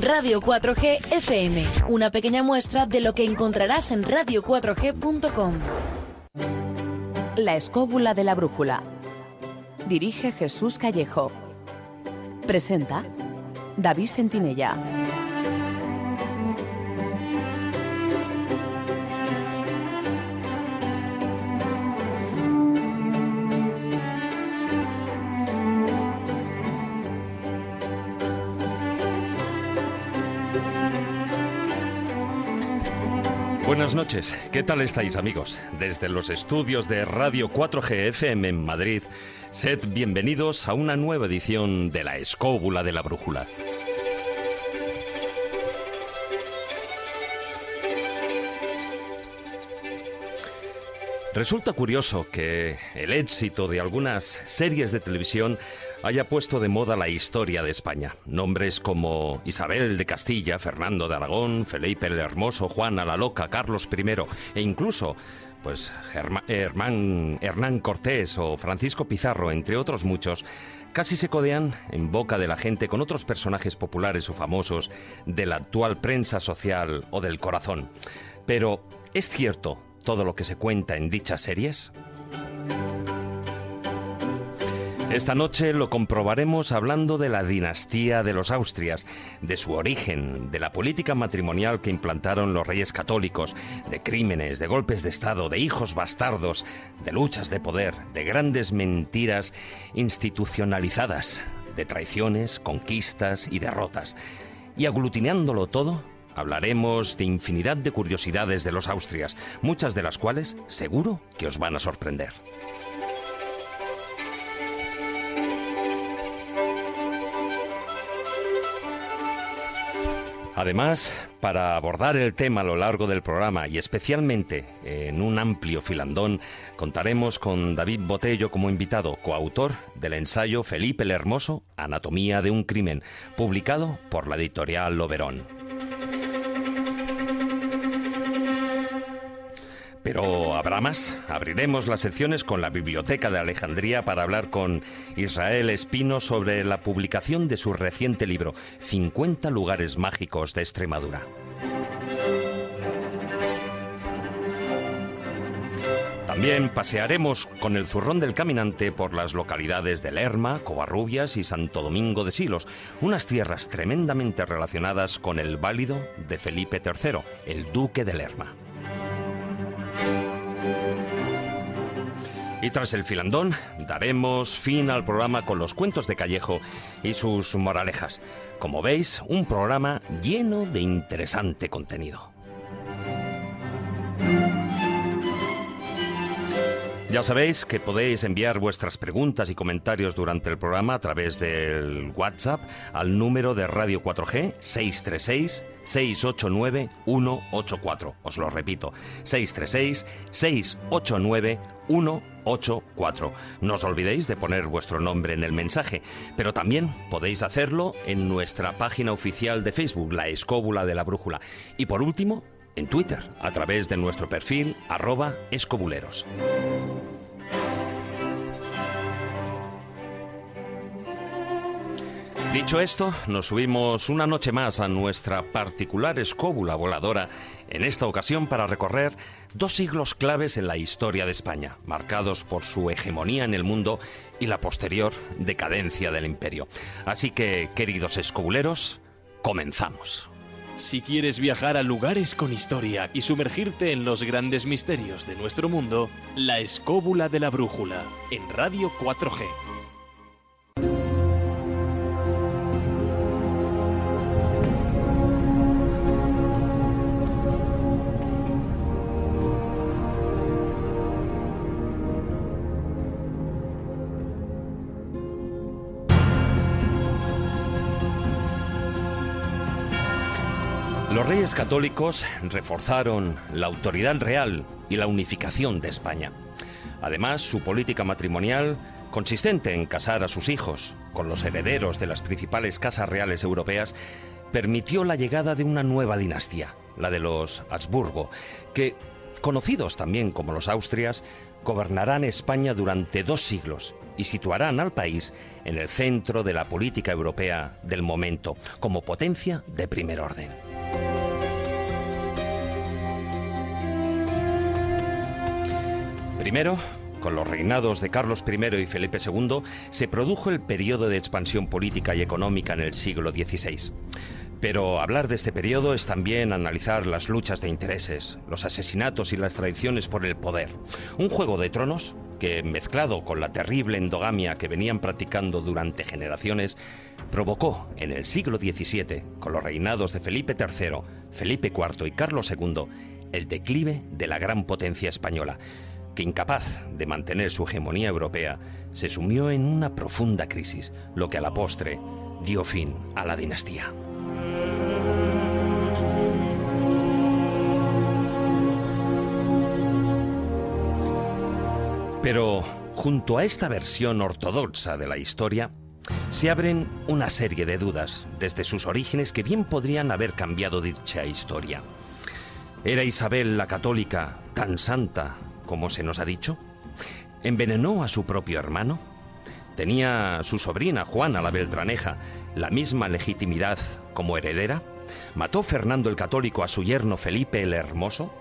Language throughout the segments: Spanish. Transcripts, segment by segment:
Radio 4G FM, una pequeña muestra de lo que encontrarás en radio4g.com. La escóbula de la brújula. Dirige Jesús Callejo. Presenta David Sentinella. Buenas noches, ¿qué tal estáis amigos? Desde los estudios de Radio 4G FM en Madrid, sed bienvenidos a una nueva edición de La Escóbula de la Brújula. Resulta curioso que el éxito de algunas series de televisión haya puesto de moda la historia de España. Nombres como Isabel de Castilla, Fernando de Aragón, Felipe el Hermoso, Juana la Loca, Carlos I e incluso pues Hernán, Hernán Cortés o Francisco Pizarro, entre otros muchos, casi se codean en boca de la gente con otros personajes populares o famosos de la actual prensa social o del corazón. Pero, ¿es cierto todo lo que se cuenta en dichas series? Esta noche lo comprobaremos hablando de la dinastía de los Austrias, de su origen, de la política matrimonial que implantaron los reyes católicos, de crímenes, de golpes de Estado, de hijos bastardos, de luchas de poder, de grandes mentiras institucionalizadas, de traiciones, conquistas y derrotas. Y aglutinándolo todo, hablaremos de infinidad de curiosidades de los Austrias, muchas de las cuales seguro que os van a sorprender. Además, para abordar el tema a lo largo del programa y especialmente en un amplio filandón, contaremos con David Botello como invitado, coautor del ensayo Felipe el Hermoso, Anatomía de un Crimen, publicado por la editorial Loberón. Pero habrá más. Abriremos las secciones con la Biblioteca de Alejandría para hablar con Israel Espino sobre la publicación de su reciente libro, 50 lugares mágicos de Extremadura. También pasearemos con el zurrón del caminante por las localidades de Lerma, Covarrubias y Santo Domingo de Silos, unas tierras tremendamente relacionadas con el válido de Felipe III, el duque de Lerma. Y tras el filandón, daremos fin al programa con los cuentos de Callejo y sus moralejas. Como veis, un programa lleno de interesante contenido. Ya sabéis que podéis enviar vuestras preguntas y comentarios durante el programa a través del WhatsApp al número de Radio 4G 636 689 184. Os lo repito, 636 689 184. No os olvidéis de poner vuestro nombre en el mensaje, pero también podéis hacerlo en nuestra página oficial de Facebook, La Escóbula de la Brújula. Y por último, en Twitter, a través de nuestro perfil arroba escobuleros. Dicho esto, nos subimos una noche más a nuestra particular escóbula voladora, en esta ocasión para recorrer dos siglos claves en la historia de España, marcados por su hegemonía en el mundo y la posterior decadencia del imperio. Así que, queridos escobuleros, comenzamos. Si quieres viajar a lugares con historia y sumergirte en los grandes misterios de nuestro mundo, La Escóbula de la Brújula, en Radio 4G. Católicos reforzaron la autoridad real y la unificación de España. Además, su política matrimonial, consistente en casar a sus hijos con los herederos de las principales casas reales europeas, permitió la llegada de una nueva dinastía, la de los Habsburgo, que, conocidos también como los Austrias, gobernarán España durante dos siglos y situarán al país en el centro de la política europea del momento, como potencia de primer orden. Primero, con los reinados de Carlos I y Felipe II, se produjo el periodo de expansión política y económica en el siglo XVI. Pero hablar de este periodo es también analizar las luchas de intereses, los asesinatos y las traiciones por el poder. Un juego de tronos que, mezclado con la terrible endogamia que venían practicando durante generaciones, provocó en el siglo XVII, con los reinados de Felipe III, Felipe IV y Carlos II, el declive de la gran potencia española que incapaz de mantener su hegemonía europea, se sumió en una profunda crisis, lo que a la postre dio fin a la dinastía. Pero junto a esta versión ortodoxa de la historia, se abren una serie de dudas desde sus orígenes que bien podrían haber cambiado dicha historia. ¿Era Isabel la católica tan santa como se nos ha dicho? ¿Envenenó a su propio hermano? ¿Tenía su sobrina Juana la Beltraneja la misma legitimidad como heredera? ¿Mató Fernando el Católico a su yerno Felipe el Hermoso?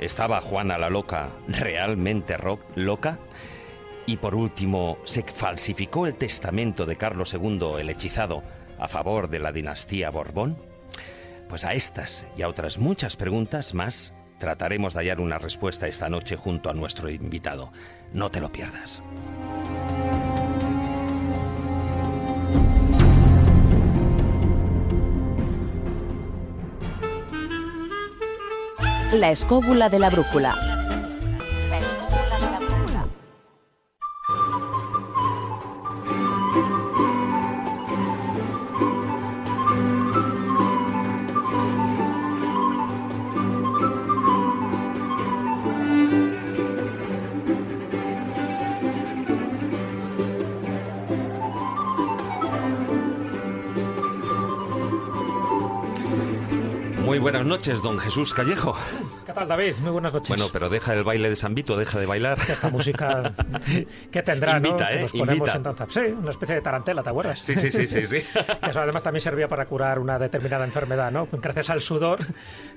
¿Estaba Juana la Loca realmente loca? Y por último, ¿se falsificó el testamento de Carlos II el hechizado a favor de la dinastía Borbón? Pues a estas y a otras muchas preguntas más Trataremos de hallar una respuesta esta noche junto a nuestro invitado. No te lo pierdas. La escóbula de la brújula buenas noches, don Jesús Callejo. ¿Qué tal, David? Muy buenas noches. Bueno, pero deja el baile de San Vito, deja de bailar. Esta música que tendrá, invita, ¿no? ¿eh? nos ponemos en Sí, una especie de tarantela, ¿te acuerdas? Sí, sí, sí, sí. sí. que eso además también servía para curar una determinada enfermedad, ¿no? Gracias al sudor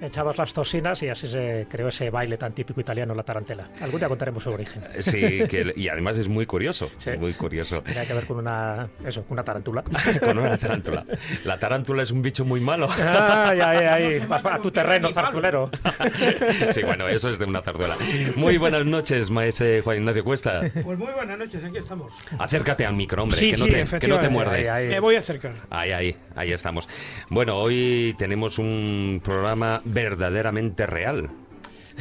echabas las toxinas y así se creó ese baile tan típico italiano, la tarantela. Algún día contaremos su origen. Sí, y además es muy curioso, muy curioso. Tiene que ver con una, eso, con una tarántula. con una tarántula. La tarántula es un bicho muy malo. Ay, ay, ay. Vas para tu terreno, zartulero. sí, bueno, eso es de una zarzuela. Muy buenas noches, maese Juan Ignacio Cuesta. Pues muy buenas noches, aquí estamos. Acércate al micro, hombre, que, no te, que, no te, muerde. Me voy a acercar. Ahí, ahí, ahí estamos. Bueno, hoy tenemos un programa verdaderamente real.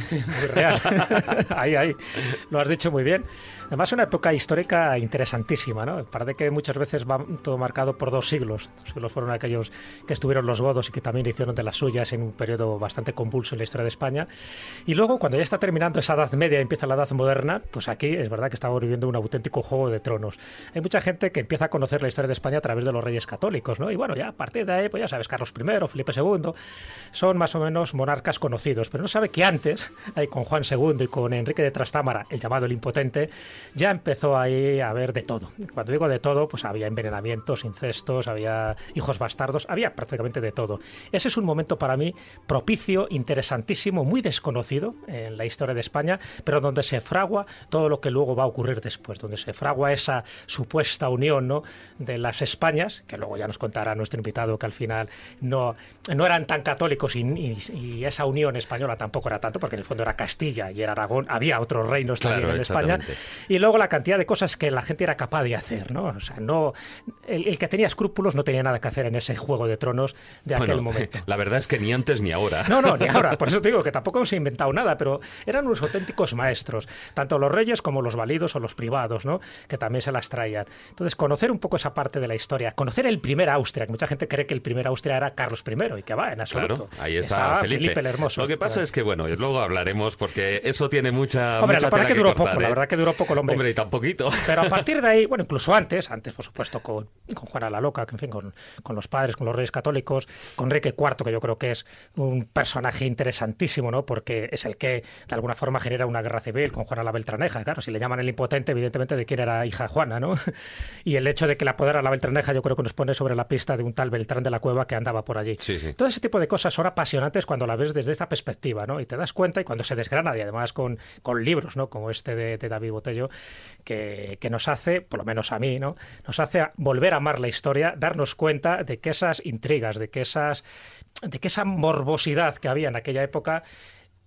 muy real. ahí, ahí. Lo has dicho muy bien. Además, una época histórica interesantísima, ¿no? Parece que muchas veces va todo marcado por dos siglos. Los siglos fueron aquellos que estuvieron los godos y que también hicieron de las suyas en un periodo bastante convulso en la historia de España. Y luego, cuando ya está terminando esa edad media y empieza la edad moderna, pues aquí es verdad que estamos viviendo un auténtico juego de tronos. Hay mucha gente que empieza a conocer la historia de España a través de los reyes católicos, ¿no? Y bueno, ya a partir de ahí, pues ya sabes, Carlos I, Felipe II, son más o menos monarcas conocidos, pero no sabe que antes, ahí con Juan II y con Enrique de Trastámara, el llamado el impotente, ya empezó ahí a haber de todo. Cuando digo de todo, pues había envenenamientos, incestos, había hijos bastardos, había prácticamente de todo. Ese es un momento para mí propicio, interesantísimo, muy desconocido en la historia de España, pero donde se fragua todo lo que luego va a ocurrir después, donde se fragua esa supuesta unión ¿no? de las Españas, que luego ya nos contará nuestro invitado que al final no, no eran tan católicos y, y, esa unión española tampoco era tanto, porque en el fondo era Castilla y era Aragón, había otros reinos también en España. Y luego la cantidad de cosas que la gente era capaz de hacer, ¿no? O sea, no el, que tenía escrúpulos no tenía nada que hacer en ese juego de tronos de aquel momento. La verdad es que ni antes ni ahora. No, no, ni ahora. Por eso te digo que tampoco se ha inventado nada, pero eran unos auténticos maestros, tanto los reyes como los válidos o los privados, ¿no? Que también se las traían. Entonces, conocer un poco esa parte de la historia, conocer el primer Austria, que mucha gente cree que el primer Austria era Carlos I y que va, en absoluto. Claro, ahí está Felipe. el Hermoso. Lo que pasa es que, bueno, luego hablaremos porque eso tiene mucha. Hombre, mucha la verdad tela que duró cortar, poco, la ¿eh? verdad que duró poco el hombre. Hombre, y tan poquito. Pero a partir de ahí, bueno, incluso antes, antes por supuesto con, con Juana la Loca, que en fin, con, con los padres, con los reyes católicos, con Enrique IV, que yo creo que es un personaje interesantísimo, ¿no? Porque es el que de alguna forma genera una guerra civil con Juana la Beltraneja. Claro, si le llaman el impotente, evidentemente de quién era hija Juana, ¿no? Y el hecho de que la apodara la Beltraneja, yo creo que nos pone sobre la pista de un tal Beltrán de la Cueva que andaba por allí. Sí, sí. Todo ese tipo de cosas son apasionantes cuando la ves desde esta perspectiva, ¿no? Y te das cuenta y cuando se desgrana, y además con, con libros, ¿no? Como este de, de David Botello, que, que nos hace, por lo menos a mí, ¿no? Nos hace volver a amar la historia, darnos cuenta de que esas intrigas, de que esas de que esa morbosidad que había en aquella época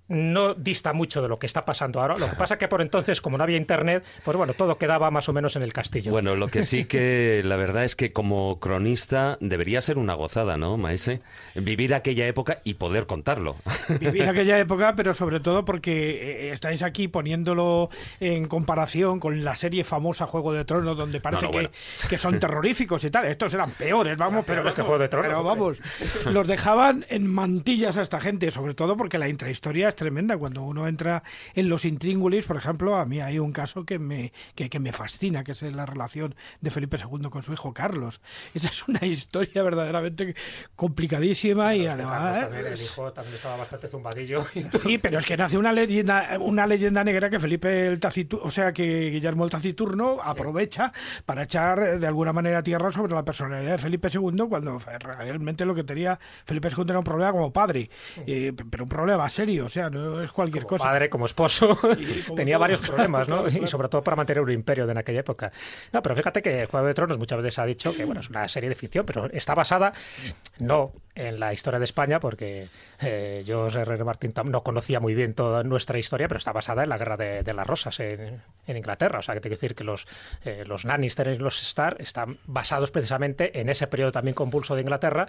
no dista mucho de lo que está pasando ahora. Lo que pasa que por entonces, como no había internet, pues bueno, todo quedaba más o menos en el castillo. Bueno, lo que sí que la verdad es que como cronista debería ser una gozada, ¿no, Maese? Vivir aquella época y poder contarlo. Vivir aquella época, pero sobre todo porque eh, estáis aquí poniéndolo en comparación con la serie famosa Juego de Tronos, donde parece no, que, bueno. que son terroríficos y tal. Estos eran peores, vamos, pero, peores que Juego de Tronos, pero vamos, los dejaban en mantillas a esta gente, sobre todo porque la intrahistoria es tremenda. Cuando uno entra en los intríngulis, por ejemplo, a mí hay un caso que me, que, que me fascina, que es la relación de Felipe II con su hijo Carlos. Esa es una historia verdaderamente complicadísima y además... también, el hijo también estaba bastante zumbadillo. Sí, pero es que nace una leyenda, una leyenda negra que Felipe el Taciturno, o sea que Guillermo el Taciturno aprovecha para echar eh, de alguna manera tierra sobre la personalidad de Felipe II cuando realmente lo que tenía Felipe II era un problema como padre, eh, pero un problema serio, o sea, es cualquier como cosa. padre, como esposo, como tenía todo. varios problemas, ¿no? Y sobre todo para mantener un imperio de en aquella época. No, pero fíjate que Juego de Tronos muchas veces ha dicho que, bueno, es una serie de ficción, pero está basada no en la historia de España, porque eh, yo, R. R. Martin, tam- no conocía muy bien toda nuestra historia, pero está basada en la guerra de, de las rosas en, en Inglaterra. O sea, que te quiero decir que los, eh, los Lannister y los Stark están basados precisamente en ese periodo también convulso de Inglaterra,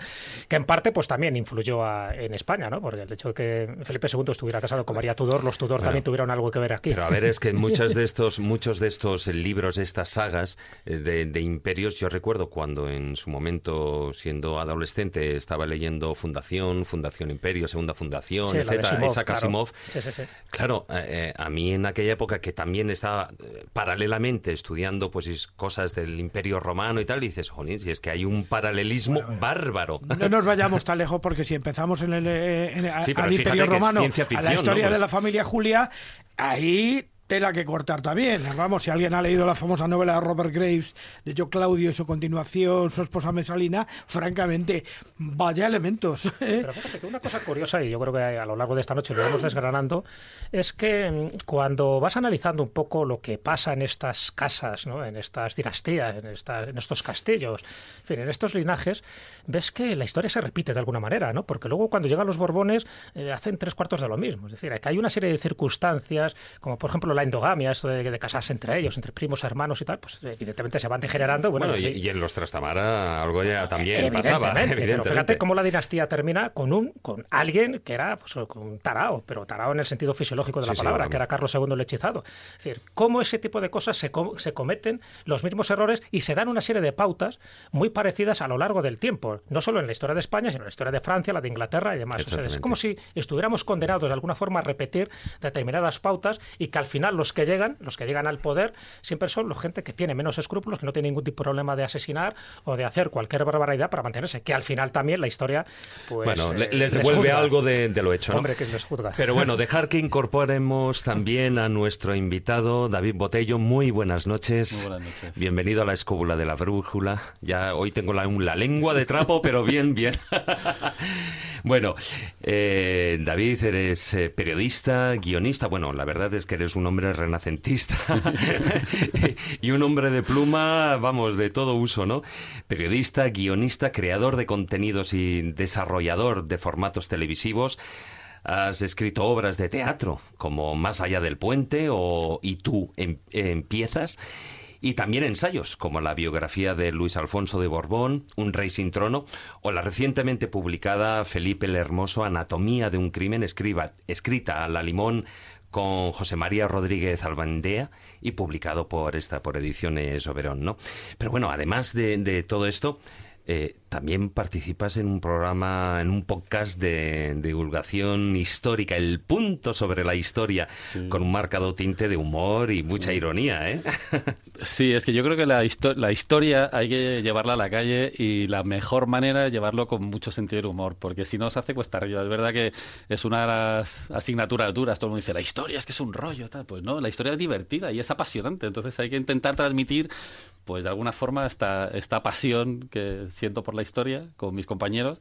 que en parte pues también influyó a- en España, ¿no? Porque el hecho de que Felipe II estuviera casado con María Tudor, los Tudor también tuvieron algo que ver aquí. Pero a ver, es que muchos de estos, muchos de estos libros, estas sagas eh, de, de imperios, yo recuerdo cuando en su momento, siendo adolescente, estaba leyendo Fundación, Fundación Imperio, Segunda Fundación, Sí, de etcétera, Asimov, Isaac claro. Asimov. Sí, sí, sí. Claro, eh, eh, a mí en aquella época que también estaba eh, paralelamente estudiando pues es- cosas del Imperio Romano y tal, dices, jolín, si es que hay un paralelismo bárbaro. No nos vayamos tan lejos porque si empezamos en el, eh, en el- al Imperio Romano, ciencia a la ficción, historia ¿no? de Pues- la familia Julia, ahí tela que cortar también. Vamos, si alguien ha leído la famosa novela de Robert Graves de Yo Claudio y su continuación, su esposa Mesalina, francamente, vaya elementos. ¿eh? Pero fíjate que una cosa curiosa, y yo creo que a lo largo de esta noche lo iremos desgranando, es que mm, cuando vas analizando un poco lo que pasa en estas casas, ¿no? en estas dinastías, en, estas- en estos castillos, en fin, en estos linajes, ves que la historia se repite de alguna manera, ¿no? Porque luego cuando llegan los Borbones eh, hacen tres cuartos de lo mismo. Es decir, que hay una serie de circunstancias, como por ejemplo la endogamia, esto de, de casarse entre ellos, entre primos, hermanos y tal, pues evidentemente se van degenerando. Bueno, Bueno, y, en los Trastamara algo ya también pasaba, Evidentemente, pero fíjate cómo la dinastía termina con un con alguien que era pues, con un tarao, pero tarao en el sentido fisiológico de la Sí, palabra, que era Carlos II el hechizado. Es decir, cómo ese tipo de cosas se, co- se cometen los mismos errores y se dan una serie de pautas muy parecidas a lo largo del tiempo, no solo en la historia de España, sino en la historia de Francia, la de Inglaterra y demás. O sea, es como si estuviéramos condenados de alguna forma a repetir determinadas pautas y que al final los que llegan, los que llegan al poder, siempre son los gente que tiene menos escrúpulos, que no tiene ningún tipo de problema de asesinar o de hacer cualquier barbaridad para mantenerse, que al final también la historia pues bueno, eh, les devuelve juzga. algo de, de lo hecho, ¿no? Hombre, que les juzga. Pero bueno, dejar que incorporemos también a nuestro invitado, David Botello. Muy buenas noches. Muy buenas noches. Bienvenido a la escóbula de la brújula. Ya hoy tengo la, la lengua de trapo, pero bien, bien. bueno, eh, David, eres eh, periodista, guionista. Bueno, la verdad es que eres un hombre renacentista y un hombre de pluma, vamos, de todo uso, ¿no? Periodista, guionista, creador de contenidos y desarrollador de formatos televisivos. Has escrito obras de teatro como Más allá del puente o Y tú em- empiezas. Y también ensayos como la biografía de Luis Alfonso de Borbón, Un rey sin trono, o la recientemente publicada Felipe el Hermoso, Anatomía de un crimen, escriba- escrita a la limón con José María Rodríguez Albandea y publicado por esta por Ediciones Oberón, ¿no? Pero bueno, además de, todo esto, eh, también participas en un programa, en un podcast de, divulgación histórica, El Punto sobre la Historia, con un marcado tinte de humor y mucha ironía, ¿eh? Sí, es que yo creo que la, la historia hay que llevarla a la calle y la mejor manera es llevarlo con mucho sentido del humor, porque si no se hace cuesta arriba. Es verdad que es una de las asignaturas duras. Todo el mundo dice, la historia es que es un rollo, tal. Pues no, la historia es divertida y es apasionante. Entonces hay que intentar transmitir, pues de alguna forma, esta, esta pasión que siento por la historia con mis compañeros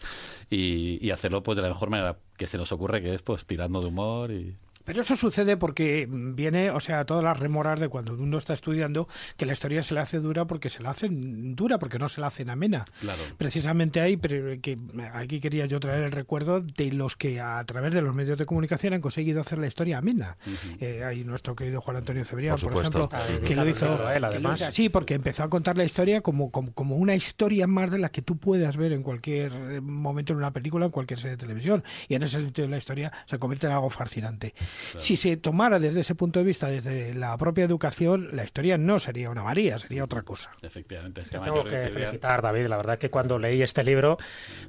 y, y hacerlo pues de la mejor manera que se nos ocurre, que es pues tirando de humor y pero eso sucede porque viene, o sea, todas las remoras de cuando uno está estudiando, que la historia se le hace dura porque se la hacen dura, porque no se la hacen amena. Claro. Precisamente ahí, pero que aquí quería yo traer el recuerdo de los que a través de los medios de comunicación han conseguido hacer la historia amena. Eh, hay nuestro querido Juan Antonio Cebrián, por, ejemplo, que lo hizo. Él, además. sí, porque empezó a contar la historia como, como, una historia más de la que tú puedas ver en cualquier eh, momento en una película, en cualquier serie de televisión. Y en ese sentido la historia se convierte en algo fascinante. Si se tomara desde ese punto de vista, desde la propia educación, la historia no sería una María, sería otra cosa. Efectivamente. tengo que felicitar, David. La verdad que cuando leí este libro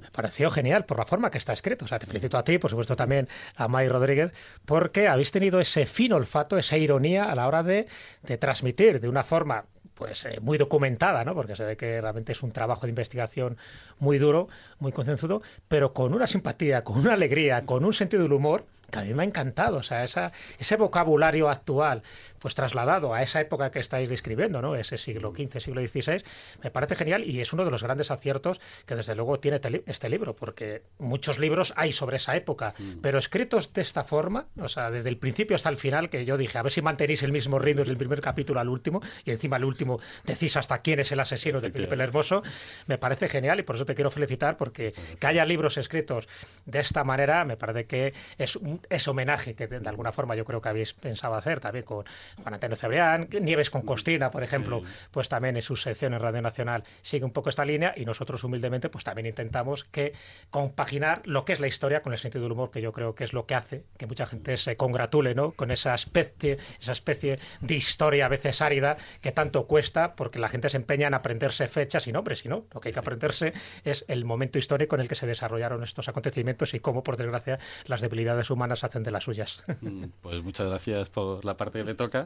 me pareció genial por la forma que está escrito. O sea, te felicito a ti, por supuesto también a May Rodríguez, porque habéis tenido ese fino olfato, esa ironía a la hora de, de transmitir de una forma pues eh, muy documentada, ¿no? Porque se ve que realmente es un trabajo de investigación muy duro, muy concienzudo, pero con una simpatía, con una alegría, con un sentido del humor que a mí me ha encantado, o sea, esa, ese vocabulario actual, pues trasladado a esa época que estáis describiendo, ¿no? Ese siglo XV, siglo XVI, me parece genial y es uno de los grandes aciertos que desde luego tiene este libro, porque muchos libros hay sobre esa época, pero escritos de esta forma, o sea, desde el principio hasta el final, que yo dije, a ver si mantenéis el mismo ritmo desde el primer capítulo al último, y encima al último decís hasta quién es el asesino de Felipe el Hermoso, me parece genial y por eso te quiero felicitar, porque que haya libros escritos de esta manera, me parece que es un ese homenaje que de, alguna forma yo creo que habéis pensado hacer también con Juan Antonio Cebrián, Nieves con Costina, por ejemplo, pues también en sus secciones Radio Nacional sigue un poco esta línea y nosotros humildemente pues también intentamos que compaginar lo que es la historia con el sentido del humor, que yo creo que es lo que hace que mucha gente se congratule ¿no? con esa especie, esa especie de historia a veces árida que tanto cuesta porque la gente se empeña en aprenderse fechas y nombres, y no, lo que hay que aprenderse es el momento histórico en el que se desarrollaron estos acontecimientos y cómo, por desgracia, las debilidades humanas hacen de las suyas. Mm, pues muchas gracias por la parte que me toca.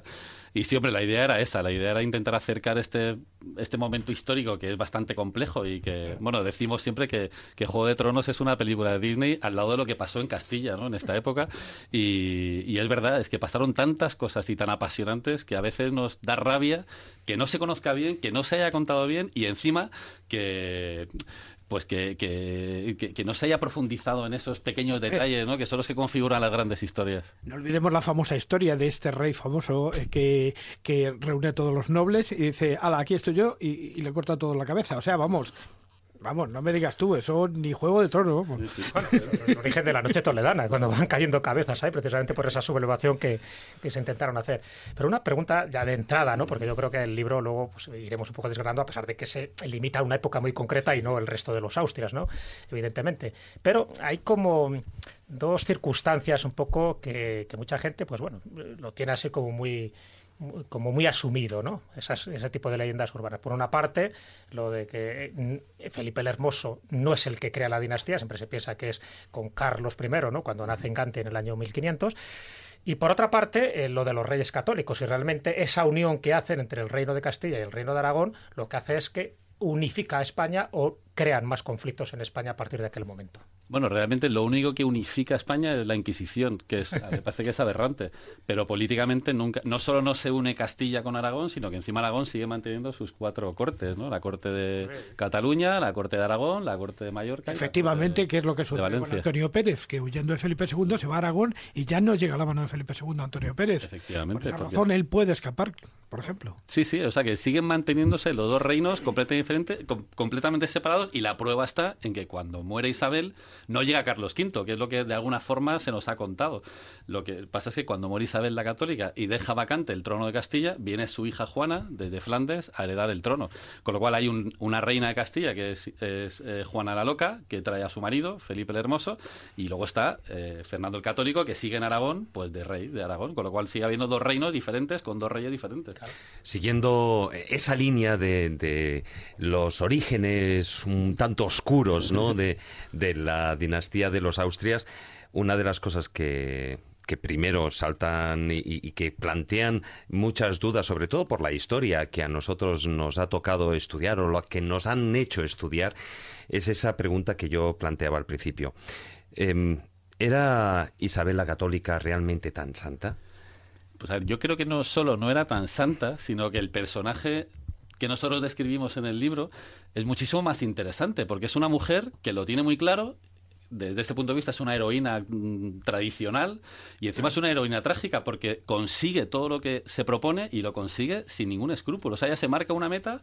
Y siempre la idea era esa, la idea era intentar acercar este, este momento histórico que es bastante complejo y que, bueno, decimos siempre que, que Juego de Tronos es una película de Disney al lado de lo que pasó en Castilla, ¿no? En esta época. Y, y es verdad, es que pasaron tantas cosas y tan apasionantes que a veces nos da rabia que no se conozca bien, que no se haya contado bien y encima que pues que, que, no se haya profundizado en esos pequeños eh. detalles, ¿no? que son los que configuran las grandes historias. No olvidemos la famosa historia de este rey famoso eh, que, que reúne a todos los nobles y dice, ala, aquí estoy yo, y, y le corta todo la cabeza. O sea, vamos, Vamos, no me digas tú, eso ni Juego de Tronos. Bueno, el origen de la noche toledana, cuando van cayendo cabezas ahí, precisamente por esa sublevación que, que, se intentaron hacer. Pero una pregunta ya de entrada, ¿no? Porque yo creo que el libro luego pues, iremos un poco desgranando, a pesar de que se limita a una época muy concreta y no el resto de los Austrias, ¿no? Evidentemente. Pero hay como dos circunstancias un poco que, que mucha gente, pues bueno, lo tiene así como muy como muy asumido, ¿no? ese tipo de leyendas urbanas. Por una parte, lo de que eh, Felipe el Hermoso no es el que crea la dinastía, siempre se piensa que es con Carlos I, ¿no? Cuando nace en Gante en el año 1500. Y por otra parte, eh, lo de los reyes católicos. Y realmente esa unión que hacen entre el reino de Castilla y el reino de Aragón, lo que hace es que unifica a España o crean más conflictos en España a partir de aquel momento. Bueno, realmente lo único que unifica a España es la Inquisición, que es, me parece que es aberrante. Pero políticamente nunca, no solo no se une Castilla con Aragón, sino que encima Aragón sigue manteniendo sus cuatro cortes, ¿no? La corte de Cataluña, la corte de Aragón, la corte de Mallorca. Efectivamente, que es lo que sucede con Antonio Pérez, que huyendo de Felipe II se va a Aragón y ya no llega a la mano de Felipe II Antonio Pérez. Efectivamente. Por esa razón él puede escapar, por ejemplo. Sí, sí, o sea que siguen manteniéndose los dos reinos completamente diferentes, completamente separados y la prueba está en que cuando muere Isabel no llega Carlos V, que es lo que de alguna forma se nos ha contado. Lo que pasa es que cuando muere Isabel la Católica y deja vacante el trono de Castilla, viene su hija Juana desde Flandes a heredar el trono. Con lo cual hay una reina de Castilla que es, eh, Juana la Loca, que trae a su marido, Felipe el Hermoso, y luego está eh, Fernando el Católico, que sigue en Aragón, pues de rey de Aragón. Con lo cual sigue habiendo dos reinos diferentes con dos reyes diferentes. Siguiendo esa línea de, de los orígenes un tanto oscuros ¿no? de, de la dinastía de los Austrias, una de las cosas que, que primero saltan y, que plantean muchas dudas, sobre todo por la historia que a nosotros nos ha tocado estudiar o lo que nos han hecho estudiar, es esa pregunta que yo planteaba al principio. Eh, ¿Era Isabel la Católica realmente tan santa? Pues a ver, yo creo que no solo no era tan santa, sino que el personaje que nosotros describimos en el libro es muchísimo más interesante, porque es una mujer que lo tiene muy claro desde este punto de vista es una heroína mm, tradicional y encima es una heroína trágica porque consigue todo lo que se propone y lo consigue sin ningún escrúpulo. O sea, ella se marca una meta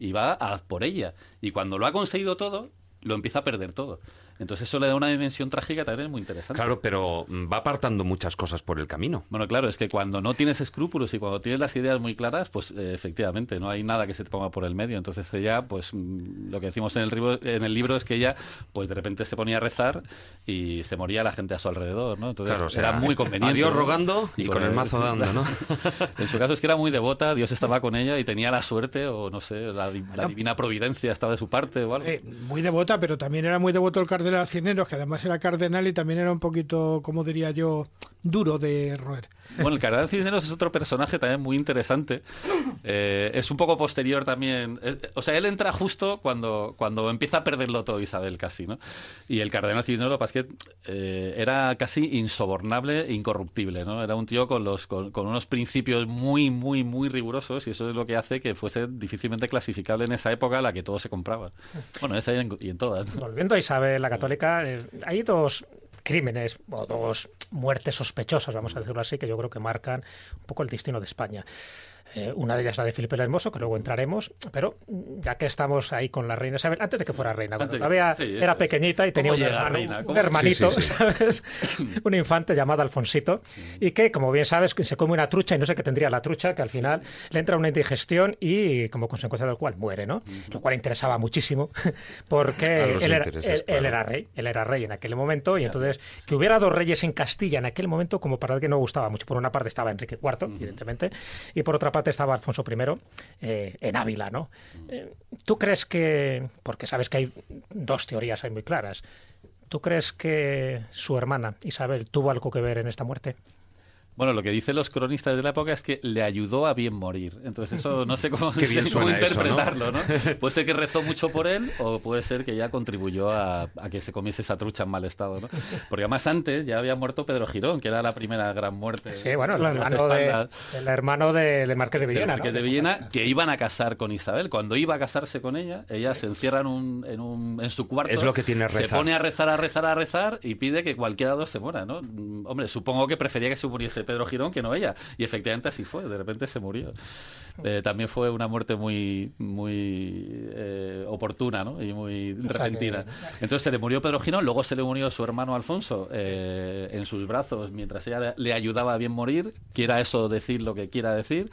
y va a por ella. Y cuando lo ha conseguido todo, lo empieza a perder todo. Entonces eso le da una dimensión trágica también muy interesante. Claro, pero va apartando muchas cosas por el camino. Bueno, claro, es que cuando no tienes escrúpulos y cuando tienes las ideas muy claras, pues eh, efectivamente no hay nada que se te ponga por el medio. Entonces ella, pues mm, lo que decimos en el, libro, en el libro es que ella, pues de repente se ponía a rezar y se moría la gente a su alrededor, ¿no? Entonces claro, o sea, era muy conveniente. Dios ¿no? rogando y, con, el, mazo dando, ¿no? en su caso es que era muy devota, Dios estaba con ella y tenía la suerte o no sé, la, la divina providencia estaba de su parte o algo. Eh, muy devota, pero también era muy devoto el cardenal Cineros, que además era cardenal y también era un poquito, como diría yo, duro de roer. Bueno, el cardenal Cisneros es otro personaje también muy interesante. Eh, es un poco posterior también. Es, o sea, él entra justo cuando, cuando empieza a perderlo todo Isabel casi, ¿no? Y el cardenal Cisneros, lo que pasa es que eh, era casi insobornable e incorruptible, ¿no? Era un tío con, los, con, con, unos principios muy, muy, muy rigurosos y eso es lo que hace que fuese difícilmente clasificable en esa época a la que todo se compraba. Bueno, esa y en, y en todas. Volviendo a Isabel la Católica, eh, hay dos crímenes o dos muertes sospechosas, vamos a decirlo así, que yo creo que marcan un poco el destino de España. Eh, una de ellas es la de Felipe el Hermoso, que luego entraremos, pero ya que estamos ahí con la reina Isabel, antes de que fuera reina, cuando todavía sí, era pequeñita y tenía un, hermano, reina? un hermanito, sí, sí, ¿sabes? un infante llamado Alfonsito, y que, como bien sabes, se come una trucha y no sé qué tendría la trucha, que al final le entra una indigestión y como consecuencia del cual muere, ¿no? Uh -huh. Lo cual interesaba muchísimo, porque él era, él, claro. él era, rey, él era rey en aquel momento, y entonces que hubiera dos reyes en Castilla en aquel momento, como para el que no gustaba mucho. Por una parte estaba Enrique IV, uh -huh. evidentemente, y por otra parte estaba Alfonso I eh, en Ávila, ¿no? Eh, ¿Tú crees que, porque sabes que hay dos teorías ahí muy claras, ¿tú crees que su hermana Isabel tuvo algo que ver en esta muerte? Bueno, lo que dicen los cronistas de la época es que le ayudó a bien morir. Entonces eso no sé cómo, Qué bien sé cómo interpretarlo, eso, ¿no? ¿no? Puede ser que rezó mucho por él o puede ser que ya contribuyó a, a, que se comiese esa trucha en mal estado, ¿no? Porque además antes ya había muerto Pedro Girón, que era la primera gran muerte. Sí, bueno, el hermano, de, el hermano de, de, Marqués de Villena. Marqués ¿no? de Villena, que iban a casar con Isabel. Cuando iba a casarse con ella, ella sí. se encierra en, un, en, un, en su cuarto. Es lo que tiene rezar. Se pone a rezar, a rezar, a rezar y pide que cualquiera de los se muera, ¿no? Hombre, supongo que prefería que se muriese Pedro Girón que no ella. Y efectivamente así fue, de repente se murió. Eh, también fue una muerte muy, muy eh, oportuna ¿no? y muy o repentina. Que... Entonces se le murió Pedro Girón, luego se le murió su hermano Alfonso eh, sí. en sus brazos mientras ella le, ayudaba a bien morir, quiera eso decir lo que quiera decir.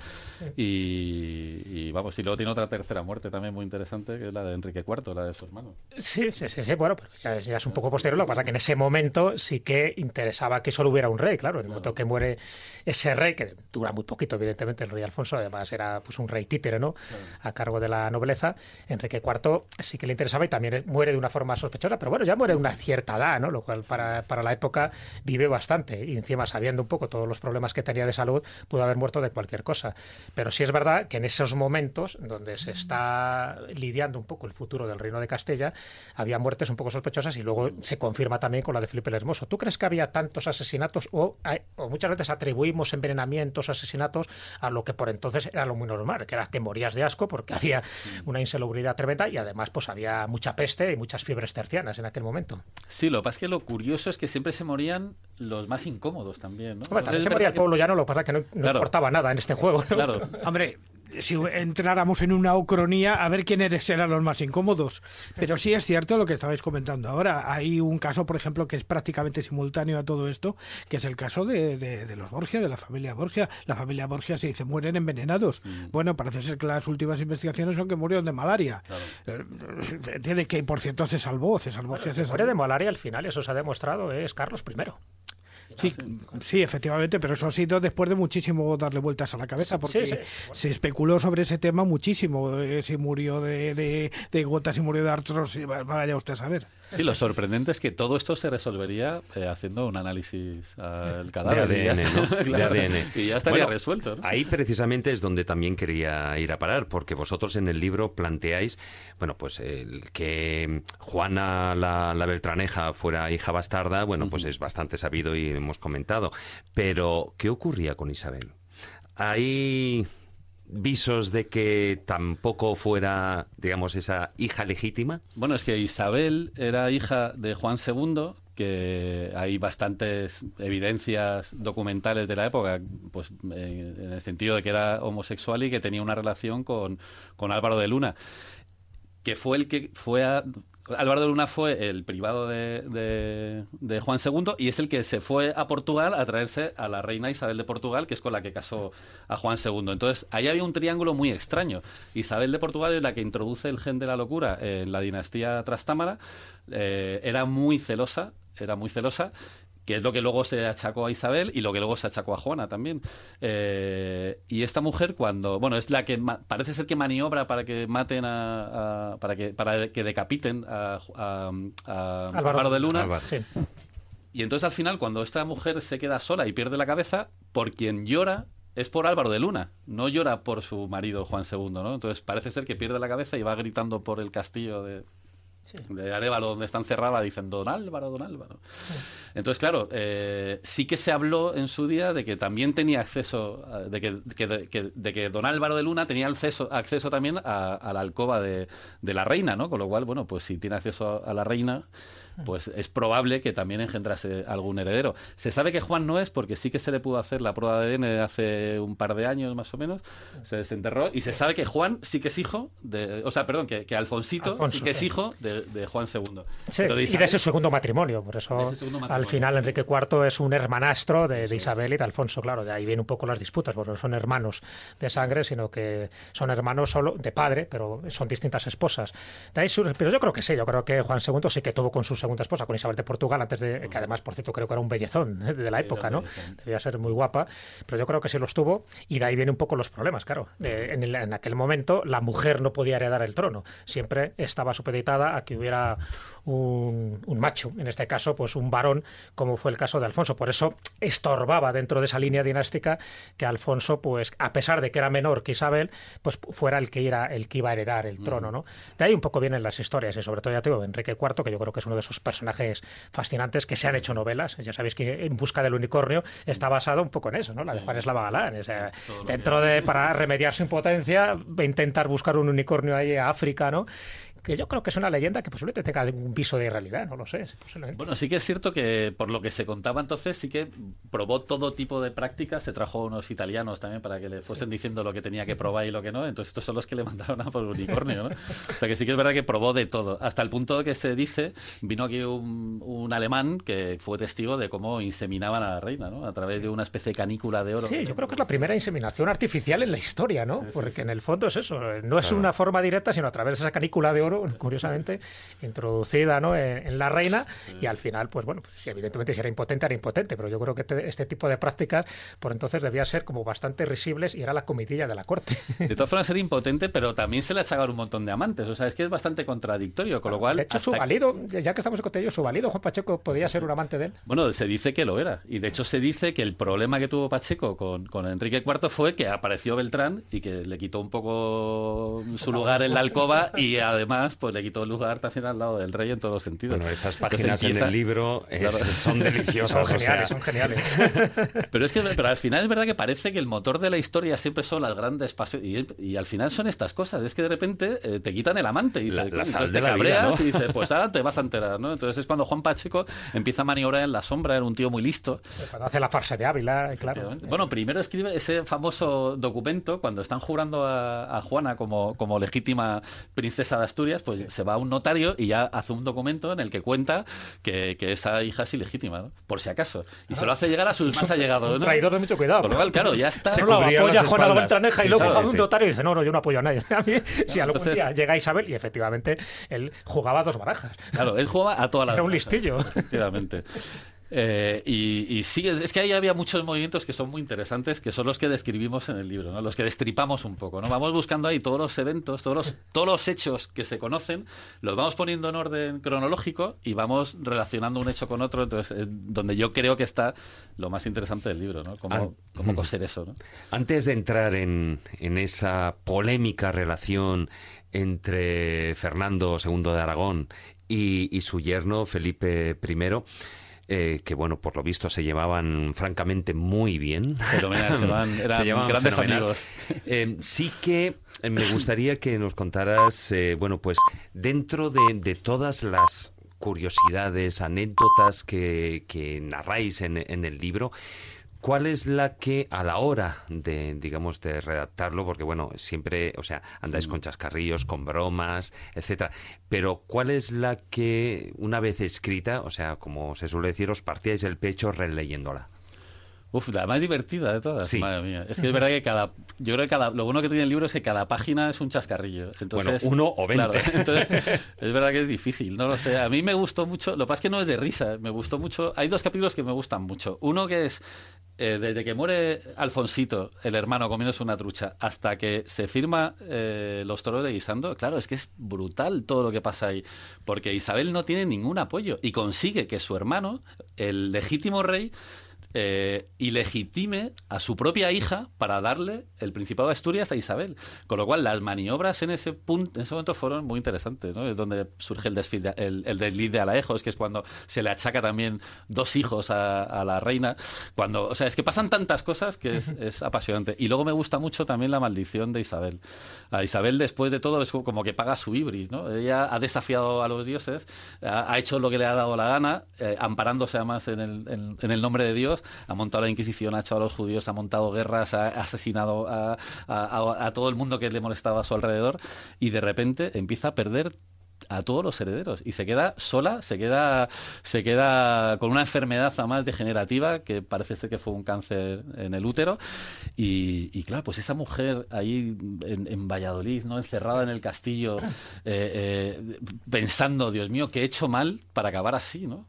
Y, y, vamos, y luego tiene otra tercera muerte también muy interesante, que es la de Enrique IV, la de su hermano. Sí, sí, sí, sí bueno, pero ya, ya, es un poco posterior. Lo que pasa es que en ese momento sí que interesaba que solo hubiera un rey, claro. En el momento que muere ese rey, que dura muy poquito, evidentemente, el rey Alfonso, además era pues un rey títere, ¿no? Claro. A cargo de la nobleza. Enrique IV sí que le interesaba y también muere de una forma sospechosa, pero bueno, ya muere de una cierta edad, ¿no? Lo cual para, para la época vive bastante. Y encima, sabiendo un poco todos los problemas que tenía de salud, pudo haber muerto de cualquier cosa. Pero sí es verdad que en esos momentos donde se está lidiando un poco el futuro del reino de Castilla, había muertes un poco sospechosas y luego se confirma también con la de Felipe el Hermoso. ¿Tú crees que había tantos asesinatos o, o muchas veces atribuimos envenenamientos, asesinatos a lo que por entonces era lo muy normal, que era que morías de asco porque había una insalubridad tremenda y además pues había mucha peste y muchas fiebres tercianas en aquel momento. Sí, lo que pasa es que lo curioso es que siempre se morían los más incómodos también, ¿no? Hombre, también se moría el pueblo llano, lo que pasa es que no, no claro. importaba nada en este juego. ¿no? Claro. Hombre, si entráramos en una ucronía, a ver quiénes eran los más incómodos. Pero sí es cierto lo que estabais comentando ahora. Hay un caso, por ejemplo, que es prácticamente simultáneo a todo esto, que es el caso de, de, de los Borgia, de la familia Borgia. La familia Borgia se dice mueren envenenados. Mm. Bueno, parece ser que las últimas investigaciones son que murieron de malaria. Claro. Entiende que, por cierto, se salvó. César Borgia bueno, se salvó. de malaria al final, eso se ha demostrado, es Carlos I. Sí, sí, efectivamente, pero eso ha sido después de muchísimo darle vueltas a la cabeza, porque Sí, sí. se especuló sobre ese tema muchísimo, eh, si murió de, de, de gota, si murió de artrosis, va- vaya usted a saber. Sí, lo sorprendente es que todo esto se resolvería eh, haciendo un análisis al de cadáver. y ya ADN, está. ¿no? De Claro. ADN. Y ya estaría Bueno, resuelto. ¿no? Ahí precisamente es donde también quería ir a parar, porque vosotros en el libro planteáis, bueno, pues el que Juana la, la Beltraneja fuera hija bastarda, bueno, pues es bastante sabido y hemos comentado. Pero, ¿qué ocurría con Isabel? Hay visos de que tampoco fuera, digamos, esa hija legítima. Bueno, es que Isabel era hija de Juan II, que hay bastantes evidencias documentales de la época, pues eh, en el sentido de que era homosexual y que tenía una relación con, con Álvaro de Luna, que fue el que fue a... Álvaro de Luna fue el privado de, de- Juan II y es el que se fue a Portugal a traerse a la reina Isabel de Portugal, que es con la que casó a Juan II. Entonces, ahí había un triángulo muy extraño. Isabel de Portugal es la que introduce el gen de la locura en la dinastía Trastámara. Eh, era muy celosa, era muy celosa que es lo que luego se achacó a Isabel y lo que luego se achacó a Juana también. Eh, y esta mujer cuando, bueno, es la que parece ser que maniobra para que maten a, a- para que para que decapiten a, a- a Álvaro, de Luna. Álvaro. Sí. Y entonces al final cuando esta mujer se queda sola y pierde la cabeza, por quien llora es por Álvaro de Luna, no llora por su marido Juan II, ¿no? Entonces parece ser que pierde la cabeza y va gritando por el castillo de, de Arevalo, donde está encerrada, dicen Don Álvaro, Don Álvaro. Entonces, claro, eh, sí que se habló en su día de que también tenía acceso, a- de que, que- de, que- de que Don Álvaro de Luna tenía acceso, acceso también a, a la alcoba de, de la reina, ¿no? Con lo cual, bueno, pues si tiene acceso a, a la reina, pues es probable que también engendrase algún heredero. Se sabe que Juan no es porque sí que se le pudo hacer la prueba de ADN hace un par de años más o menos, se desenterró y se sabe que Juan sí que es hijo de, o sea, perdón, que, que Alfonsito Alfonso, sí que es hijo de, de Juan II. Sí, de y de ese segundo matrimonio, por eso al final Enrique IV es un hermanastro de, de Isabel y de Alfonso, claro, de ahí vienen un poco las disputas, porque no son hermanos de sangre, sino que son hermanos solo de padre, pero son distintas esposas. De ahí pero yo creo que sí, yo creo que Juan II sí que tuvo con su segunda esposa, con Isabel de Portugal, antes de, que además, por cierto, creo que era un bellezón ¿eh? de la época, ¿no? Debía ser muy guapa, pero yo creo que sí los tuvo y de ahí vienen un poco los problemas, claro. En, el- en aquel momento la mujer no podía heredar el trono, siempre estaba supeditada a que hubiera un, un macho, en este caso, pues un varón, como fue el caso de Alfonso. Por eso estorbaba dentro de esa línea dinástica que Alfonso, pues a pesar de que era menor que Isabel, pues fuera el que era el que iba a heredar el trono, ¿no? De ahí un poco vienen las historias y sobre todo ya te digo, Enrique IV, que yo creo que es uno de esos personajes fascinantes que se han hecho novelas. Ya sabéis que En busca del unicornio está basado un poco en eso, ¿no? La de Juan Eslava Galán. O sea, dentro de para remediar su impotencia, intentar buscar un unicornio ahí a África, ¿no? Que yo creo que es una leyenda que posiblemente tenga un piso de realidad, no lo sé. posiblemente. Bueno, sí que es cierto que por lo que se contaba entonces, sí que probó todo tipo de prácticas. Se trajo unos italianos también para que le fuesen diciendo lo que tenía que probar y lo que no. Entonces, estos son los que le mandaron a por el unicornio, ¿no? O sea que sí que es verdad que probó de todo. Hasta el punto de que se dice, vino aquí un, un alemán que fue testigo de cómo inseminaban a la reina, ¿no? A través de una especie de canícula de oro. Sí, yo creo que es la primera inseminación artificial en la historia, ¿no? Porque en el fondo es eso, no es una forma directa, sino a través de esa canícula de oro, curiosamente, introducida ¿no? en, en la reina, y al final, pues bueno, pues, evidentemente si era impotente, era impotente, pero yo creo que te- este tipo de prácticas por entonces debía ser como bastante risibles y era la comitilla de la corte. De todas formas, era impotente, pero también se le achacaron un montón de amantes. O sea, es que es bastante contradictorio. Con lo cual, de hecho, su valido, ya que estamos en Cotello, su valido, Juan Pacheco, podía ser un amante de él. Bueno, se dice que lo era. Y de hecho se dice que el problema que tuvo Pacheco con, con Enrique IV fue que apareció Beltrán y que le quitó un poco su lugar en la alcoba y además pues le quitó el lugar también al lado del rey en todos los sentidos. Bueno, esas Entonces páginas en empieza- el libro es- Claro. son deliciosas. Son o sea, geniales, son geniales. Pero es que pero al final es verdad que parece que el motor de la historia siempre son las grandes pasiones y, y al final son estas cosas. Es que de repente eh, te quitan el amante y La- dices, la sal de te la vida, cabreas ¿no? y dices, pues ahora te vas a enterar, ¿no? Entonces es cuando Juan Pacheco empieza a maniobrar en la sombra, era un tío muy listo. Cuando hace la farsa de Ávila, claro. Efectivamente. Bueno, primero escribe ese famoso documento cuando están jurando a, a Juana como, como legítima princesa de Asturias, pues se va a un notario y ya hace un documento en el que cuenta que, que esa hija es ilegítima, ¿no? por si acaso. Y se lo hace llegar a sus más allegados. Traidor de mucho cuidado. Con lo cual, claro, ya está. Se No, cubría apoya a Juan a. Beltraneja y luego sí, va sí, un notario y dice, no, no, yo no apoyo a nadie. A mí, si algún entonces- día llega Isabel, y efectivamente él jugaba dos barajas. Claro, él jugaba a todas las Era un barajas. listillo. Efectivamente. Eh, y, sí, es, que ahí había muchos movimientos que son muy interesantes, que son los que describimos en el libro, ¿no? los que destripamos un poco. ¿no? Vamos buscando ahí todos los eventos, todos los, todos los hechos que se conocen, los vamos poniendo en orden cronológico y vamos relacionando un hecho con otro. Entonces, donde yo creo que está lo más interesante del libro, ¿no? Cómo, cómo coser eso. ¿no? Antes de entrar en, en esa polémica relación entre Fernando II de Aragón y, su yerno Felipe I. Eh, que bueno, por lo visto se llevaban francamente muy bien. Fenomenal, se, van, eran grandes amigos. Eh, sí que me gustaría que nos contaras, eh, bueno, pues dentro de, todas las curiosidades, anécdotas que, que narráis en, en el libro, ¿Cuál es la que a la hora de, digamos, de redactarlo, porque bueno, siempre, o sea, andáis con chascarrillos, con bromas, etcétera, pero ¿cuál es la que una vez escrita, o sea, como se suele decir, os partíais el pecho releyéndola? Uf, la más divertida de todas. Madre mía. Es que es verdad que cada. Yo creo que cada, lo bueno que tiene el libro es que cada página es un chascarrillo. Entonces, bueno, uno o veinte. entonces, es verdad que es difícil, no lo sé. A mí me gustó mucho. Lo que pasa es que no es de risa. Me gustó mucho. Hay dos capítulos que me gustan mucho. Uno que es. Eh, desde que muere Alfonsito, el hermano, comiéndose una trucha, hasta que se firma eh, los toros de Guisando, claro, es que es brutal todo lo que pasa ahí. Porque Isabel no tiene ningún apoyo y consigue que su hermano, el legítimo rey, eh, ilegitime a su propia hija para darle el Principado de Asturias a Isabel. Con lo cual, las maniobras en ese punto, en ese momento fueron muy interesantes, ¿no? Es donde surge el, desfile, el, el desliz de Alejos, que es cuando se le achaca también dos hijos a, la reina. Cuando, o sea, es que pasan tantas cosas que es, apasionante. Y luego me gusta mucho también la maldición de Isabel. A Isabel, después de todo, es como que paga su ibris, ¿no? Ella ha desafiado a los dioses, ha, hecho lo que le ha dado la gana, eh, amparándose además en el, en el nombre de Dios ha montado la Inquisición, ha echado a los judíos, ha montado guerras, ha asesinado a, todo el mundo que le molestaba a su alrededor y de repente empieza a perder a todos los herederos y se queda sola, se queda, se queda con una enfermedad más degenerativa que parece ser que fue un cáncer en el útero y, claro, pues esa mujer ahí en, Valladolid, no encerrada en el castillo, eh, eh, pensando, Dios mío, ¿qué he hecho mal para acabar así, no?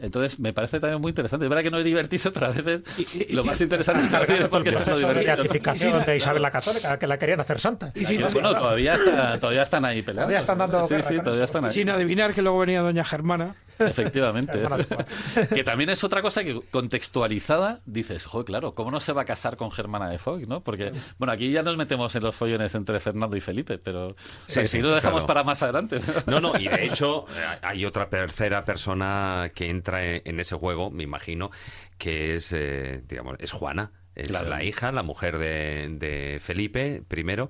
Entonces, me parece también muy interesante. Es verdad que no es divertido, pero a veces lo más interesante es porque es divertido. La beatificación de Isabel la Católica, que la querían hacer santa. Y bueno, todavía, todavía están ahí peleando. Todavía están dando sí, sí, todavía están ahí. Sin adivinar que luego venía doña Germana. Efectivamente. que también es otra cosa que contextualizada dices, joder, claro, ¿cómo no se va a casar con Germana de Fox, no? Porque, bueno, aquí ya nos metemos en los follones entre Fernando y Felipe, pero si lo dejamos para más adelante. No, no, y de hecho hay otra tercera persona que entra en ese juego, me imagino, que es, eh, digamos, es Juana. Es la hija, la mujer de, de Felipe primero,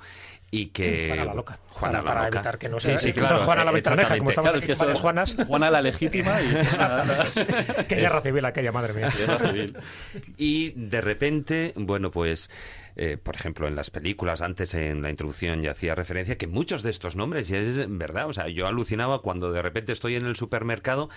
y que Juana la loca. Juana para, la loca. evitar que no sea sí, sí, claro, Juana la Bertraneja como estamos claro, es que eso Juanas. Juana la legítima y qué guerra civil aquella madre mía. Y de repente bueno pues eh, por ejemplo, en las películas, antes en la introducción ya hacía referencia que muchos de estos nombres, y es verdad, o sea, yo alucinaba cuando de repente estoy en el supermercado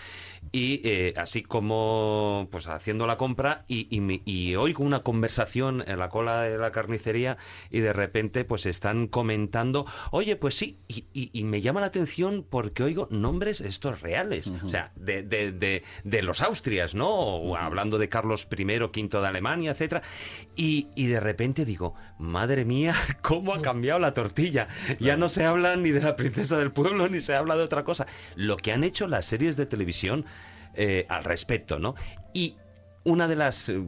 y eh, así como pues haciendo la compra y, y, oigo una conversación en la cola de la carnicería y de repente pues están comentando, oye, pues sí, y, me llama la atención porque oigo nombres estos reales, o sea, de, de, de, los Austrias, ¿no? O hablando de Carlos I, V de Alemania, etcétera, y, y de repente digo, madre mía, cómo ha cambiado la tortilla. Ya no se habla ni de la princesa del pueblo, ni se habla de otra cosa. Lo que han hecho las series de televisión eh, al respecto, ¿no? Y una de las eh,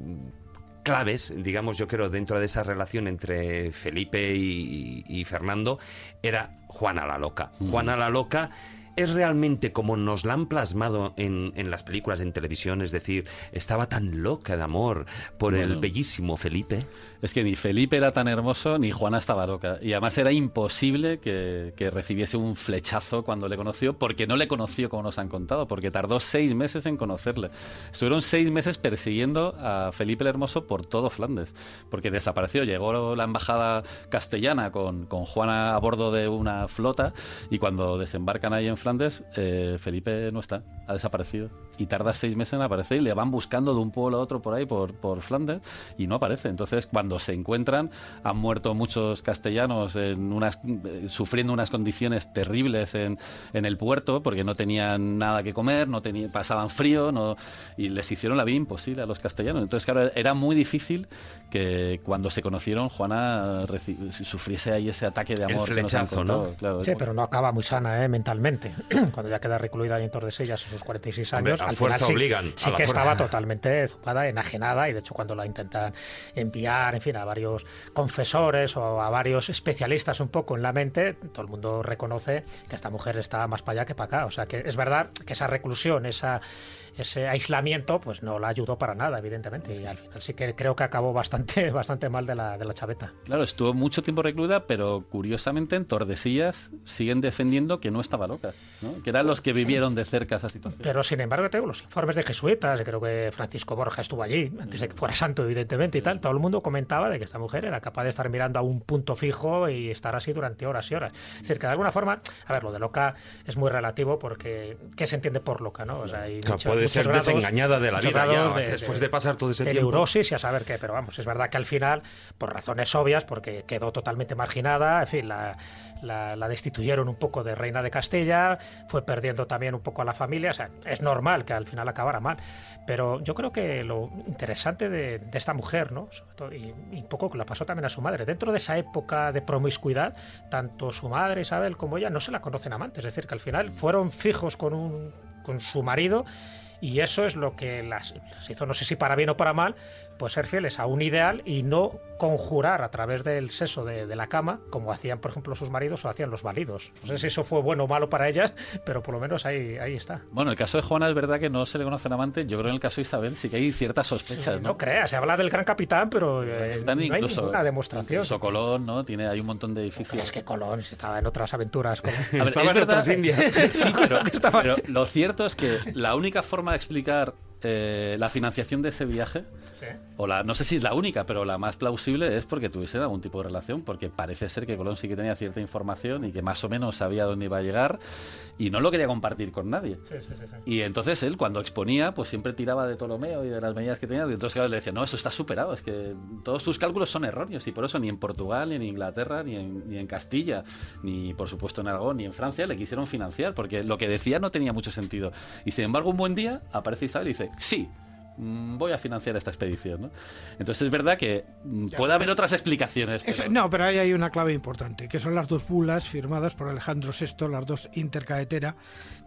claves, digamos, yo creo, dentro de esa relación entre Felipe y, Fernando, era Juana la Loca. Juana la Loca es realmente como nos la han plasmado en, en, las películas en televisión, es decir, estaba tan loca de amor por el bellísimo Felipe. Es que ni Felipe era tan hermoso ni Juana estaba loca. Y además era imposible que, que recibiese un flechazo cuando le conoció, porque no le conoció como nos han contado, porque tardó seis meses en conocerle. Estuvieron seis meses persiguiendo a Felipe el Hermoso por todo Flandes, porque desapareció. Llegó la embajada castellana con, con Juana a bordo de una flota y cuando desembarcan ahí en Flandes, eh, Felipe no está, ha desaparecido. Y tarda seis meses en aparecer y le van buscando de un pueblo a otro por ahí, por, por Flandes, y no aparece. Entonces, cuando se encuentran, han muerto muchos castellanos en unas, eh, sufriendo unas condiciones terribles en, en el puerto porque no tenían nada que comer, no tenían, pasaban frío no, y les hicieron la vida imposible a los castellanos. Entonces, claro, era muy difícil que cuando se conocieron Juana sufriese ahí ese ataque de amor. El flechazo, ¿no? Claro, sí, pero no acaba muy sana ¿eh? mentalmente. cuando ya queda recluida en Tordesillas a sus 46 años, al final sí, obligan sí que estaba totalmente zumbada, enajenada y de hecho cuando la intentan enviar, en fin, a varios confesores o a varios especialistas un poco en la mente, todo el mundo reconoce que esta mujer está más para allá que para acá. O sea que es verdad que esa reclusión, esa ese aislamiento pues no la ayudó para nada, evidentemente. Y al final sí que creo que acabó bastante, bastante mal de la, de la chaveta. Claro, estuvo mucho tiempo recluida, pero curiosamente en Tordesillas siguen defendiendo que no estaba loca, ¿no? que eran los que vivieron de cerca esa situación. Pero sin embargo, tengo los informes de jesuitas, creo que Francisco Borja estuvo allí, antes de que fuera santo, evidentemente, y tal. Todo el mundo comentaba de que esta mujer era capaz de estar mirando a un punto fijo y estar así durante horas y horas. Es decir, que de alguna forma, a ver, lo de loca es muy relativo porque ¿qué se entiende por loca? ¿no? O sea, hay puede ser desengañada de la vida ya, después de, pasar todo ese de tiempo. neurosis y a saber qué, pero vamos, es verdad que al final, por razones obvias, porque quedó totalmente marginada, en fin, la, la, destituyeron un poco de reina de Castilla, fue perdiendo también un poco a la familia, o sea, es normal que al final acabara mal, pero yo creo que lo interesante de, esta mujer, ¿no? y, un poco que la pasó también a su madre, dentro de esa época de promiscuidad, tanto su madre Isabel como ella no se la conocen amantes, es decir, que al final fueron fijos con un con su marido y eso es lo que las, hizo, no sé si para bien o para mal, pues ser fieles a un ideal y no conjurar a través del seso de, la cama, como hacían, por ejemplo, sus maridos o hacían los válidos. No sé si eso fue bueno o malo para ellas, pero por lo menos ahí, ahí está. Bueno, el caso de Juana es verdad que no se le conocen amante. Yo creo que en el caso de Isabel sí que hay ciertas sospechas, ¿no? No creas, se habla del gran capitán, pero eh, no hay ninguna demostración. Incluso Colón, ¿no? Tiene, hay un montón de edificios. Es que Colón estaba en otras aventuras. estaba en otras Indias. sí, pero lo cierto es que la única forma de explicar eh, la financiación de ese viaje, o la, no sé si es la única, pero la más plausible es porque tuviesen algún tipo de relación, porque parece ser que Colón sí que tenía cierta información y que más o menos sabía dónde iba a llegar y no lo quería compartir con nadie. y entonces él, cuando exponía, pues siempre tiraba de Ptolomeo y de las medidas que tenía, y entonces le decía, no, eso está superado, es que todos tus cálculos son erróneos y por eso ni en Portugal, ni en Inglaterra, ni en, ni en Castilla, ni por supuesto en Aragón, ni en Francia le quisieron financiar, porque lo que decía no tenía mucho sentido. Y sin embargo, un buen día aparece Isabel y dice, sí, mm, voy a financiar esta expedición. ¿no? Entonces es verdad que mm, puede haber otras explicaciones. no, pero ahí hay una clave importante, que son las dos bulas firmadas por Alejandro VI, las dos intercaetera,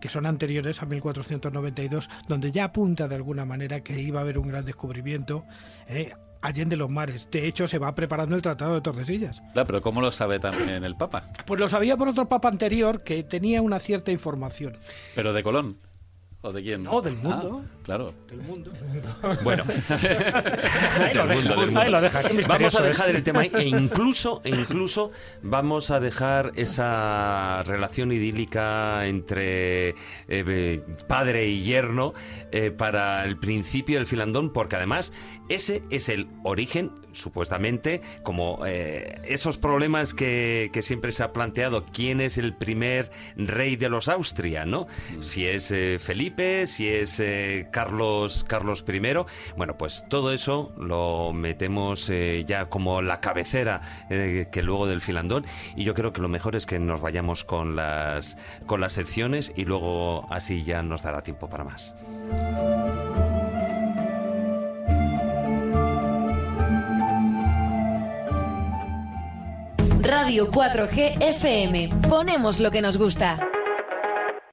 que son anteriores a 1492, donde ya apunta de alguna manera que iba a haber un gran descubrimiento. Eh, allende los mares. De hecho, se va preparando el Tratado de Tordesillas. Claro, pero ¿cómo lo sabe también el Papa? Pues lo sabía por otro Papa anterior que tenía una cierta información. Pero de Colón. ¿O de quién? No, del mundo. Ah, claro. Del mundo. Bueno. ahí, lo deja, ahí lo deja. Vamos a dejar el tema e incluso, e incluso vamos a dejar esa relación idílica entre eh, padre y yerno eh, para el principio del filandón, porque además ese es el origen supuestamente, como eh, esos problemas que, siempre se ha planteado, quién es el primer rey de los Austria, ¿no? Si es eh, Felipe, si es eh, Carlos, Carlos I. Bueno, pues todo eso lo metemos ya como la cabecera que luego del filandón y yo creo que lo mejor es que nos vayamos con las, con las secciones y luego así ya nos dará tiempo para más. Radio 4G FM. Ponemos lo que nos gusta.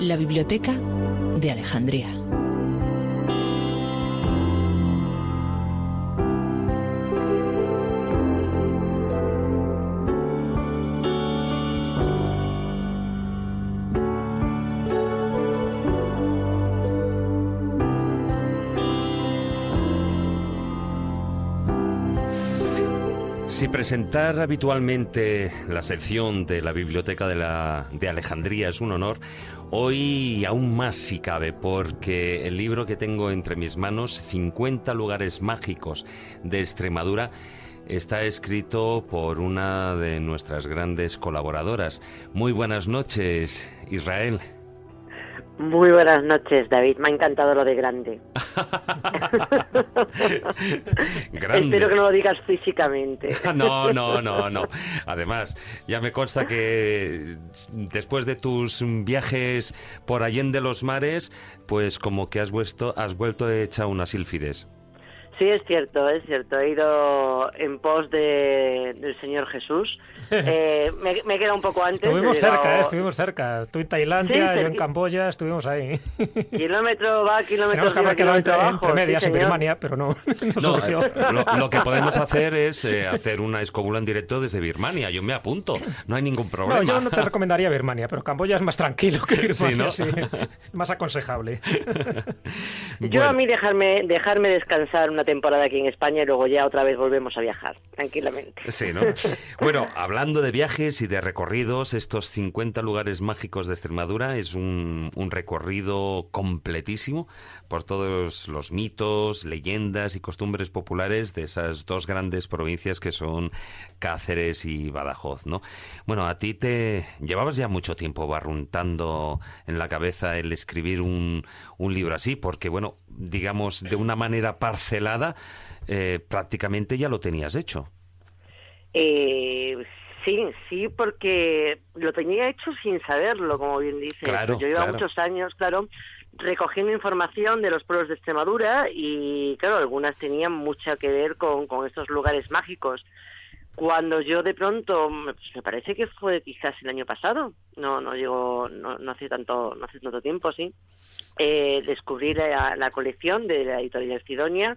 La Biblioteca de Alejandría. Si presentar habitualmente la sección de la Biblioteca de, la, de Alejandría es un honor, hoy aún más si cabe, porque el libro que tengo entre mis manos, 50 lugares mágicos de Extremadura, está escrito por una de nuestras grandes colaboradoras. Muy buenas noches, Israel. Muy buenas noches, David. Me ha encantado lo de grande. grande. Espero que no lo digas físicamente. no, no, no, no. Además, ya me consta que después de tus viajes por Allende los mares, pues como que has vuelto, has vuelto hecha una sílfides. Sí, es cierto, es cierto. He ido en pos de, del Señor Jesús. Eh, me, me he quedado un poco antes. Estuvimos cerca, llegado- eh, estuvimos cerca. Tú en Tailandia, Sí, yo en Camboya, estuvimos ahí. Kilómetro va, kilómetro Tenemos que haber quedado entre, entre medias en señor. Birmania, pero no, no No, eh, lo, lo que podemos hacer es eh, hacer una escóbula en directo desde Birmania. Yo me apunto, no hay ningún problema. No, yo no te recomendaría Birmania, pero Camboya es más tranquilo que Birmania, Sí, sí, ¿no? más aconsejable. Yo Bueno. a mí dejarme, dejarme descansar una temporada aquí en España y luego ya otra vez volvemos a viajar, tranquilamente. Sí, ¿no? Bueno, hablando de viajes y de recorridos, estos 50 lugares mágicos de Extremadura es un, un recorrido completísimo por todos los mitos, leyendas y costumbres populares de esas dos grandes provincias que son Cáceres y Badajoz, ¿no? Bueno, a ti te llevabas ya mucho tiempo barruntando en la cabeza el escribir un, un libro así, porque, bueno, digamos, de una manera parcelada, eh, prácticamente ya lo tenías hecho. Eh, sí, sí, porque lo tenía hecho sin saberlo, como bien dice. Claro, Yo llevo claro. muchos años, claro, recogiendo información de los pueblos de Extremadura y, claro, algunas tenían mucho que ver con, con estos lugares mágicos. Cuando yo de pronto, me- pues me parece que fue quizás el año pasado, no, no llegó, no, no hace tanto, no hace tanto tiempo, sí, eh, descubrí la, colección de la editorial Sidonia,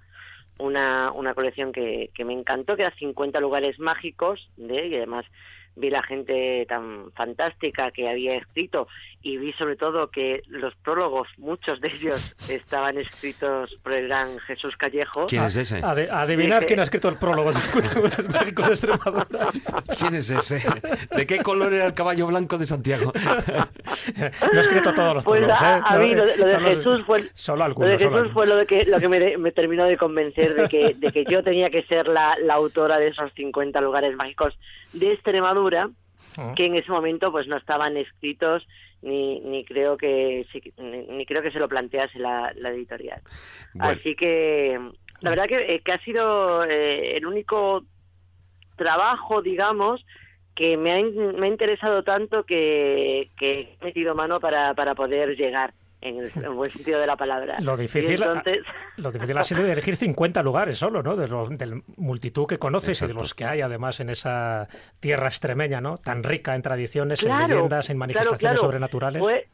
una, una colección que, que me encantó, que era 50 lugares mágicos, de, y además vi la gente tan fantástica que había escrito y vi sobre todo que los prólogos, muchos de ellos estaban escritos por el gran Jesús Callejo. ¿Quién es ese? Ade- adivinar quién ha escrito el prólogo de Culturas Mágicos de Extremadura. ¿Quién es ese? ¿De qué color era el caballo blanco de Santiago? No he escrito todos los Pues prólogos, a, ¿eh? a No, mí lo, de- lo de no Jesús fue Solo lo de algunos. solo Jesús algunos. fue lo de que lo que me, me terminó de convencer de que de que yo tenía que ser la, la autora de esos 50 lugares mágicos de Extremadura Ah. que en ese momento pues no estaban escritos ni, ni creo que ni, ni creo que se lo plantease la, la editorial Bueno. así que la verdad que, eh, que ha sido eh, el único trabajo digamos que me ha, me ha interesado tanto que, que he metido mano para, para poder llegar en el, en el buen sentido de la palabra Lo difícil, entonces lo difícil ha sido elegir 50 lugares solo, ¿no? De los, del multitud que conoces y de los que hay además en esa tierra extremeña, ¿no? Tan rica en tradiciones, en leyendas, en manifestaciones claro. sobrenaturales. Fue,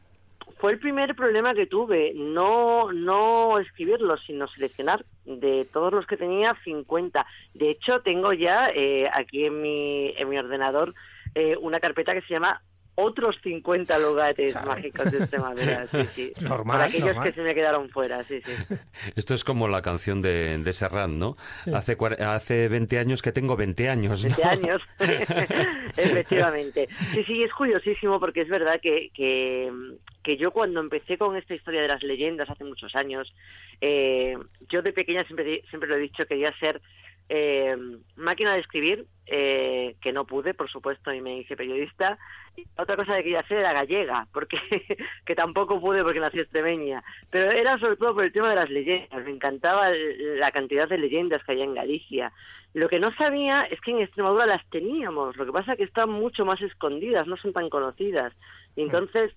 fue el primer problema que tuve, no, no escribirlos, sino seleccionar de todos los que tenía 50. De hecho, tengo ya eh, aquí en mi, en mi ordenador eh, una carpeta que se llama otros 50 lugares Claro. mágicos de Extremadura. Sí, sí. Normal, Para aquellos normal. que se me quedaron fuera, sí, sí. Esto es como la canción de, de Serrat, ¿no? Hace, cua- hace 20 años que tengo 20 años, ¿no? 20 años, efectivamente. Sí, sí, es curiosísimo porque es verdad que, que, que yo cuando empecé con esta historia de las leyendas hace muchos años, eh, yo de pequeña siempre, siempre lo he dicho, quería ser eh, máquina de escribir, eh, que no pude, por supuesto, y me hice periodista. Y otra cosa que quería hacer era gallega, porque que tampoco pude porque nací extremeña. Pero era sobre todo por el tema de las leyendas. Me encantaba la cantidad de leyendas que había en Galicia. Lo que no sabía es que en Extremadura las teníamos. Lo que pasa es que están mucho más escondidas, no son tan conocidas. Y entonces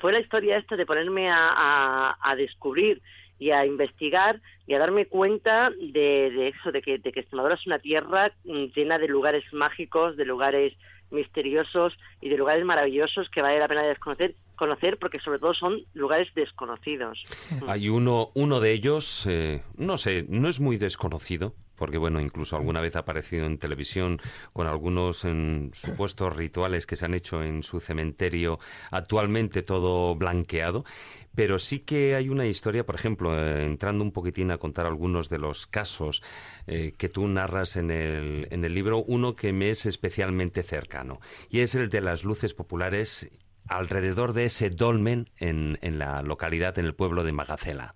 fue la historia esta de ponerme a, a- a descubrir y a investigar y a darme cuenta de, eso, de que, de que Extremadura es una tierra mm, llena de lugares mágicos, de lugares misteriosos y de lugares maravillosos que vale la pena desconocer, conocer porque sobre todo son lugares desconocidos. Hay uno, uno de ellos, eh, no sé, no es muy desconocido, porque bueno, incluso alguna vez ha aparecido en televisión con algunos supuestos rituales que se han hecho en su cementerio, actualmente todo blanqueado, pero sí que hay una historia, por ejemplo, eh, entrando un poquitín a contar algunos de los casos eh, que tú narras en el, en el libro, uno que me es especialmente cercano, y es el de las luces populares alrededor de ese dolmen en, en la localidad, en el pueblo de Magacela.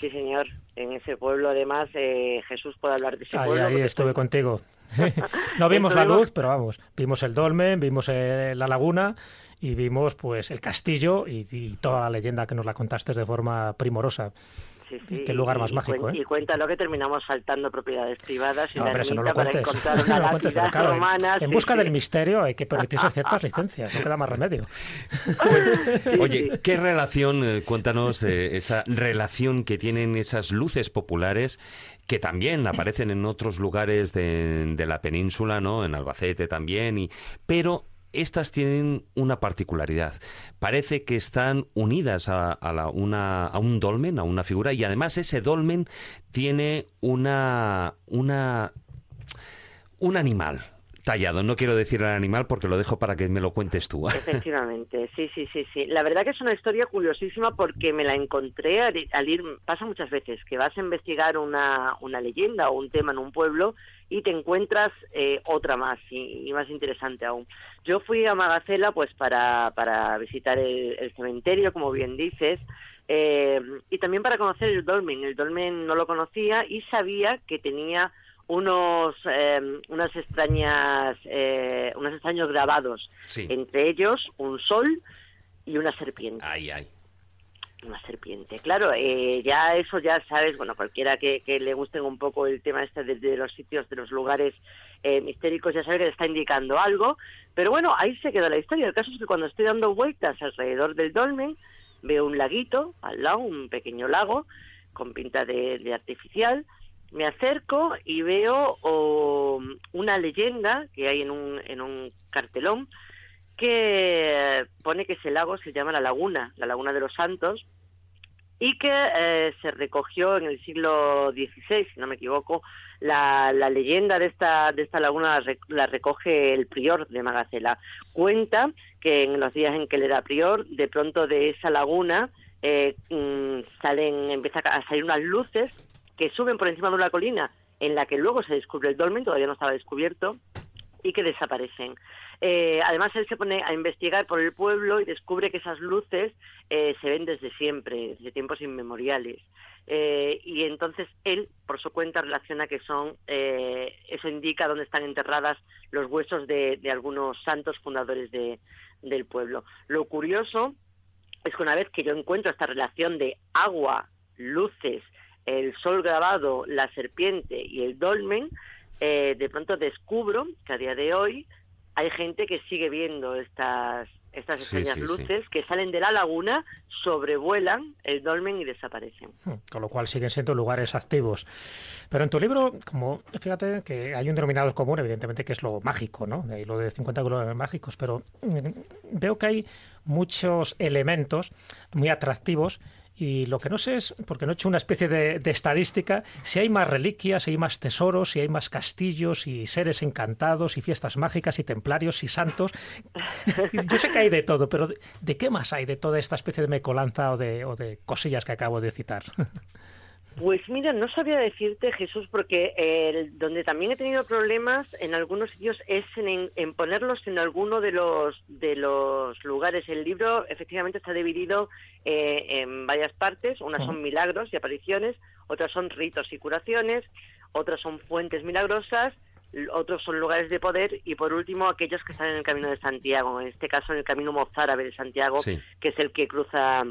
Sí, señor. En ese pueblo, además, eh, Jesús puede hablar de ese pueblo. Ahí estuve contigo. no vimos la luz, pero vamos, vimos el dolmen, vimos eh, la laguna y vimos pues el castillo y, y, toda la leyenda que nos la contaste de forma primorosa. Qué lugar más mágico, ¿eh? Y cuéntalo que terminamos saltando propiedades privadas y no, pero eso no lo cuentes. no lo cuentes claro, en, en, busca del misterio hay que permitirse ciertas licencias, no queda más remedio. Oye, ¿qué relación, eh, cuéntanos, eh, esa relación que tienen esas luces populares que también aparecen en otros lugares de, de la península, ¿no? En Albacete también, y, pero estas tienen una particularidad. Parece que están unidas a, una, a, un dolmen, a una figura, y además ese dolmen tiene una, una, un animal tallado. No quiero decir el animal porque lo dejo para que me lo cuentes tú. Efectivamente, sí, sí, sí, sí. La verdad que es una historia curiosísima porque me la encontré al, ir, pasa muchas veces, que vas a investigar una, una leyenda o un tema en un pueblo y te encuentras eh, otra más y, más interesante aún. Yo fui a Magacela pues para, para visitar el, cementerio, como bien dices, eh, y también para conocer el dolmen. El dolmen no lo conocía y sabía que tenía unos eh, unas extrañas unos extraños grabados, entre ellos un sol y una serpiente. Ay, ay una serpiente. Claro, eh, ya eso ya sabes, bueno, cualquiera que, le guste un poco el tema este de, los sitios, de los lugares eh, mistéricos, ya sabe que le está indicando algo. Pero bueno, ahí se quedó la historia. El caso es que cuando estoy dando vueltas alrededor del dolmen, veo un laguito al lado, un pequeño lago con pinta de, artificial. Me acerco y veo una leyenda que hay en un, en un cartelón que pone que ese lago se llama la Laguna, la Laguna de los Santos, y que eh, se recogió en el siglo XVI, si no me equivoco, la, leyenda de esta, de esta laguna la, recoge el prior de Magacela. Cuenta que en los días en que él era prior, de pronto de esa laguna eh, mm, salen, empiezan a salir unas luces que suben por encima de una colina en la que luego se descubre el dolmen, todavía no estaba descubierto, y que desaparecen. Eh, además, él se pone a investigar por el pueblo y descubre que esas luces eh, se ven desde siempre, desde tiempos inmemoriales. Eh, y entonces él, por su cuenta, relaciona que son, eso indica dónde están enterradas los huesos de, algunos santos fundadores del pueblo. Lo curioso es que una vez que yo encuentro esta relación de agua, luces, el sol grabado, la serpiente y el dolmen, de pronto descubro que a día de hoy hay gente que sigue viendo estas estas extrañas luces que salen de la laguna, sobrevuelan el dolmen y desaparecen. Hmm, con lo cual siguen siendo lugares activos. Pero en tu libro, como fíjate que hay un denominador común, evidentemente, que es lo mágico, ¿no? De ahí lo de 50 lugares mágicos, pero mm, veo que hay muchos elementos muy atractivos y lo que no sé es, porque no he hecho una especie de, estadística, si hay más reliquias, si hay más tesoros, si hay más castillos y seres encantados y fiestas mágicas y templarios y santos. Yo sé que hay de todo, pero ¿de, qué más hay de toda esta especie de mecolanza o de, o de cosillas que acabo de citar? Pues mira, no sabía decirte, Jesús, porque el, donde también he tenido problemas en algunos sitios es en, ponerlos en alguno de los de los lugares. El libro efectivamente está dividido eh, en varias partes. Unas son milagros y apariciones, otras son ritos y curaciones, otras son fuentes milagrosas, otros son lugares de poder y por último aquellos que están en el Camino de Santiago. En este caso en el Camino Mozárabe de Santiago, que es el que cruza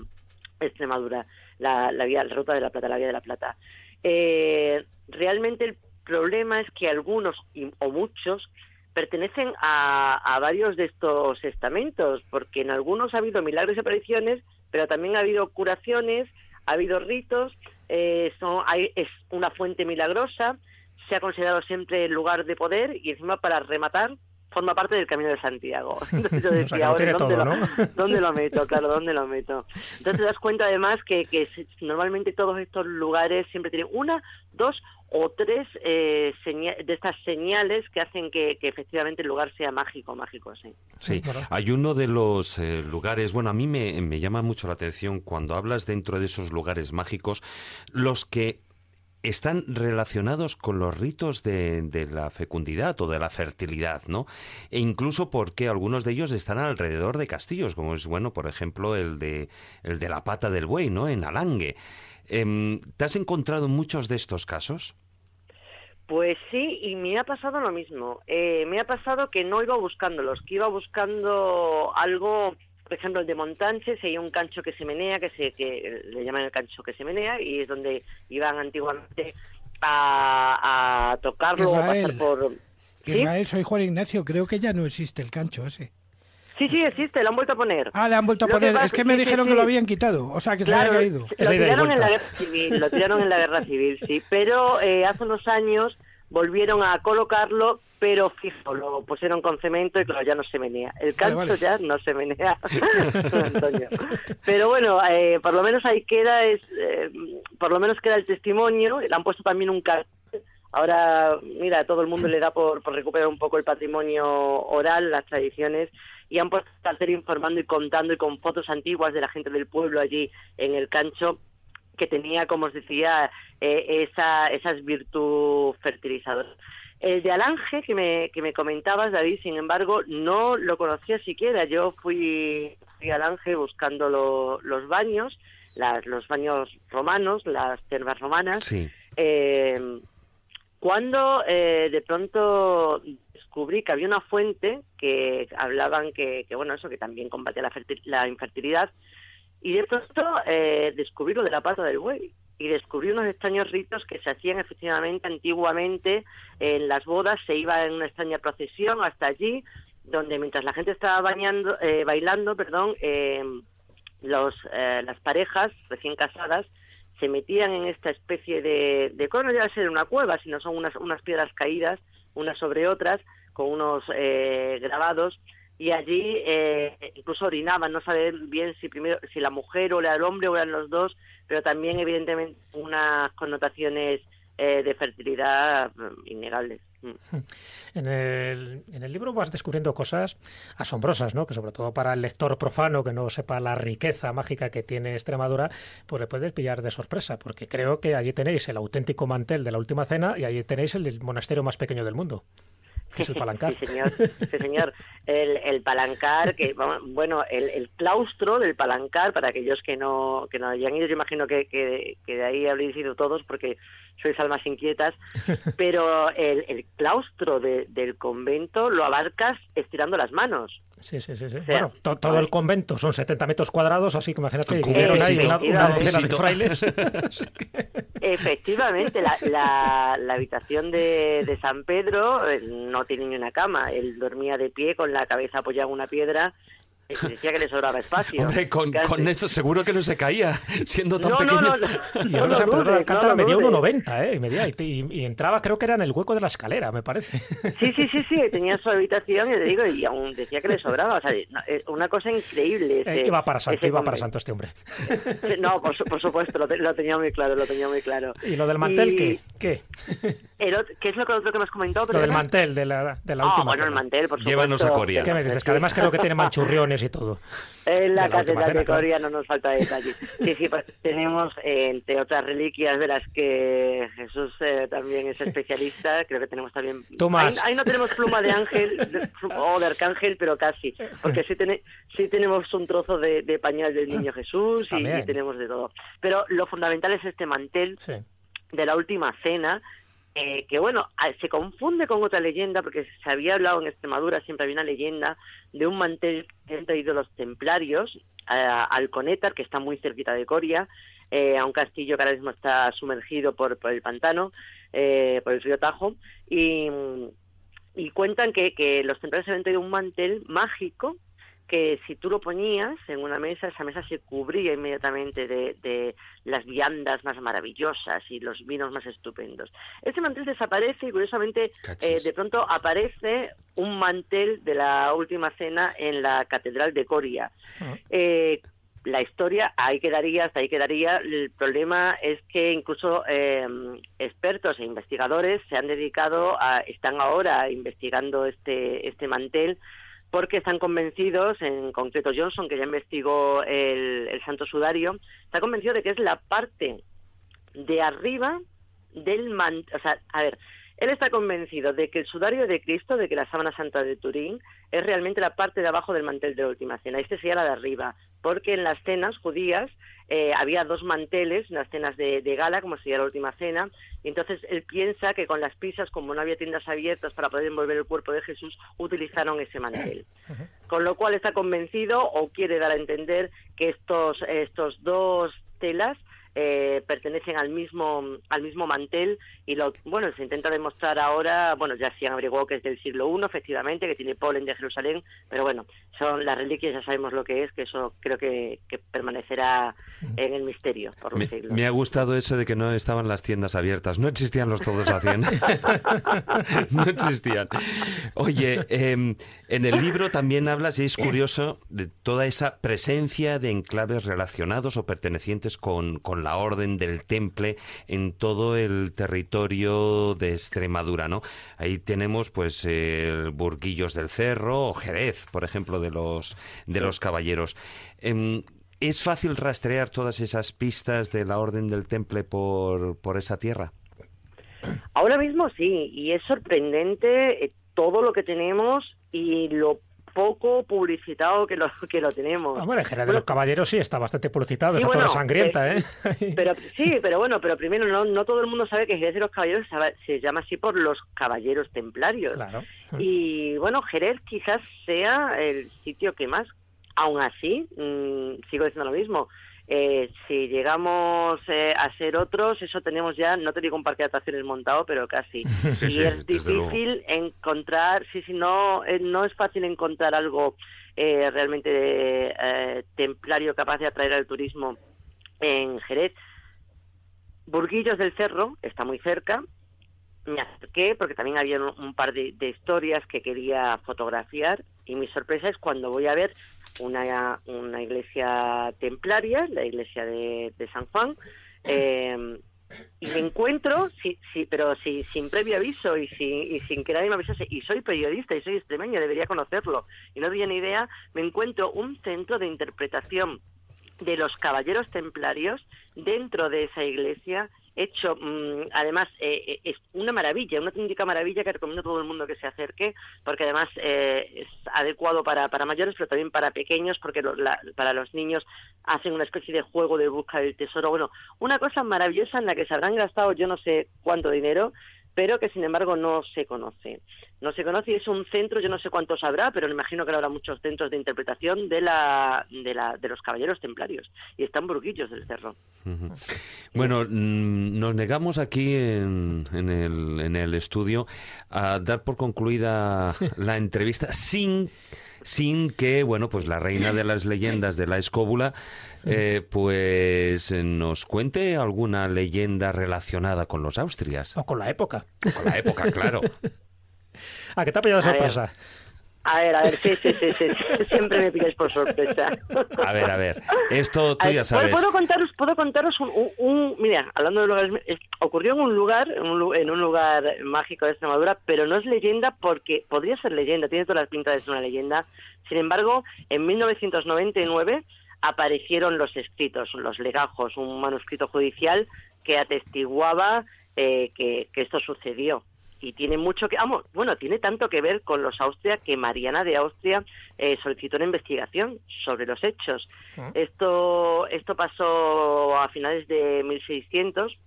Extremadura la, vía, la ruta de la Plata, la vía de la Plata. Eh, realmente el problema es que algunos o muchos pertenecen a, varios de estos estamentos, porque en algunos ha habido milagros y apariciones, pero también ha habido curaciones, ha habido ritos, eh, son, hay, es una fuente milagrosa, se ha considerado siempre el lugar de poder y encima para rematar forma parte del Camino de Santiago. Entonces yo decía, ¿dónde, lo, ¿dónde, lo, meto? Claro, ¿dónde lo meto? Entonces te das cuenta además que, que normalmente todos estos lugares siempre tienen una, dos o tres eh, de estas señales que hacen que, efectivamente el lugar sea mágico, mágico, sí. Sí, hay uno de los eh, lugares, bueno, a mí me, me llama mucho la atención cuando hablas dentro de esos lugares mágicos, los que están relacionados con los ritos de, de, la fecundidad o de la fertilidad, ¿no? E incluso porque algunos de ellos están alrededor de castillos, como es, bueno, por ejemplo, el de, el de la pata del buey, ¿no? En Alange. Em, ¿Te has encontrado muchos de estos casos? Pues sí, y me ha pasado lo mismo. Eh, me ha pasado que no iba buscándolos, que iba buscando algo, por ejemplo, el de Montanches, hay un cancho que se menea, que, se, que le llaman el cancho que se menea, y es donde iban antiguamente a, tocarlo o pasar por... Israel, soy Juan Ignacio, creo que ya no existe el cancho ese. Sí, sí, existe, lo han vuelto a poner. Ah, le han vuelto a poner. es que me dijeron que lo habían quitado, o sea, que se había caído. Lo tiraron en la guerra civil, lo tiraron en la guerra civil, sí. Pero eh, hace unos años volvieron a colocarlo, pero fijo, lo pusieron con cemento y claro, ya no se menea. El canto ya no se menea, Pero bueno, eh, por lo menos ahí queda, es, eh, por lo menos queda el testimonio, le han puesto también un cartel. Ahora, mira, todo el mundo le da por, por recuperar un poco el patrimonio oral, las tradiciones, y han puesto cartel informando y contando y con fotos antiguas de la gente del pueblo allí en el cancho que tenía, como os decía, eh, esa, esas virtud fertilizadoras. El de Alange, que me, que me comentabas, David, sin embargo, no lo conocía siquiera. Yo fui, fui a Alange buscando los baños, las, los baños romanos, las termas romanas. Eh, cuando eh, de pronto descubrí que había una fuente que hablaban que, que bueno, eso que también combatía la, la infertilidad, y de pronto eh, descubrí lo de la pata del buey. Y descubrí unos extraños ritos que se hacían efectivamente antiguamente en las bodas, se iba en una extraña procesión hasta allí, donde mientras la gente estaba bañando, eh, bailando, perdón, eh, los, eh, las parejas recién casadas se metían en esta especie de, de no debe ser una cueva, sino son unas, unas piedras caídas, unas sobre otras, con unos eh, grabados, y allí eh, incluso orinaban, no saben bien si primero si la mujer o el hombre o eran los dos, pero también evidentemente unas connotaciones eh, de fertilidad mm, innegables. Mm. En el, en el libro vas descubriendo cosas asombrosas, ¿no? Que sobre todo para el lector profano que no sepa la riqueza mágica que tiene Extremadura, pues le puedes pillar de sorpresa, porque creo que allí tenéis el auténtico mantel de la última cena y allí tenéis el monasterio más pequeño del mundo el palancar. sí, señor. Sí, señor. El, el palancar, que bueno, el, el, claustro del palancar, para aquellos que no, que no hayan ido, yo imagino que, que, que de ahí habréis ido todos, porque sois almas inquietas, pero el, el claustro del convento lo abarcas estirando las manos. Sí, sí, sí. bueno, todo el convento son 70 metros cuadrados, así que imagínate que hubieron ahí una, docena de frailes. Efectivamente, la, la, la habitación de, de, San Pedro eh, no tiene ni una cama. Él dormía de pie con la cabeza apoyada en una piedra decía que le sobraba espacio. Hombre, con, con, eso seguro que no se caía, siendo tan pequeño. No, no, y ahora San Pedro de Alcántara medía 1,90, ¿eh? Y, medía, y, y, entraba, creo que era en el hueco de la escalera, me parece. Sí, sí, sí, sí, tenía su habitación, y te digo, y aún decía que le sobraba. O sea, una cosa increíble. Ese, iba para santo, iba para santo este hombre. No, por, por supuesto, lo, lo, tenía muy claro, lo tenía muy claro. ¿Y lo del mantel qué? ¿Qué? ¿Qué es lo, otro que me has comentado? Lo del mantel, de la, de la ah, última. bueno, el mantel, por supuesto. Llévanos a Coria. ¿Qué me dices? Que además creo que tiene manchurriones y todo. En la, catedral de Coria no nos falta detalle. Sí, sí, pues tenemos, eh, entre otras reliquias de las que Jesús eh, también es especialista, creo que tenemos también... Tomás. Ahí, no tenemos pluma de ángel o de arcángel, pero casi, porque sí, sí tenemos un trozo de, pañal del niño Jesús y, tenemos de todo. Pero lo fundamental es este mantel de la última cena, eh, que bueno, se confunde con otra leyenda, porque se había hablado en Extremadura, siempre había una leyenda de un mantel que han traído los templarios al Conétar, que está muy cerquita de Coria, eh, a un castillo que ahora mismo está sumergido por, por el pantano, eh, por el río Tajo, y, y cuentan que, que los templarios habían traído un mantel mágico que si tú lo ponías en una mesa, esa mesa se cubría inmediatamente de, de, las viandas más maravillosas y los vinos más estupendos. Ese mantel desaparece y curiosamente eh, de pronto aparece un mantel de la última cena en la Catedral de Coria. Ah. Eh, la historia ahí quedaría, hasta ahí quedaría. El problema es que incluso eh, expertos e investigadores se han dedicado a, están ahora investigando este, este mantel porque están convencidos, en concreto Johnson, que ya investigó el, el Santo Sudario, está convencido de que es la parte de arriba del mantel, o sea, a ver, él está convencido de que el sudario de Cristo, de que la sábana santa de Turín, es realmente la parte de abajo del mantel de la última cena. Este sería la de arriba, porque en las cenas judías eh, había dos manteles, en las cenas de, gala, como sería la última cena, y entonces él piensa que con las pisas, como no había tiendas abiertas para poder envolver el cuerpo de Jesús, utilizaron ese mantel. Con lo cual está convencido o quiere dar a entender que estos, estos dos telas eh, pertenecen al mismo al mismo mantel y lo bueno se intenta demostrar ahora bueno ya se han averiguado que es del siglo I efectivamente que tiene polen de Jerusalén pero bueno son las reliquias ya sabemos lo que es que eso creo que, permanecerá en el misterio por me, me, ha gustado eso de que no estaban las tiendas abiertas no existían los todos a 100 no existían. Oye em, en el libro también hablas y es curioso de toda esa presencia de enclaves relacionados o pertenecientes con la Orden del Temple en todo el territorio de Extremadura, ¿no? Ahí tenemos pues Burguillos del Cerro o Jerez, por ejemplo, de los de los caballeros. Em, ¿Es fácil rastrear todas esas pistas de la Orden del Temple por, por esa tierra? Ahora mismo sí, y es sorprendente eh, todo lo que tenemos y lo poco publicitado que lo, que lo tenemos. Ah, bueno, en general de los caballeros sí está bastante publicitado, esa bueno, sangrienta, ¿eh? Pero, sí, pero bueno, pero primero no, no todo el mundo sabe que Jerez de los Caballeros se llama así por los caballeros templarios. Claro. Y bueno, Jerez quizás sea el sitio que más, aún así, mmm, sigo diciendo lo mismo, eh, si llegamos eh, a ser otros, eso tenemos ya, no te digo un parque de atracciones montado, pero casi. y es difícil encontrar, sí, sí, no, eh, no es fácil encontrar algo realmente templario capaz de atraer al turismo en Jerez. Burguillos del Cerro está muy cerca. Me acerqué porque también había un, par de historias que quería fotografiar y mi sorpresa es cuando voy a ver una, una iglesia templaria, la iglesia de, San Juan, eh, y me encuentro, sí, sí, pero sí, sin previo aviso y, y sin que nadie me avisase, y soy periodista y soy extremeño, debería conocerlo, y no tenía ni idea, me encuentro un centro de interpretación de los caballeros templarios dentro de esa iglesia hecho, mm, además, eh, eh, es una maravilla, una auténtica maravilla que recomiendo a todo el mundo que se acerque, porque además eh, es adecuado para, para mayores, pero también para pequeños, porque para los niños hacen una especie de juego de busca del tesoro. Bueno, una cosa maravillosa en la que se habrán gastado yo no sé cuánto dinero, pero que sin embargo no se conoce. No se conoce y es un centro, yo no sé cuántos habrá, pero me imagino que habrá muchos centros de interpretación de, la, de, la, de los caballeros templarios y están burguillos del cerro. Bueno, mm, nos negamos aquí en, en, el, en el estudio a dar por concluida la entrevista sin sin que, bueno, pues la reina de las leyendas de la escóbula, eh, pues nos cuente alguna leyenda relacionada con los Austrias. O con la época. con la época, claro. ¿A qué te ha pillado sorpresa? A ver, a ver, sí, sí, sí, sí. Siempre me pides por sorpresa. A ver, a ver. Esto tú ya sabes. ¿Puedo contaros, puedo contaros un, un, Mira, hablando de lugares... Ocurrió en un lugar, en un, en un, lugar mágico de Extremadura, pero no es leyenda porque podría ser leyenda, tiene todas las pintas de ser una leyenda. Sin embargo, en 1999 aparecieron los escritos, los legajos, un manuscrito judicial que atestiguaba eh, que, que esto sucedió y tiene mucho que, vamos, bueno, tiene tanto que ver con los Austria que Mariana de Austria eh, solicitó una investigación sobre los hechos. Esto, esto pasó a finales de 1600,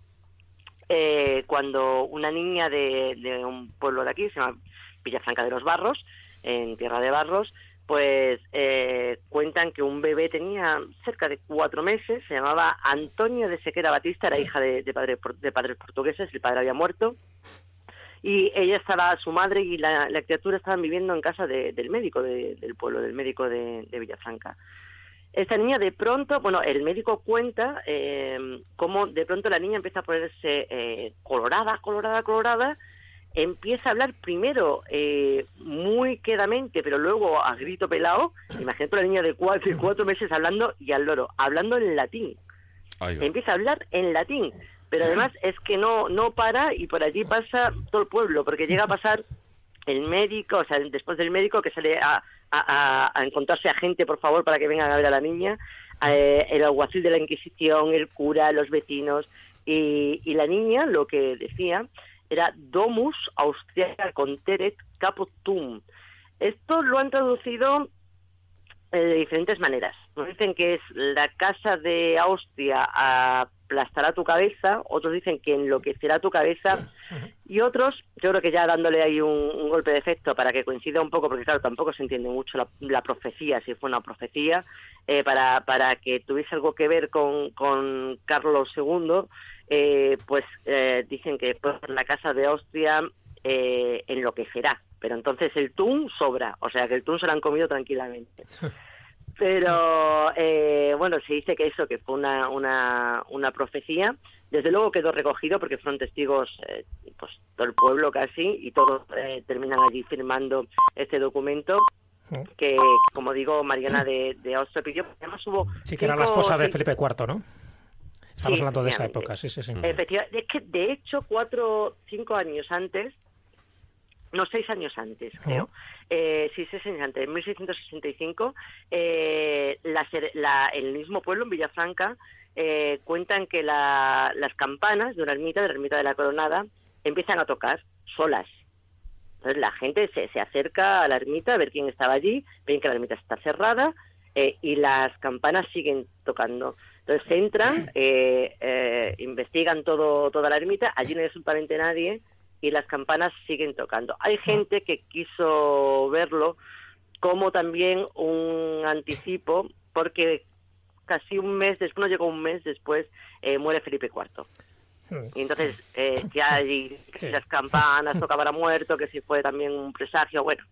eh, cuando una niña de, de, un pueblo de aquí, se llama Villafranca de los Barros, en Tierra de Barros, pues eh, cuentan que un bebé tenía cerca de cuatro meses, se llamaba Antonio de Sequera Batista, era hija de, de, padre, de padres portugueses, el padre había muerto, y ella estaba, su madre y la, criatura estaban viviendo en casa del médico del pueblo, del médico de, Villafranca. Esta niña de pronto, bueno, el médico cuenta eh, cómo de pronto la niña empieza a ponerse eh, colorada, colorada, colorada, empieza a hablar primero eh, muy quedamente, pero luego a grito pelado. Imagínate una niña de cuatro, de cuatro meses hablando y al loro, hablando en latín. Empieza a hablar en latín, pero además es que no, no para y por allí pasa todo el pueblo, porque llega a pasar el médico, o sea, después del médico que sale a, a, a encontrarse a gente, por favor, para que vengan a ver a la niña, eh, el alguacil de la Inquisición, el cura, los vecinos, y, y la niña lo que decía era Domus Austriaca Conteret Caput Tum. Esto lo han traducido eh, de diferentes maneras. Nos dicen que es la casa de Austria aplastará tu cabeza, otros dicen que enloquecerá tu cabeza y otros, yo creo que ya dándole ahí un, golpe de efecto para que coincida un poco, porque claro, tampoco se entiende mucho la, profecía, si fue una profecía, eh, para, para que tuviese algo que ver con, con Carlos II, eh, pues eh, dicen que por la casa de Austria eh, enloquecerá. Pero entonces el tun sobra, o sea que el tun se lo han comido tranquilamente. Pero eh, bueno, se dice que eso, que fue una, una, una profecía. Desde luego quedó recogido porque fueron testigos pues todo el pueblo casi y todos terminan allí firmando este documento que, como digo, Mariana de, de Austria pidió. Además hubo sí, que era la esposa de Felipe IV, ¿no? Estamos hablando de esa época, sí, sí, sí. Efectivamente, es que de hecho, cuatro, cinco años antes, no, seis años antes, creo, eh, sí, seis años antes, en 1665, eh, la, el mismo pueblo, en Villafranca, eh, cuentan que la, las campanas de una ermita, de la ermita de la Coronada, empiezan a tocar solas. Entonces la gente se, se acerca a la ermita a ver quién estaba allí, ven que la ermita está cerrada eh, y las campanas siguen tocando. Entonces entran, eh, eh, investigan todo, toda la ermita, allí no hay absolutamente nadie y las campanas siguen tocando. Hay gente que quiso verlo como también un anticipo, porque casi un mes después, no llegó un mes después, eh, muere Felipe IV. Hmm. Y entonces, eh, ya allí las campanas tocaban a muerto, que si fue también un presagio, bueno,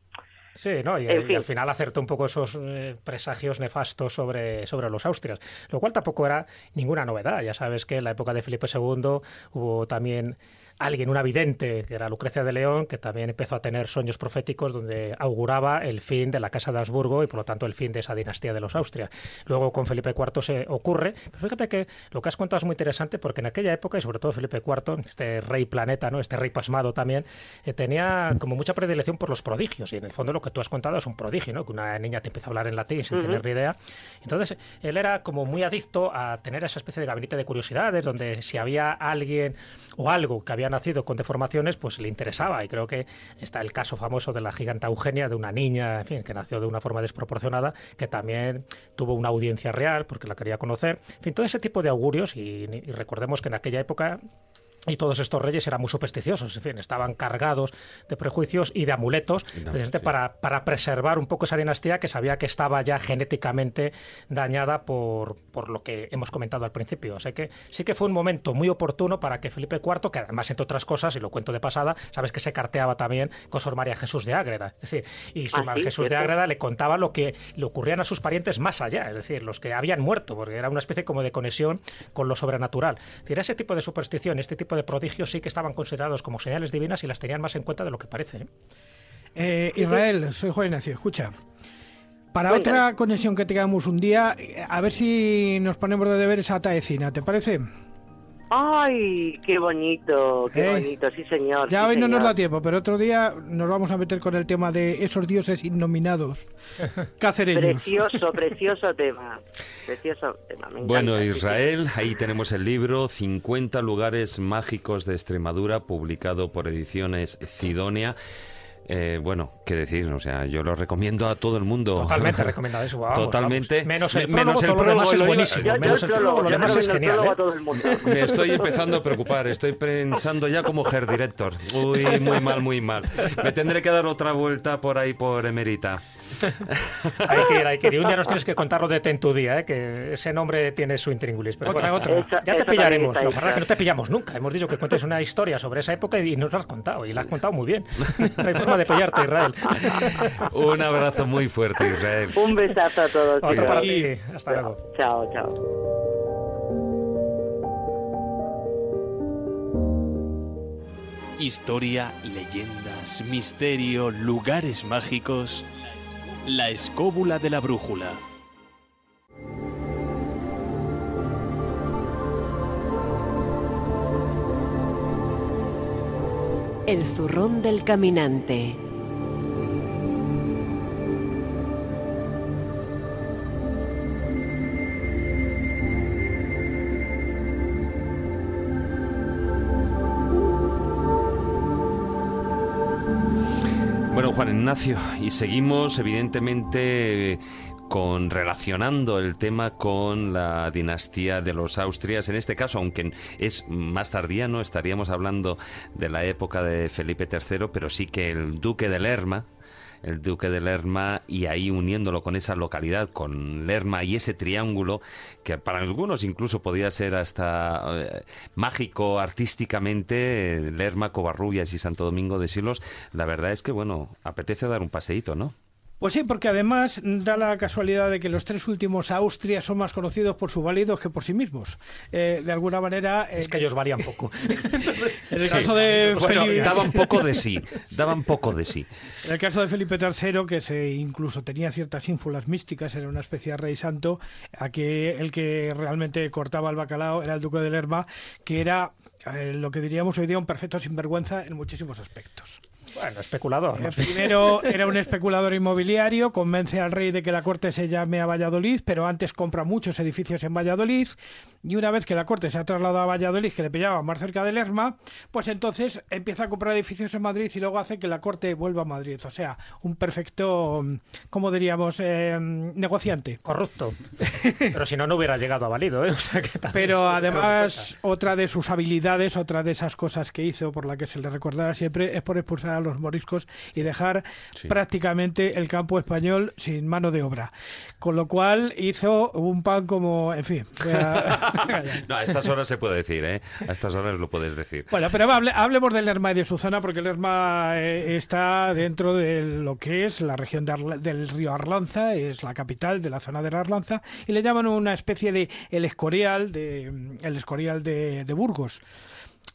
Sí, ¿no? Y, al final acertó un poco esos eh, presagios nefastos sobre, sobre los austrias, lo cual tampoco era ninguna novedad. Ya sabes que en la época de Felipe II hubo también alguien, una vidente, que era Lucrecia de León, que también empezó a tener sueños proféticos donde auguraba el fin de la Casa de Habsburgo y por lo tanto el fin de esa dinastía de los Austria. Luego con Felipe IV se ocurre, pero fíjate que lo que has contado es muy interesante porque en aquella época, y sobre todo Felipe IV, este rey planeta, ¿no? este rey pasmado también, eh, tenía como mucha predilección por los prodigios y en el fondo lo que tú has contado es un prodigio, ¿no? que una niña te empieza a hablar en latín sin tener ni idea. Entonces él era como muy adicto a tener esa especie de gabinete de curiosidades donde si había alguien o algo que había nacido con deformaciones, pues le interesaba. Y creo que está el caso famoso de la giganta Eugenia, de una niña, fin, que nació de una forma desproporcionada, que también tuvo una audiencia real porque la quería conocer. En fin, todo ese tipo de augurios, y recordemos que en aquella época y todos estos reyes eran muy supersticiosos, en fin, estaban cargados de prejuicios y de amuletos para, para, preservar un poco esa dinastía que sabía que estaba ya genéticamente dañada por, por lo que hemos comentado al principio. O sea que sí que fue un momento muy oportuno para que Felipe IV, que además, entre otras cosas, y lo cuento de pasada, sabes que se carteaba también con Sor María Jesús de Ágreda. Es decir, y Sor María Jesús de Ágreda le contaba lo que le ocurrían a sus parientes más allá, es decir, los que habían muerto, porque era una especie como de conexión con lo sobrenatural. Es decir, ese tipo de superstición, este tipo de prodigios sí que estaban considerados como señales divinas y las tenían más en cuenta de lo que parece. ¿eh? Eh, Israel, soy Juan Ignacio, escucha. Para otra conexión que tengamos un día, a ver si nos ponemos de deber esa taecina, ¿te parece? Ay, qué bonito, qué ¿Eh? bonito, sí señor. Ya hoy no nos da tiempo, pero otro día nos vamos a meter con el tema de esos dioses innominados cacereños. Precioso, precioso tema. Precioso tema. bueno, Israel, ahí tenemos el libro 50 lugares mágicos de Extremadura, publicado por Ediciones Cidonia. Eh, bueno, qué decir, o sea, yo lo recomiendo a todo el mundo. Totalmente recomendado eso. Totalmente. Menos el prólogo, menos el prólogo es buenísimo. menos el prólogo, lo demás es genial. ¿eh? Me estoy empezando a preocupar, estoy pensando ya como hair director. Uy, muy mal, muy mal. Me tendré que dar otra vuelta por ahí por Emerita. Hay que ir, hay que ir. Un día nos tienes que contar lo de Ten tu Día, ¿eh? que ese nombre tiene su intríngulis. Pero otra, bueno, otra. ya te pillaremos. La verdad que no te pillamos nunca. Hemos dicho que cuentes una historia sobre esa época y nos la has contado. Y la has contado muy bien. No hay forma de pillarte, Israel. Un abrazo muy fuerte, Israel. Un besazo a todos. Otro para ti. Hasta luego. Chao, chao. Historia, leyendas, misterio, lugares mágicos. La escóbula de la brújula. El zurrón del caminante. Ignacio, y seguimos evidentemente con relacionando el tema con la dinastía de los Austrias. En este caso, aunque es más tardía, estaríamos hablando de la época de Felipe III, pero sí que el duque de Lerma, el duque de Lerma y ahí uniéndolo con esa localidad, con Lerma y ese triángulo que para algunos incluso podía ser hasta eh, mágico artísticamente, Lerma, Covarrubias y Santo Domingo de Silos, la verdad es que bueno, apetece dar un paseíto, ¿no? Pues sí, porque además da la casualidad de que los tres últimos Austria son más conocidos por sus válidos que por sí mismos. Eh, de alguna manera... es que ellos varían poco. en el caso de Felipe... daban poco de sí, daban poco de sí. En el caso de Felipe III, que se incluso tenía ciertas ínfulas místicas, era una especie de rey santo, aquí el que realmente cortaba el bacalao era el duque de Lerma, que era eh, lo que diríamos hoy día un perfecto sinvergüenza en muchísimos aspectos. Bueno, especulador. Eh, primero era un especulador inmobiliario, convence al rey de que la corte se llame a Valladolid, pero antes compra muchos edificios en Valladolid. Y una vez que la corte se ha trasladado a Valladolid, que le pillaba más cerca de Lerma, pues entonces empieza a comprar edificios en Madrid y luego hace que la corte vuelva a Madrid. O sea, un perfecto, ¿cómo diríamos? Eh, negociante. Corrupto. Pero si no, no hubiera llegado a válido. ¿eh? pero además, otra de sus habilidades, otra de esas cosas que hizo por la que se le recordará siempre, es por expulsar a los moriscos y dejar prácticamente el campo español sin mano de obra. Con lo cual hizo un pan como, en fin. no, a estas horas se puede decir, ¿eh? A estas horas lo puedes decir. Bueno, pero hablemos del Lerma y de su zona, porque el Lerma eh, está dentro de lo que es la región del río Arlanza, es la capital de la zona de la Arlanza, y le llaman una especie de el Escorial de, el Escorial de Burgos.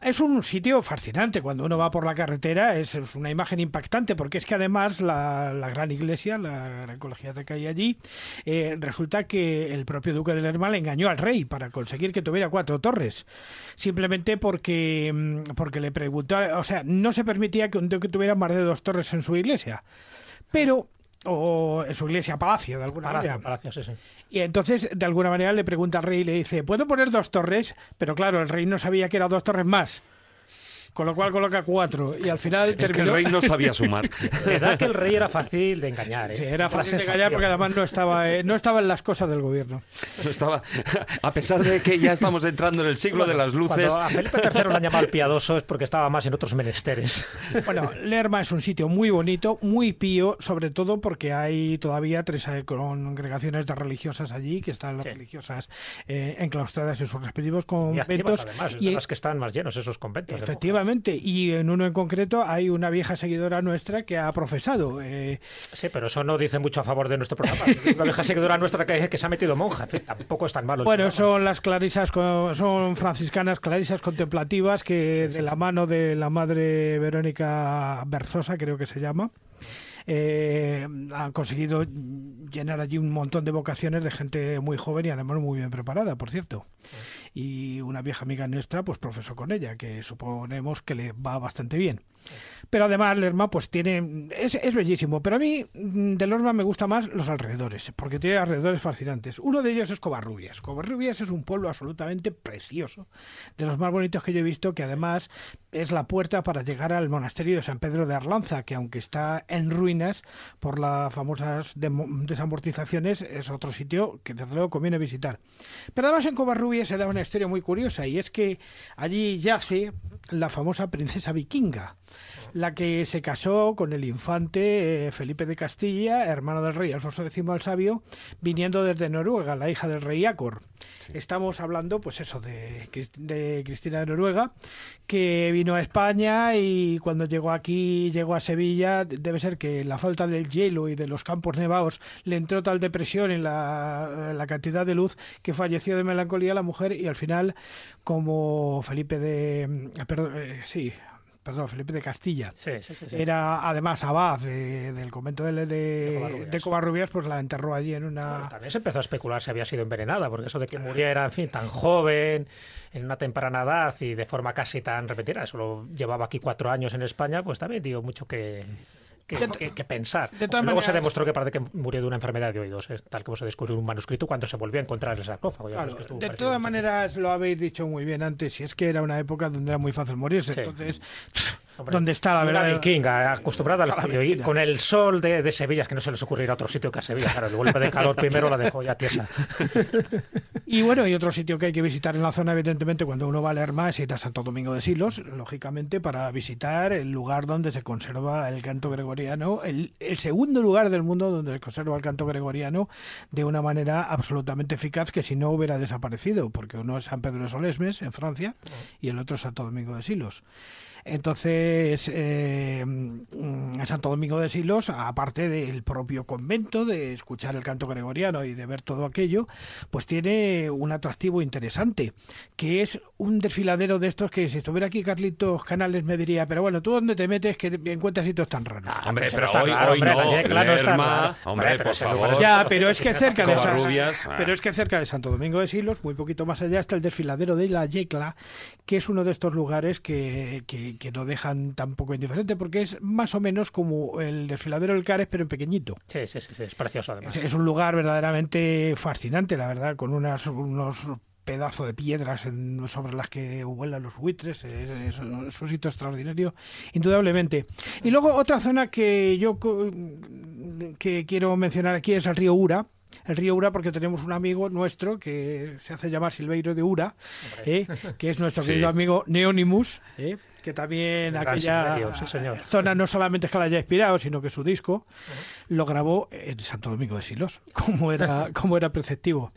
Es un sitio fascinante. Cuando uno va por la carretera es, una imagen impactante porque es que además la, gran iglesia, la gran colegiata que hay allí, eh, resulta que el propio duque de Lerma le engañó al rey para conseguir que tuviera cuatro torres. Simplemente porque, mm, porque le preguntó, o sea, no se permitía que un duque tuviera más de dos torres en su iglesia. Pero o en su iglesia palacio, de alguna manera. Palacio, sí, sí. Y entonces, de alguna manera, le pregunta al rey y le dice, ¿puedo poner dos torres? Pero claro, el rey no sabía que eran dos torres más con lo cual coloca cuatro y al final es que el rey no sabía sumar. Verdad que el rey era fácil de engañar ¿eh? sí, era fácil de engañar porque además no estaba eh, no estaba en las cosas del gobierno. No estaba a pesar de que ya estamos entrando en el siglo de las luces. cuando a Felipe III lo han llamado el piadoso es porque estaba más en otros menesteres. Bueno Lerma es un sitio muy bonito muy pío sobre todo porque hay todavía tres eh, congregaciones de religiosas allí que están las religiosas enclaustradas en sus respectivos conventos y, además, y las que están más llenos esos conventos efectivamente y en uno en concreto hay una vieja seguidora nuestra que ha profesado. Eh, sí, pero eso no dice mucho a favor de nuestro programa. Una vieja seguidora nuestra que, que se ha metido monja. tampoco es tan malo. Bueno, son las clarisas, son franciscanas clarisas contemplativas que de la mano de la madre Verónica Berzosa, creo que se llama. Eh, han conseguido llenar allí un montón de vocaciones de gente muy joven y además muy bien preparada, por cierto y una vieja amiga nuestra pues profesó con ella, que suponemos que le va bastante bien. Pero además Lerma pues tiene es, es, bellísimo, pero a mí mm, de Lerma me gusta más los alrededores, porque tiene alrededores fascinantes. Uno de ellos es Covarrubias. Covarrubias es un pueblo absolutamente precioso, de los más bonitos que yo he visto, que además es la puerta para llegar al monasterio de San Pedro de Arlanza, que aunque está en ruinas por las famosas desamortizaciones, es otro sitio que desde luego conviene visitar. Pero además en Covarrubias se da una historia muy curiosa y es que allí yace la famosa princesa vikinga, la que se casó con el infante eh, Felipe de Castilla, hermano del rey Alfonso X el Sabio, viniendo desde Noruega, la hija del rey Acor. Estamos hablando, pues eso, de, de Cristina de Noruega, que vino a España y cuando llegó aquí, llegó a Sevilla, debe ser que la falta del hielo y de los campos nevados le entró tal depresión en la, la cantidad de luz que falleció de melancolía la mujer y al final, como Felipe de... Perdón, eh, sí, perdón, Felipe de Castilla. Sí, sí, sí. Era además abad de- del convento de, de, Covarrubias. de Covarrubias, pues la enterró allí en una... También se empezó a especular si había sido envenenada, porque eso de que muriera, en fin, tan joven, en una temprana edad y de forma casi tan repentina, eso lo llevaba aquí cuatro años en España, pues también dio mucho que, que, De to- que- que pensar. de todas Luego se demostró que parece que murió de una enfermedad de oídos, es tal como se descubrió en un manuscrito cuando se volvió a encontrar el sarcófago. Claro, que de todas maneras lo habéis dicho muy bien antes, y es que era una época donde era muy fácil morirse, Sí. entonces, Hombre, ¿dónde está la verdad? vikinga, acostumbrada al frío, y con el sol de, de Sevilla, es que no se les ocurrirá otro sitio que a Sevilla, claro, el golpe de calor primero la dejó ya tiesa. Y bueno, hay otro sitio que hay que visitar en la zona, evidentemente, cuando uno va a Lerma, es ir a Santo Domingo de Silos, lógicamente, para visitar el lugar donde se conserva el canto gregoriano, el, el segundo lugar del mundo donde se conserva el canto gregoriano de una manera absolutamente eficaz que si no hubiera desaparecido, porque uno es San Pedro de Solesmes, en Francia, y el otro es Santo Domingo de Silos. Entonces, eh, mm, Santo Domingo de Silos, aparte del propio convento, de escuchar el canto gregoriano y de ver todo aquello, pues tiene un atractivo interesante, que es un desfiladero de estos que si estuviera aquí Carlitos Canales me diría, pero bueno, ¿tú dónde te metes que encuentras sitios tan raros? Hombre, Eso pero está hoy, claro, hoy hombre, no, la Yecla no está Lerma, claro. hombre, Hombre, pero por favor. es- Ya, pero es que cerca de San- ah. pero es que cerca de Santo Domingo de Silos, muy poquito más allá, está el desfiladero de la Yecla, que es uno de estos lugares que, que, que no dejan tampoco indiferente, porque es más o menos como el desfiladero del Cares, pero en pequeñito. Sí, sí, sí, sí, es precioso además. Es, es un lugar verdaderamente fascinante, la verdad, con unas, unos pedazos de piedras en- sobre las que vuelan los buitres, es, es- es un sitio extraordinario, indudablemente. Y luego otra zona que yo que quiero mencionar aquí es el río Ura. El río Ura porque tenemos un amigo nuestro que se hace llamar Silveiro de Ura, ¿eh? que es nuestro Sí. querido amigo Neonimus, ¿eh? Que también aquella Silverio, sí, señor. zona no solamente es que la haya inspirado, sino que su disco lo grabó en Santo Domingo de Silos, como era, como era preceptivo.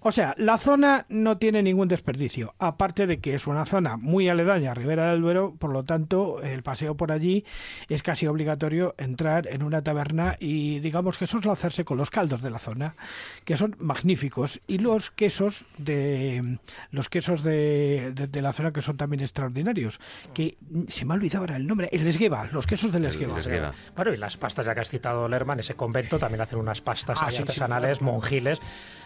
O sea, la zona no tiene ningún desperdicio, aparte de que es una zona muy aledaña a Ribera del Duero, por lo tanto, el paseo por allí es casi obligatorio entrar en una taberna y digamos que soslanzarse con los caldos de la zona, que son magníficos, y los quesos de los quesos de, de- de la zona que son también extraordinarios, que se me ha olvidado ahora el nombre, el esgueva, los quesos del esgueva. Bueno, y las pastas, ya que has citado Lerman, ese convento también hacen unas pastas Ah, ahí sí, sí, artesanales, claro. monjiles,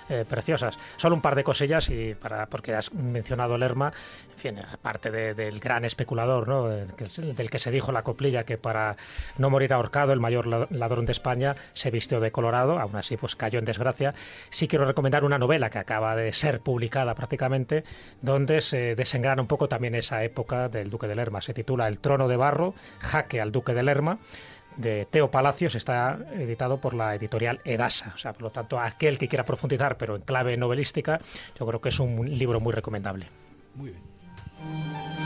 eh, preciosas. Solo un par de cosillas, y para porque has mencionado Lerma, en fin, aparte de- del gran especulador, ¿no? Del que se dijo la coplilla que para no morir ahorcado, el mayor la- ladrón de España se vistió de colorado, aún así pues cayó en desgracia. Sí quiero recomendar una novela que acaba de ser publicada prácticamente, donde se desengrana un poco también esa época del Duque de Lerma. Se titula El trono de barro, jaque al Duque de Lerma de Teo Palacios está editado por la editorial Edasa. O sea, por lo tanto, aquel que quiera profundizar, pero en clave novelística, yo creo que es un libro muy recomendable. Muy bien.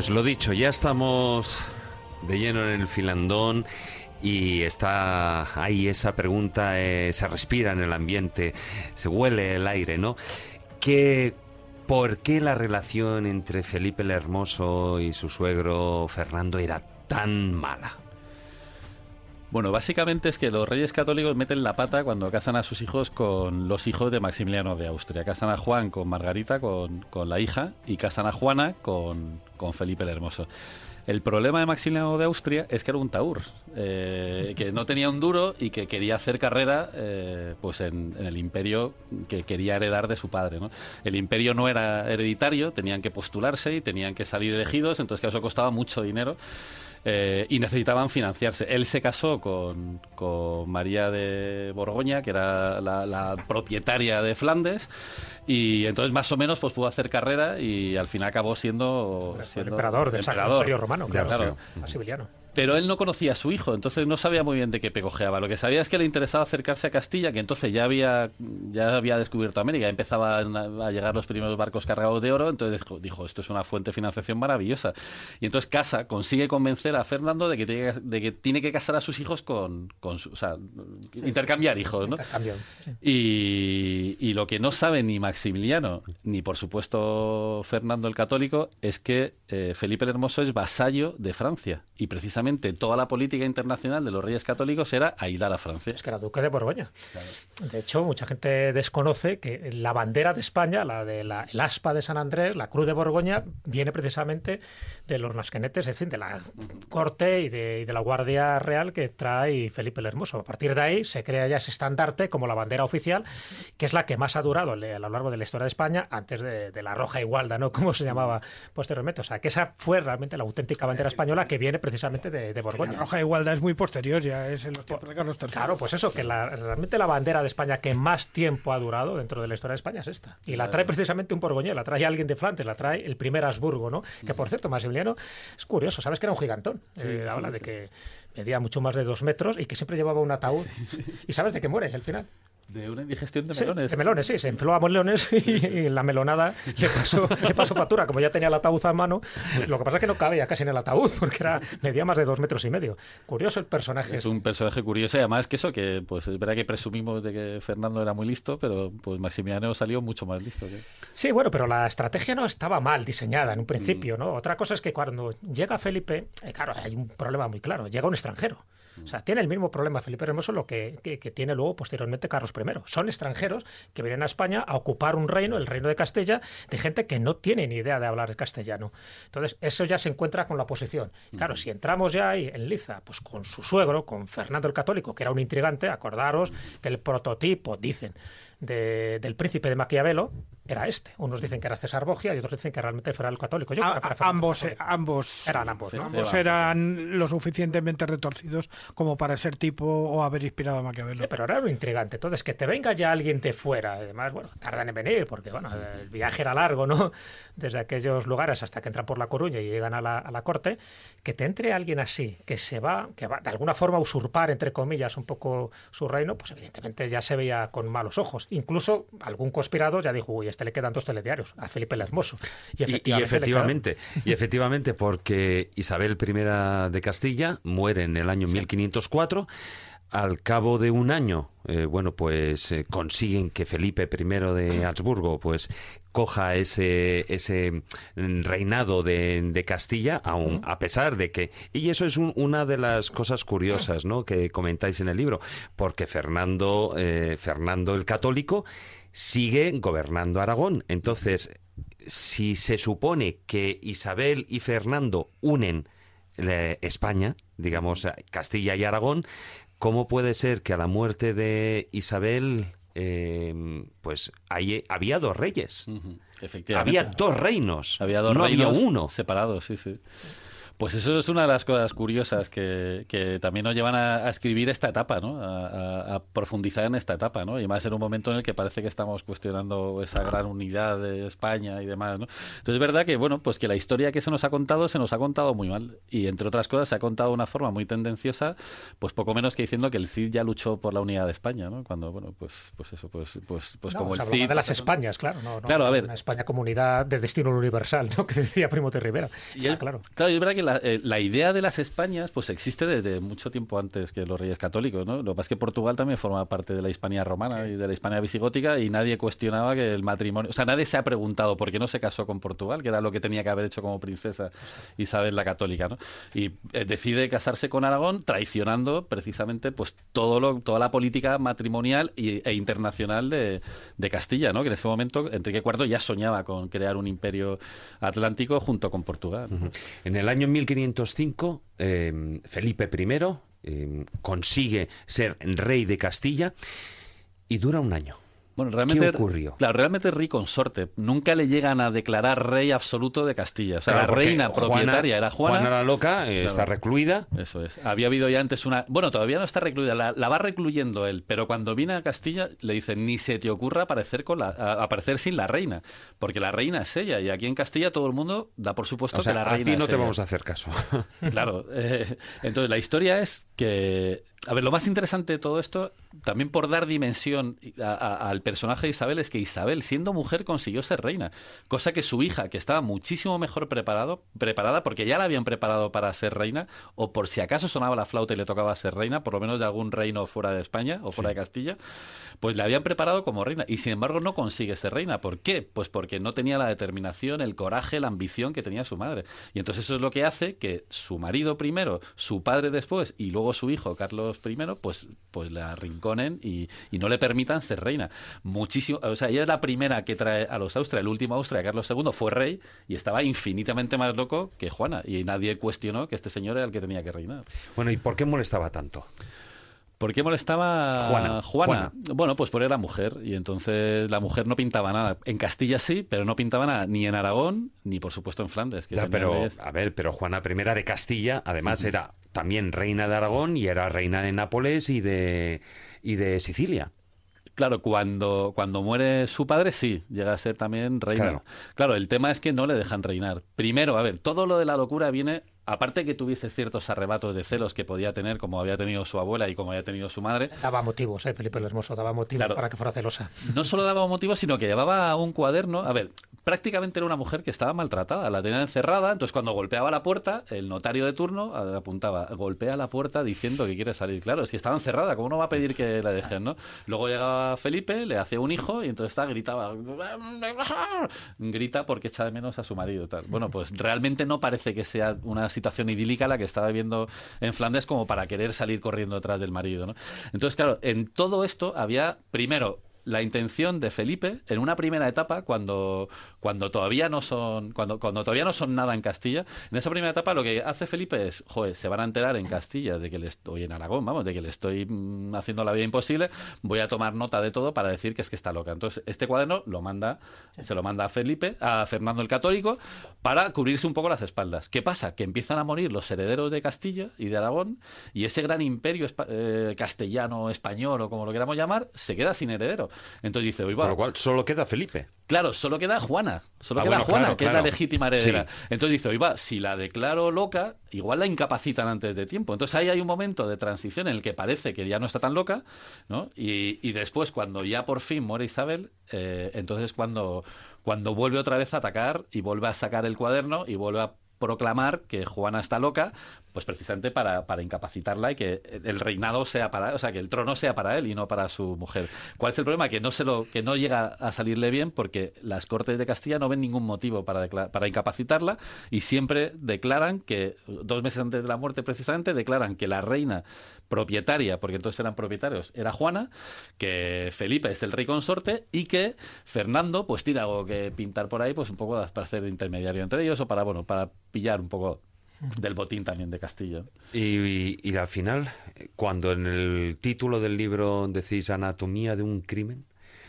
Pues lo dicho, ya estamos de lleno en el filandón y está ahí esa pregunta, eh, se respira en el ambiente, se huele el aire, ¿no? ¿Qué, ¿Por qué la relación entre Felipe el Hermoso y su suegro Fernando era tan mala? Bueno, básicamente es que los reyes católicos meten la pata cuando casan a sus hijos con los hijos de Maximiliano de Austria. Casan a Juan con Margarita, con, con la hija, y casan a Juana con, con Felipe el Hermoso. El problema de Maximiliano de Austria es que era un taur, eh, que no tenía un duro y que quería hacer carrera eh, pues en, el imperio que quería heredar de su padre. El imperio no era hereditario, tenían que postularse y tenían que salir elegidos, entonces que eso costaba mucho dinero. Eh, y necesitaban financiarse. Él se casó con, con María de Borgoña, que era la, la propietaria de Flandes, y entonces más o menos pues pudo hacer carrera y al final acabó siendo, El emperador del Sacro emperador. Imperio Romano, claro. Claro. Maximiliano. Pero él no conocía a su hijo, entonces no sabía muy bien de qué pegojeaba. Lo que sabía es que le interesaba acercarse a Castilla, que entonces ya había, ya había descubierto América, empezaban a llegar los primeros barcos cargados de oro, entonces dijo, dijo, esto es una fuente de financiación maravillosa. Y entonces casa, consigue convencer a Fernando de que tiene, que- de que, tiene que casar a sus hijos con, con su- o sea, intercambiar hijos, ¿no? Y, y lo que no sabe ni Maximiliano, ni por supuesto Fernando el Católico, es que eh, Felipe el Hermoso es vasallo de Francia. Y precisamente toda la política internacional de los reyes católicos era aislar a Francia. Es que era duque de Borgoña. De hecho, mucha gente desconoce que la bandera de España, la de la, el aspa de San Andrés, la cruz de Borgoña, viene precisamente de los nasquenetes, es decir, de la corte y de, y de la guardia real que trae Felipe el Hermoso. A partir de ahí se crea ya ese estandarte como la bandera oficial, que es la que más ha durado a lo largo de la historia de España, antes de, de la roja igualda, ¿no? Como se llamaba posteriormente. O sea, que esa fue realmente la auténtica bandera española que viene precisamente de, de Borgoña. La roja de igualdad es muy posterior, ya es en los tiempos de Carlos III. Claro, pues eso, que la- realmente la bandera de España que más tiempo ha durado dentro de la historia de España es esta. Y la trae precisamente un borgoñés, la trae alguien de Flandes, la trae el primer Habsburgo, ¿no? Que por cierto, Maximiliano es curioso, sabes que era un gigantón. Eh, habla de que medía mucho más de dos metros y que siempre llevaba un ataúd. ¿Y sabes de qué muere al final? De una indigestión de Sí, melones. de melones, sí, se infló a melones y, en la melonada le pasó, le pasó factura. Como ya tenía el ataúd a mano, lo que pasa es que no cabía casi en el ataúd porque era, medía más de dos metros y medio. Curioso el personaje. Es un personaje curioso y además que eso, que pues es verdad que presumimos de que Fernando era muy listo, pero pues Maximiliano salió mucho más listo. que- Sí, bueno, pero la estrategia no estaba mal diseñada en un principio, ¿no? Otra cosa es que cuando llega Felipe, eh, claro, hay un problema muy claro, llega un extranjero. O sea, tiene el mismo problema Felipe Hermoso lo que, que- que tiene luego posteriormente Carlos I. Son extranjeros que vienen a España a ocupar un reino, el reino de Castilla, de gente que no tiene ni idea de hablar castellano. Entonces, eso ya se encuentra con la oposición. Claro, si entramos ya ahí en Liza, pues con su suegro, con Fernando el Católico, que era un intrigante, acordaros que el prototipo, dicen, de- del príncipe de Maquiavelo era este. Unos dicen que era César Borgia y otros dicen que realmente fuera el católico. Yo A- creo que era a- Fernando ambos, eh, Católico. ambos Eran ambos, ¿no? ambos eran lo suficientemente retorcidos como para ser tipo o haber inspirado a Maquiavelo. Sí, pero era un intrigante. Entonces, que te venga ya alguien de fuera, además, bueno, tardan en venir, porque bueno, el viaje era largo, ¿no? Desde aquellos lugares hasta que entran por La Coruña y llegan a la, a la corte, que te entre alguien así, que se va, que va de alguna forma a usurpar, entre comillas, un poco su reino, pues evidentemente ya se veía con malos ojos. Incluso algún conspirador ya dijo, uy, a este le quedan dos telediarios, a Felipe el Hermoso. Y efectivamente, Y, efectivamente, y efectivamente, porque Isabel I de Castilla muere en el año 1504. Al cabo de un año, eh, bueno, pues eh, consiguen que Felipe I de Habsburgo, pues coja ese, ese mm, reinado de, de Castilla, aun, a pesar de que... Y eso es un- una de las cosas curiosas ¿no? que comentáis en el libro, porque Fernando, eh, Fernando el Católico sigue gobernando Aragón. Entonces, si se supone que Isabel y Fernando unen eh, España, digamos eh, Castilla y Aragón, ¿cómo puede ser que a la muerte de Isabel, eh, pues ahí había dos reyes? Efectivamente. Había dos reinos. Había dos no reinos había uno. separados, sí, sí. Pues eso es una de las cosas curiosas que, que también nos llevan a, a escribir esta etapa, ¿no? A, a- a profundizar en esta etapa, ¿no? Y más en un momento en el que parece que estamos cuestionando esa gran unidad de España y demás, ¿no? Entonces es verdad que, bueno, pues que la historia que se nos ha contado se nos ha contado muy mal. Y entre otras cosas se ha contado de una forma muy tendenciosa, pues poco menos que diciendo que el Cid ya luchó por la unidad de España, ¿no? Cuando, bueno, pues, pues eso, pues, pues, pues No, como el Cid... de las Españas, claro. No, no, Claro, a ver. Una España comunidad de destino universal, ¿no? Que decía Primo de Rivera. Y Está es- claro. Claro, es verdad que la, eh, la idea de las Españas pues existe desde mucho tiempo antes que los reyes católicos, ¿no? Lo que pasa es que Portugal también forma parte de la Hispania romana y de la Hispania visigótica y nadie cuestionaba que el matrimonio, o sea, nadie se ha preguntado por qué no se casó con Portugal, que era lo que tenía que haber hecho como princesa Isabel la católica, ¿no? Y eh, decide casarse con Aragón traicionando precisamente pues todo lo, toda la política matrimonial y- e internacional de, de Castilla, ¿no? Que en ese momento Enrique IV ya soñaba con crear un imperio atlántico junto con Portugal. En el año 1505, eh, Felipe I eh, consigue ser rey de Castilla y dura un año. Bueno, realmente, ¿Qué ocurrió? Claro, realmente rey consorte. Nunca le llegan a declarar rey absoluto de Castilla. O sea, Claro, la reina propietaria era Juana. Juana la loca eh, Claro. está recluida. Eso es. Había habido ya antes una... Bueno, todavía no está recluida, la, la va recluyendo él, pero cuando viene a Castilla le dicen, ni se te ocurra aparecer, con la, a- aparecer sin la reina, porque la reina es ella, y aquí en Castilla todo el mundo da por supuesto O sea, que la a reina ti no es te ella. vamos a hacer caso. Claro. eh, entonces, la historia es que. A ver, lo más interesante de todo esto, también por dar dimensión a- a- al personaje de Isabel, es que Isabel, siendo mujer, consiguió ser reina. Cosa que su hija, que estaba muchísimo mejor preparado, preparada, porque ya la habían preparado para ser reina, o por si acaso sonaba la flauta y le tocaba ser reina, por lo menos de algún reino fuera de España o fuera de Castilla, pues la habían preparado como reina. Y sin embargo no consigue ser reina. ¿Por qué? Pues porque no tenía la determinación, el coraje, la ambición que tenía su madre. Y entonces eso es lo que hace que su marido primero, su padre después y luego su hijo Carlos I, pues, pues la arrinconen y, y no le permitan ser reina. Muchísimo, o sea, ella es la primera que trae a los Austria, el último Austria, Carlos II, fue rey y estaba infinitamente más loco que Juana. Y nadie cuestionó que este señor era el que tenía que reinar. Bueno, ¿y por qué molestaba tanto? ¿Por qué molestaba Juana, Juana. Bueno, pues por era mujer y entonces la mujer no pintaba nada. En Castilla sí, pero no pintaba nada ni en Aragón ni por supuesto en Flandes. Que Ya, pero, reyes. a ver, pero Juana I de Castilla, además, era también reina de Aragón y era reina de Nápoles y de, y de Sicilia. Claro, cuando, cuando muere su padre, sí, llega a ser también reina. Claro. Claro. el tema es que no le dejan reinar. Primero, a ver, todo lo de la locura viene, aparte que tuviese ciertos arrebatos de celos que podía tener, como había tenido su abuela y como había tenido su madre, Daba motivos, ¿eh? Felipe el Hermoso daba motivos Claro. para que fuera celosa. no solo daba motivos, sino que llevaba un cuaderno. A ver, prácticamente era una mujer que estaba maltratada, la tenían encerrada, entonces cuando golpeaba la puerta, el notario de turno apuntaba, golpea la puerta diciendo que quiere salir. Claro, es que estaba encerrada, ¿cómo no va a pedir que la dejen, no? Luego llegaba Felipe, le hacía un hijo y entonces esta gritaba, grita porque echa de menos a su marido. Tal. Bueno, pues realmente no parece que sea una situación idílica la que estaba viviendo en Flandes como para querer salir corriendo detrás del marido, ¿no? Entonces, claro, en todo esto había, primero, la intención de Felipe en una primera etapa cuando cuando todavía no son cuando cuando todavía no son nada en Castilla en esa primera etapa lo que hace Felipe es joder se van a enterar en Castilla de que le estoy en Aragón vamos de que le estoy mm, haciendo la vida imposible voy a tomar nota de todo para decir que es que está loca entonces este cuaderno lo manda se lo manda a Felipe a Fernando el Católico para cubrirse un poco las espaldas. Qué pasa que empiezan a morir los herederos de Castilla y de Aragón y ese gran imperio eh, castellano español o como lo queramos llamar se queda sin heredero. Entonces dice, oye, va, Con lo cual, solo queda Felipe. Claro, solo queda Juana. Solo Ah, queda bueno, Juana, claro, que es la legítima heredera. Sí. Entonces dice, oiga, si la declaro loca, igual la incapacitan antes de tiempo. Entonces ahí hay un momento de transición en el que parece que ya no está tan loca, ¿no? Y, y después, cuando ya por fin muere Isabel, eh, entonces cuando, cuando vuelve otra vez a atacar y vuelve a sacar el cuaderno y vuelve a proclamar que Juana está loca, pues precisamente para, para incapacitarla y que el reinado sea para, o sea, que el trono sea para él y no para su mujer. ¿Cuál es el problema? Que no se lo, que no llega a salirle bien porque las Cortes de Castilla no ven ningún motivo para, para incapacitarla y siempre declaran que, dos meses antes de la muerte precisamente, declaran que la reina propietaria, porque entonces eran propietarios, era Juana, que Felipe es el rey consorte y que Fernando pues tiene algo que pintar por ahí, pues un poco para hacer de intermediario entre ellos o para, bueno, para pillar un poco del botín también de Castilla. Y, y- y al final, cuando en el título del libro decís anatomía de un crimen,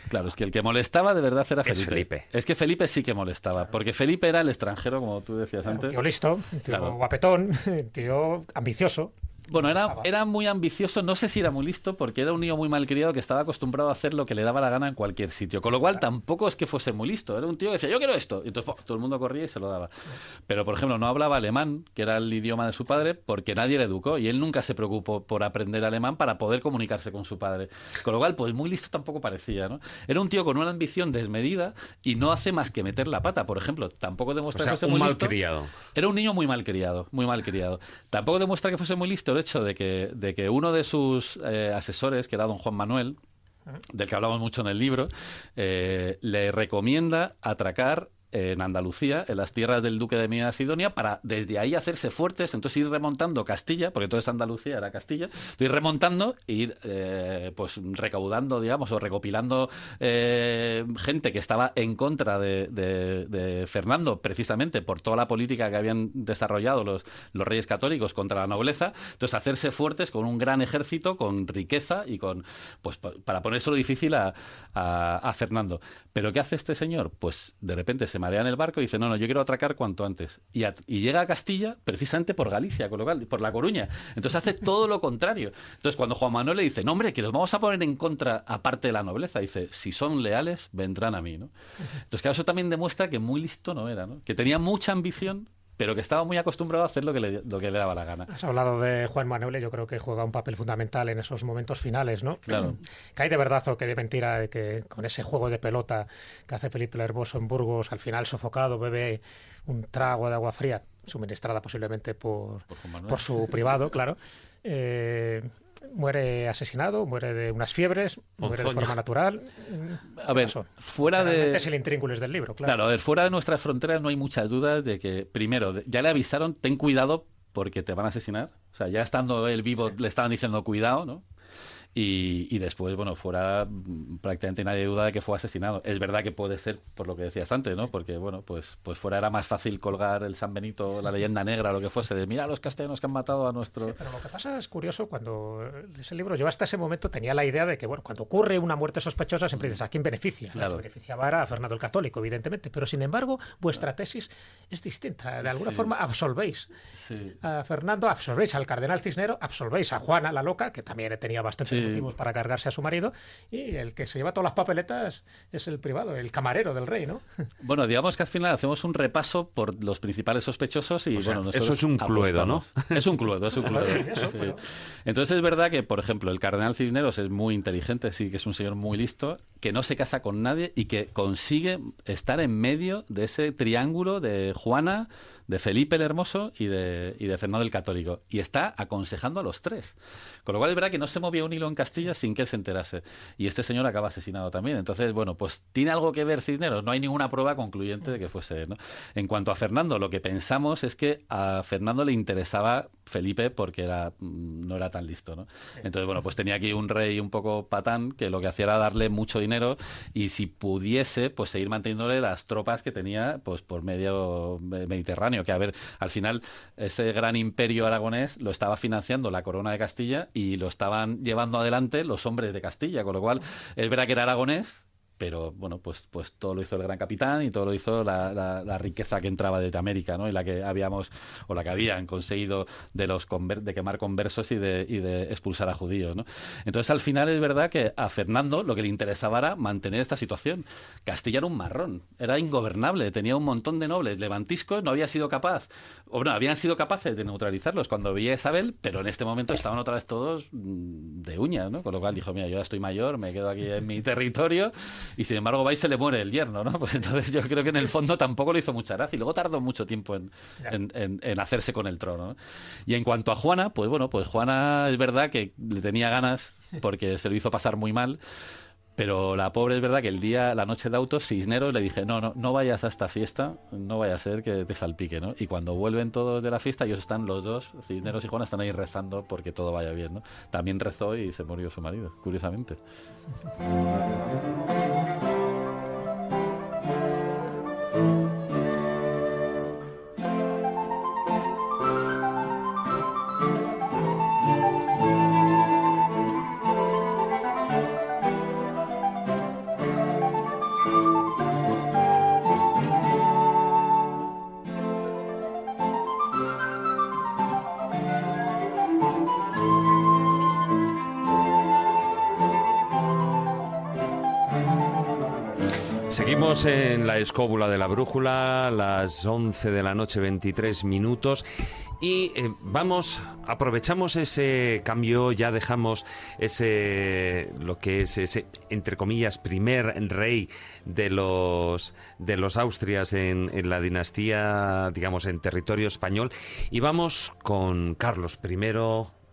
Claro, es que el que molestaba de verdad era Es Felipe. Es que Felipe sí que molestaba, porque Felipe era el extranjero, como tú decías antes. tío listo, un tío Claro. guapetón, un tío ambicioso. Bueno, era, era muy ambicioso, no sé si era muy listo, porque era un niño muy malcriado que estaba acostumbrado a hacer lo que le daba la gana en cualquier sitio. Con lo cual tampoco es que fuese muy listo. Era un tío que decía, yo quiero esto. Y entonces todo el mundo corría y se lo daba. Pero, por ejemplo, no hablaba alemán, que era el idioma de su padre, porque nadie le educó. Y él nunca se preocupó por aprender alemán para poder comunicarse con su padre. Con lo cual, pues muy listo tampoco parecía, ¿no? Era un tío con una ambición desmedida y no hace más que meter la pata. Por ejemplo, tampoco demuestra O sea, que fuese un muy listo. malcriado. Era un niño muy mal criado, muy mal criado. Tampoco demuestra que fuese muy listo el hecho de que, de que uno de sus eh, asesores, que era don Juan Manuel, del que hablamos mucho en el libro, eh, le recomienda atracar en Andalucía, en las tierras del duque de Medina Sidonia, para desde ahí hacerse fuertes, entonces ir remontando Castilla, porque entonces Andalucía era Castilla, ir remontando ir eh, pues recaudando, digamos, o recopilando eh, gente que estaba en contra de, de- de Fernando, precisamente por toda la política que habían desarrollado los, los reyes católicos contra la nobleza, entonces hacerse fuertes con un gran ejército, con riqueza y con, pues pa- para ponérselo difícil a, a- a Fernando. Pero ¿qué hace este señor? Pues de repente se marea en el barco y dice, no, no, yo quiero atracar cuanto antes. Y, llega a Castilla precisamente por Galicia, por La Coruña. Entonces hace todo lo contrario. Entonces cuando Juan Manuel le dice, no, hombre, que los vamos a poner en contra aparte de la nobleza, dice, si son leales, vendrán a mí, ¿no? Entonces claro, eso también demuestra que muy listo no era, ¿no? Que tenía mucha ambición, pero que estaba muy acostumbrado a hacer lo que le, lo que le daba la gana. Has hablado de Juan Manuel, yo creo que juega un papel fundamental en esos momentos finales, ¿no? Claro. Que hay de verdad o que de mentira que con ese juego de pelota que hace Felipe el Hermoso en Burgos, al final sofocado, bebe un trago de agua fría, suministrada posiblemente por, Por por su privado, claro. Eh, muere asesinado, muere de unas fiebres, muere de forma natural. A ver, fuera Realmente de... Es el del libro, claro. Claro, a ver, fuera de nuestras fronteras no hay muchas dudas de que, primero, ya le avisaron, ten cuidado porque te van a asesinar. O sea, ya estando él vivo le estaban diciendo cuidado, ¿no? Y, y después, bueno, fuera mm, prácticamente nadie duda de que fue asesinado. Es verdad que puede ser por lo que decías antes, ¿no? Porque, bueno, pues, pues fuera era más fácil colgar el San Benito, la leyenda negra, lo que fuese, de mira los castellanos que han matado a nuestro... Sí, pero lo que pasa es curioso cuando ese libro, yo hasta ese momento tenía la idea de que, bueno, cuando ocurre una muerte sospechosa, siempre dices, ¿a quién beneficia? La Claro. que beneficiaba a Fernando el Católico, evidentemente, pero sin embargo, vuestra tesis es distinta. De alguna Sí. forma, absolvéis Sí. a Fernando, absolvéis al cardenal Cisnero, absolvéis a Juana la loca, que también tenía bastantes Para cargarse a su marido, y el que se lleva todas las papeletas es el privado, el camarero del rey, ¿no? Bueno, digamos que al final hacemos un repaso por los principales sospechosos y O sea, bueno, eso es un cluedo, ¿no? Es un cluedo, es un cluedo. Eso, sí. pero- Entonces es verdad que, por ejemplo, el cardenal Cisneros es muy inteligente, sí que es un señor muy listo, que no se casa con nadie y que consigue estar en medio de ese triángulo de Juana, de Felipe el Hermoso y de, y de Fernando el Católico. Y está aconsejando a los tres. Con lo cual es verdad que no se movía un hilo en Castilla sin que él se enterase. Y este señor acaba asesinado también. Entonces, bueno, pues tiene algo que ver Cisneros. No hay ninguna prueba concluyente de que fuese. ¿no? En cuanto a Fernando, lo que pensamos es que a Fernando le interesaba Felipe porque era, mm, no era tan listo. ¿no? Entonces, bueno, pues tenía aquí un rey un poco patán que lo que hacía era darle mucho dinero y si pudiese, pues seguir manteniéndole las tropas que tenía pues por medio me- Mediterráneo. Que a ver, al final ese gran imperio aragonés lo estaba financiando la corona de Castilla y lo estaban llevando adelante los hombres de Castilla, con lo cual es verdad que era aragonés, pero bueno, pues, pues todo lo hizo el gran capitán y todo lo hizo la, la- la riqueza que entraba desde América, ¿no? Y la que habíamos, o la que habían conseguido de los conver- de quemar conversos y de, y de expulsar a judíos, ¿no? Entonces al final es verdad que a Fernando lo que le interesaba era mantener esta situación. Castilla era un marrón, era ingobernable, tenía un montón de nobles levantiscos, no había sido capaz, o bueno, habían sido capaces de neutralizarlos cuando veía Isabel, pero en este momento estaban otra vez todos mm, de uñas, ¿no? Con lo cual dijo, mira, yo ya estoy mayor, me quedo aquí en mi territorio y sin embargo va y se le muere el yerno, ¿no? Pues entonces yo creo que en el fondo tampoco le hizo mucha gracia y luego tardó mucho tiempo en, en- en- en hacerse con el trono. ¿no? Y en cuanto a Juana, pues bueno, pues Juana es verdad que le tenía ganas porque se lo hizo pasar muy mal. Pero la pobre es verdad que el día, la noche de autos, Cisneros le dije, no, no, no vayas a esta fiesta, no vaya a ser que te salpique, ¿no? Y cuando vuelven todos de la fiesta, ellos están los dos, Cisneros y Juana, están ahí rezando porque todo vaya bien, ¿no? También rezó y se murió su marido, curiosamente. En la escóbula de la brújula, las 11 de la noche 23 minutos y eh, vamos, aprovechamos ese cambio, ya dejamos ese lo que es ese entre comillas primer rey de los de los Austrias en, en la dinastía, digamos en territorio español y vamos con Carlos I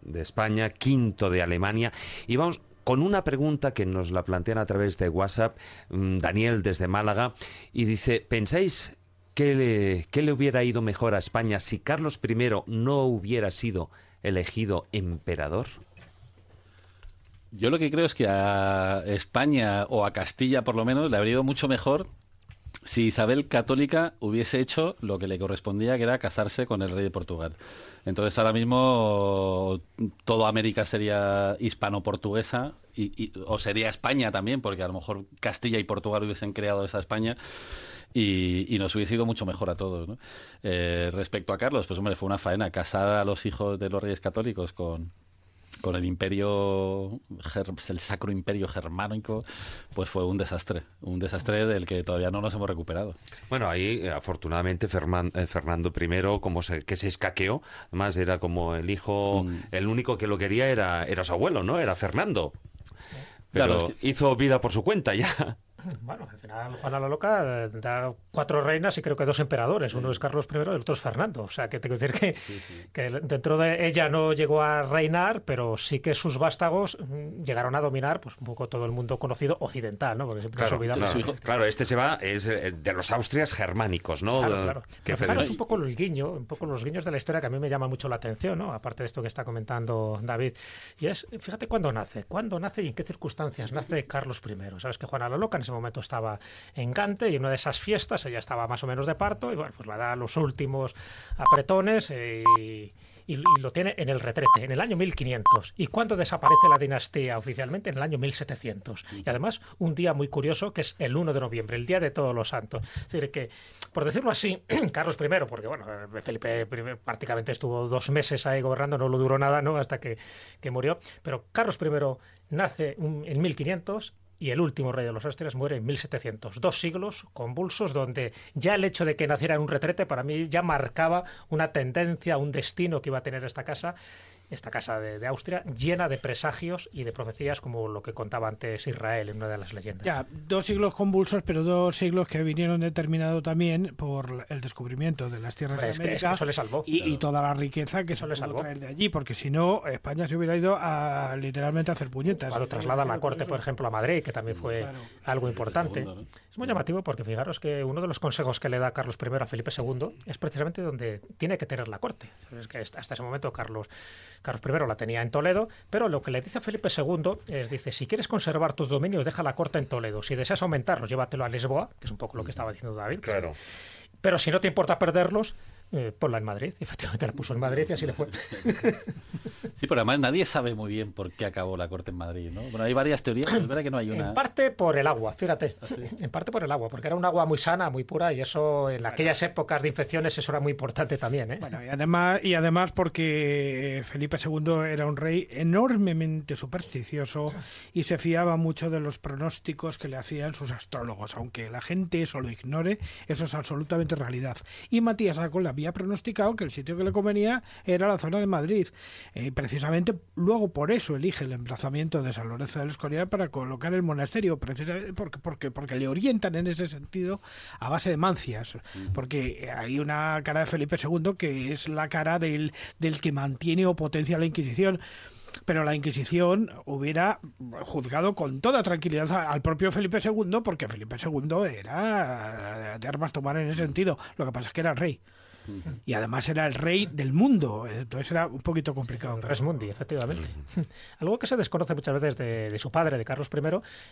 de España, quinto de Alemania y vamos con una pregunta que nos la plantean a través de WhatsApp, mm, Daniel desde Málaga, y dice, ¿pensáis que le, que le hubiera ido mejor a España si Carlos I no hubiera sido elegido emperador? Yo lo que creo es que a España o a Castilla por lo menos le habría ido mucho mejor si Isabel Católica hubiese hecho lo que le correspondía, que era casarse con el rey de Portugal. Entonces ahora mismo toda América sería hispano-portuguesa y, o sería España también, porque a lo mejor Castilla y Portugal hubiesen creado esa España. Y, nos hubiese ido mucho mejor a todos. Eh, respecto a Carlos, pues hombre, fue una faena casar a los hijos de los reyes católicos con, con el imperio, el sacro imperio germánico, pues fue un desastre, un desastre del que todavía no nos hemos recuperado. Bueno, ahí eh, afortunadamente eh, Fernando I, como se, que se escaqueó, además era como el hijo, mm. el único que lo quería era, era su abuelo, ¿no? Era Fernando. Pero hizo vida por su cuenta ya. Bueno, al final Juana la Loca eh, da cuatro reinas y creo que dos emperadores. Uno es Carlos I y el otro es Fernando. O sea, que tengo que decir que, que, dentro de ella no llegó a reinar, pero sí que sus vástagos mm, llegaron a dominar pues un poco todo el mundo conocido occidental, ¿no? Porque siempre claro, se claro, claro, este se va, es eh, de los Austrias germánicos, ¿no? Claro, claro. Que fijaros un poco el guiño, un poco los guiños de la historia que a mí me llama mucho la atención, ¿no? Aparte de esto que está comentando David. Y es, fíjate cuándo nace, cuándo nace y en qué circunstancias nace Carlos I. Sabes que Juana la Loca en ese momento estaba en Gante y en una de esas fiestas ella estaba más o menos de parto y bueno, pues la da los últimos apretones eh, y, lo tiene en el retrete, en el año 1500. ¿Y cuándo desaparece la dinastía oficialmente? En el año 1700. Y además, un día muy curioso que es el 1 de noviembre, el Día de Todos los Santos. Es decir, que, por decirlo así, Carlos I, porque bueno, Felipe I prácticamente estuvo dos meses ahí gobernando, no lo duró nada, ¿no? Hasta que, que murió. Pero Carlos I nace en 1500 y el último rey de los Austrias muere en 1700. Dos siglos convulsos donde ya el hecho de que naciera en un retrete para mí ya marcaba una tendencia, un destino que iba a tener esta casa esta casa de, Austria, llena de presagios y de profecías como lo que contaba antes Israel en una de las leyendas. Ya, dos siglos convulsos, pero dos siglos que vinieron determinados también por el descubrimiento de las tierras de América eso le salvó, y, toda la riqueza que se le salvó traer de allí, porque si no, España se hubiera ido a literalmente a hacer puñetas. Cuando traslada la corte, por ejemplo, a Madrid, que también fue algo importante. Es muy llamativo porque fijaros que uno de los consejos que le da Carlos I a Felipe II es precisamente donde tiene que tener la corte. Es que hasta ese momento Carlos Carlos I la tenía en Toledo, pero lo que le dice a Felipe II es, dice, si quieres conservar tus dominios, deja la corte en Toledo. Si deseas aumentarlos, llévatelo a Lisboa, que es un poco lo que estaba diciendo David. Claro. Pero si no te importa perderlos, eh, ponla en Madrid. Efectivamente la puso en Madrid y así le fue. Sí, pero además nadie sabe muy bien por qué acabó la corte en Madrid, ¿no? Bueno, hay varias teorías, pero es verdad que no hay una. En parte por el agua, fíjate. ¿Ah, en parte por el agua, porque era un agua muy sana, muy pura, y eso en aquellas épocas de infecciones eso era muy importante también, ¿eh? Bueno, y además, y además porque Felipe II era un rey enormemente supersticioso y se fiaba mucho de los pronósticos que le hacían sus astrólogos, aunque la gente eso lo ignore, eso es absolutamente realidad. Y Matías Arcola había pronosticado que el sitio que le convenía era la zona de Madrid. Eh, precisamente luego por eso elige el emplazamiento de San Lorenzo del Escorial para colocar el monasterio, precisamente porque, porque, porque le orientan en ese sentido a base de mancias. Porque hay una cara de Felipe II que es la cara del, del que mantiene o potencia la Inquisición pero la Inquisición hubiera juzgado con toda tranquilidad al propio Felipe II, porque Felipe II era de armas tomar en ese sentido. Lo que pasa es que era el rey. Y además era el rey del mundo, entonces era un poquito complicado. Mundi, efectivamente. Algo que se desconoce muchas veces de, su padre, de Carlos I,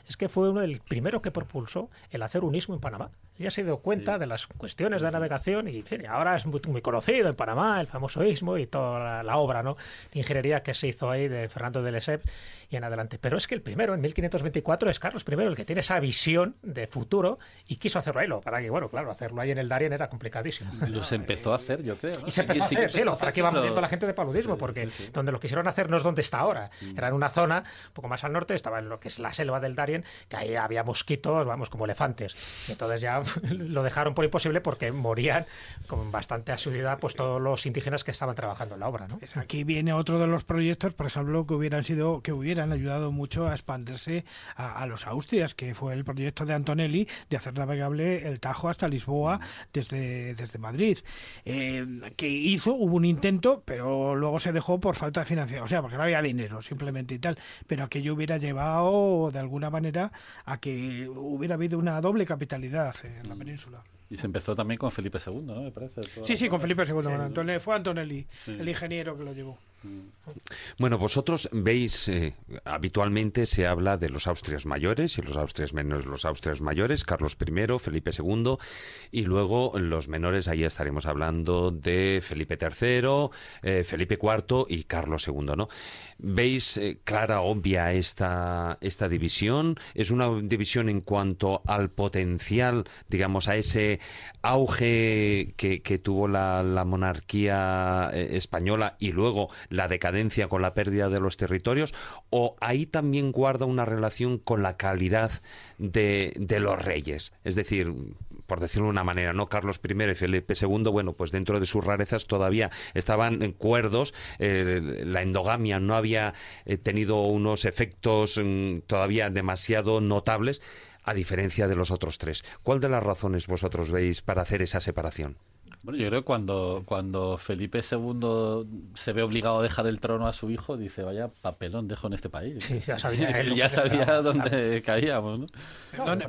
es que fue uno del primero que propulsó el hacer unismo en Panamá. ya se dio cuenta de las cuestiones de navegación y ahora es muy, conocido en Panamá, el famoso istmo y toda la, obra ¿no? de ingeniería que se hizo ahí de Fernando de Lesseps y en adelante. Pero es que el primero, en 1524, es Carlos I el que tiene esa visión de futuro y quiso hacerlo ahí. Lo para que, bueno, claro, hacerlo ahí en el Darien era complicadísimo. Los empezó a hacer, yo creo. Y se empezó a hacer, sí, lo, que iba moviendo la gente de paludismo, porque donde lo quisieron hacer no es donde está ahora. Mm. Era en una zona un poco más al norte, estaba en lo que es la selva del Darien, que ahí había mosquitos, vamos, como elefantes. Y entonces ya lo dejaron por imposible porque morían con bastante asiduidad pues todos los indígenas que estaban trabajando en la obra. ¿no? Aquí viene otro de los proyectos, por ejemplo, que hubieran sido, que hubieran ayudado mucho a expandirse a, los Austrias, que fue el proyecto de Antonelli de hacer navegable el Tajo hasta Lisboa desde, desde Madrid. Eh, que hizo, hubo un intento, pero luego se dejó por falta de financiación, o sea, porque no había dinero simplemente y tal. Pero aquello hubiera llevado de alguna manera a que hubiera habido una doble capitalidad en la mm. península. Y se empezó también con Felipe II, ¿no? Me parece. Sí, sí, con Felipe II. fue Antonelli, el ingeniero que lo llevó. Bueno, vosotros veis, eh, habitualmente se habla de los Austrias mayores y los Austrias menores, los Austrias mayores, Carlos I, Felipe II, y luego los menores, ahí estaremos hablando de Felipe III, eh, Felipe IV y Carlos II, ¿no? ¿Veis eh, clara, obvia esta, esta división? ¿Es una división en cuanto al potencial, digamos, a ese auge que, tuvo la, la monarquía española y luego la decadencia con la pérdida de los territorios, o ahí también guarda una relación con la calidad de, de los reyes. Es decir, por decirlo de una manera, ¿no? Carlos I y Felipe II, bueno, pues dentro de sus rarezas todavía estaban en cuerdos, eh, la endogamia no había eh, tenido unos efectos mm, todavía demasiado notables, a diferencia de los otros tres. ¿Cuál de las razones vosotros veis para hacer esa separación? Bueno, yo creo que cuando, cuando Felipe II se ve obligado a dejar el trono a su hijo, dice, vaya papelón dejo en este país. Sí, ya sabía, él ya sabía dónde caíamos. ¿no?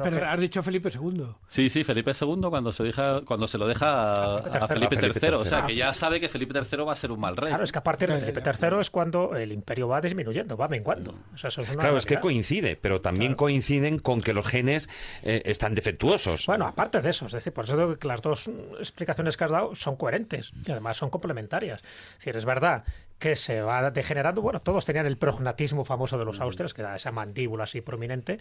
pero, has dicho Felipe II. Sí, sí, Felipe II cuando se, deja, cuando se lo deja a, Felipe, III, O sea, que ya sabe que Felipe III va a ser un mal rey. Claro, es que a partir de Felipe III es cuando el imperio va disminuyendo, va menguando. claro, es que coincide, pero también coinciden con que los genes eh, están defectuosos. Bueno, aparte de eso, es decir, por eso que las dos explicaciones que has dado son coherentes y además son complementarias. Es decir, es verdad que se va degenerando. Bueno, todos tenían el prognatismo famoso de los austrias, que era esa mandíbula así prominente,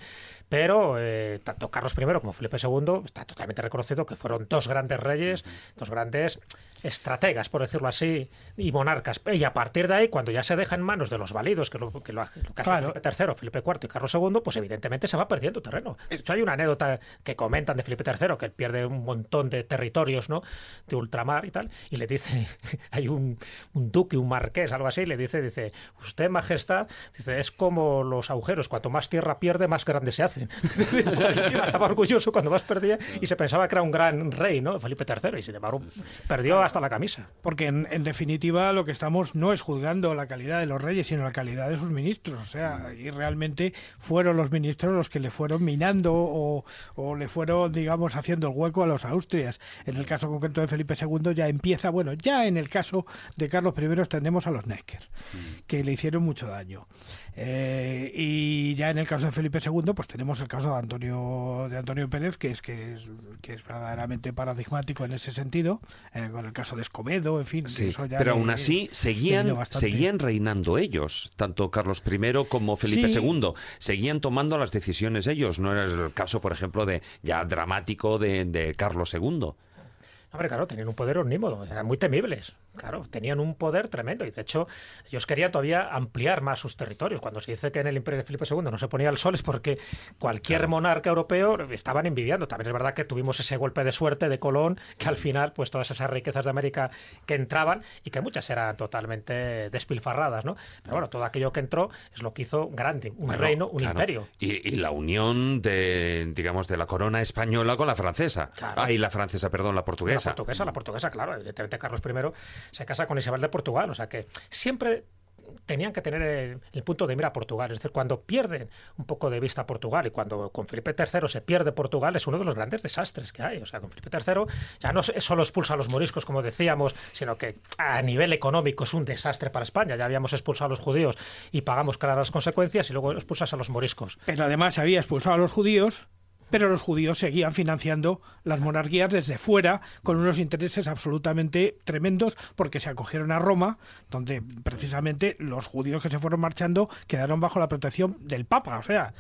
pero eh, tanto Carlos I como Felipe II está totalmente reconocido que fueron dos grandes reyes, dos grandes estrategas, por decirlo así, y monarcas. Y a partir de ahí, cuando ya se deja en manos de los válidos, que lo, que lo, Felipe III, Felipe IV y Carlos II, pues evidentemente se va perdiendo terreno. De hecho, hay una anécdota que comentan de Felipe III, que él pierde un montón de territorios, ¿no? De ultramar y tal, y le dice, hay un, un duque, un marqués, algo así, le dice, dice, usted, majestad, dice, es como los agujeros, cuanto más tierra pierde, más grandes se hacen. estaba orgulloso cuando más perdía y se pensaba que era un gran rey, ¿no? Felipe III, y sin embargo perdió hasta la camisa. Porque en, definitiva lo que estamos no es juzgando la calidad de los reyes, sino la calidad de sus ministros. O sea, y realmente fueron los ministros los que le fueron minando o, o le fueron, digamos, haciendo el hueco a los Austrias. En el caso concreto de Felipe II ya empieza, bueno, ya en el caso de Carlos I tenemos a los Necker, que le hicieron mucho daño. Eh, y ya en el caso de Felipe II, pues tenemos el caso de Antonio de Antonio Pérez, que es que es, que es verdaderamente paradigmático en ese sentido, eh, con el caso de Escobedo, en fin. pero aún así seguían, seguían reinando ellos, tanto Carlos I como Felipe II, seguían tomando las decisiones ellos. No era el caso, por ejemplo, de ya dramático de, de Carlos II. Hombre, claro, tenían un poder omnímodo, eran muy temibles. Claro, tenían un poder tremendo y de hecho ellos querían todavía ampliar más sus territorios. Cuando se dice que en el imperio de Felipe II no se ponía el sol es porque cualquier monarca europeo estaban envidiando. También es verdad que tuvimos ese golpe de suerte de Colón, que al final pues todas esas riquezas de América que entraban y que muchas eran totalmente despilfarradas, ¿no? Pero bueno, todo aquello que entró es lo que hizo grande, un reino, un imperio. Y, la unión de, digamos, de la corona española con la francesa. Ah, y la francesa, perdón, la portuguesa. La portuguesa, la portuguesa, claro. Evidentemente Carlos I se casa con Isabel de Portugal. O sea que siempre tenían que tener el, punto de mira a Portugal. Es decir, cuando pierden un poco de vista a Portugal y cuando con Felipe III se pierde Portugal, es uno de los grandes desastres que hay. O sea, con Felipe III ya no solo expulsa a los moriscos, como decíamos, sino que a nivel económico es un desastre para España. Ya habíamos expulsado a los judíos y pagamos claras consecuencias y luego expulsas a los moriscos. Pero además había expulsado a los judíos pero los judíos seguían financiando las monarquías desde fuera con unos intereses absolutamente tremendos porque se acogieron a Roma, donde precisamente los judíos que se fueron marchando quedaron bajo la protección del Papa. O sea,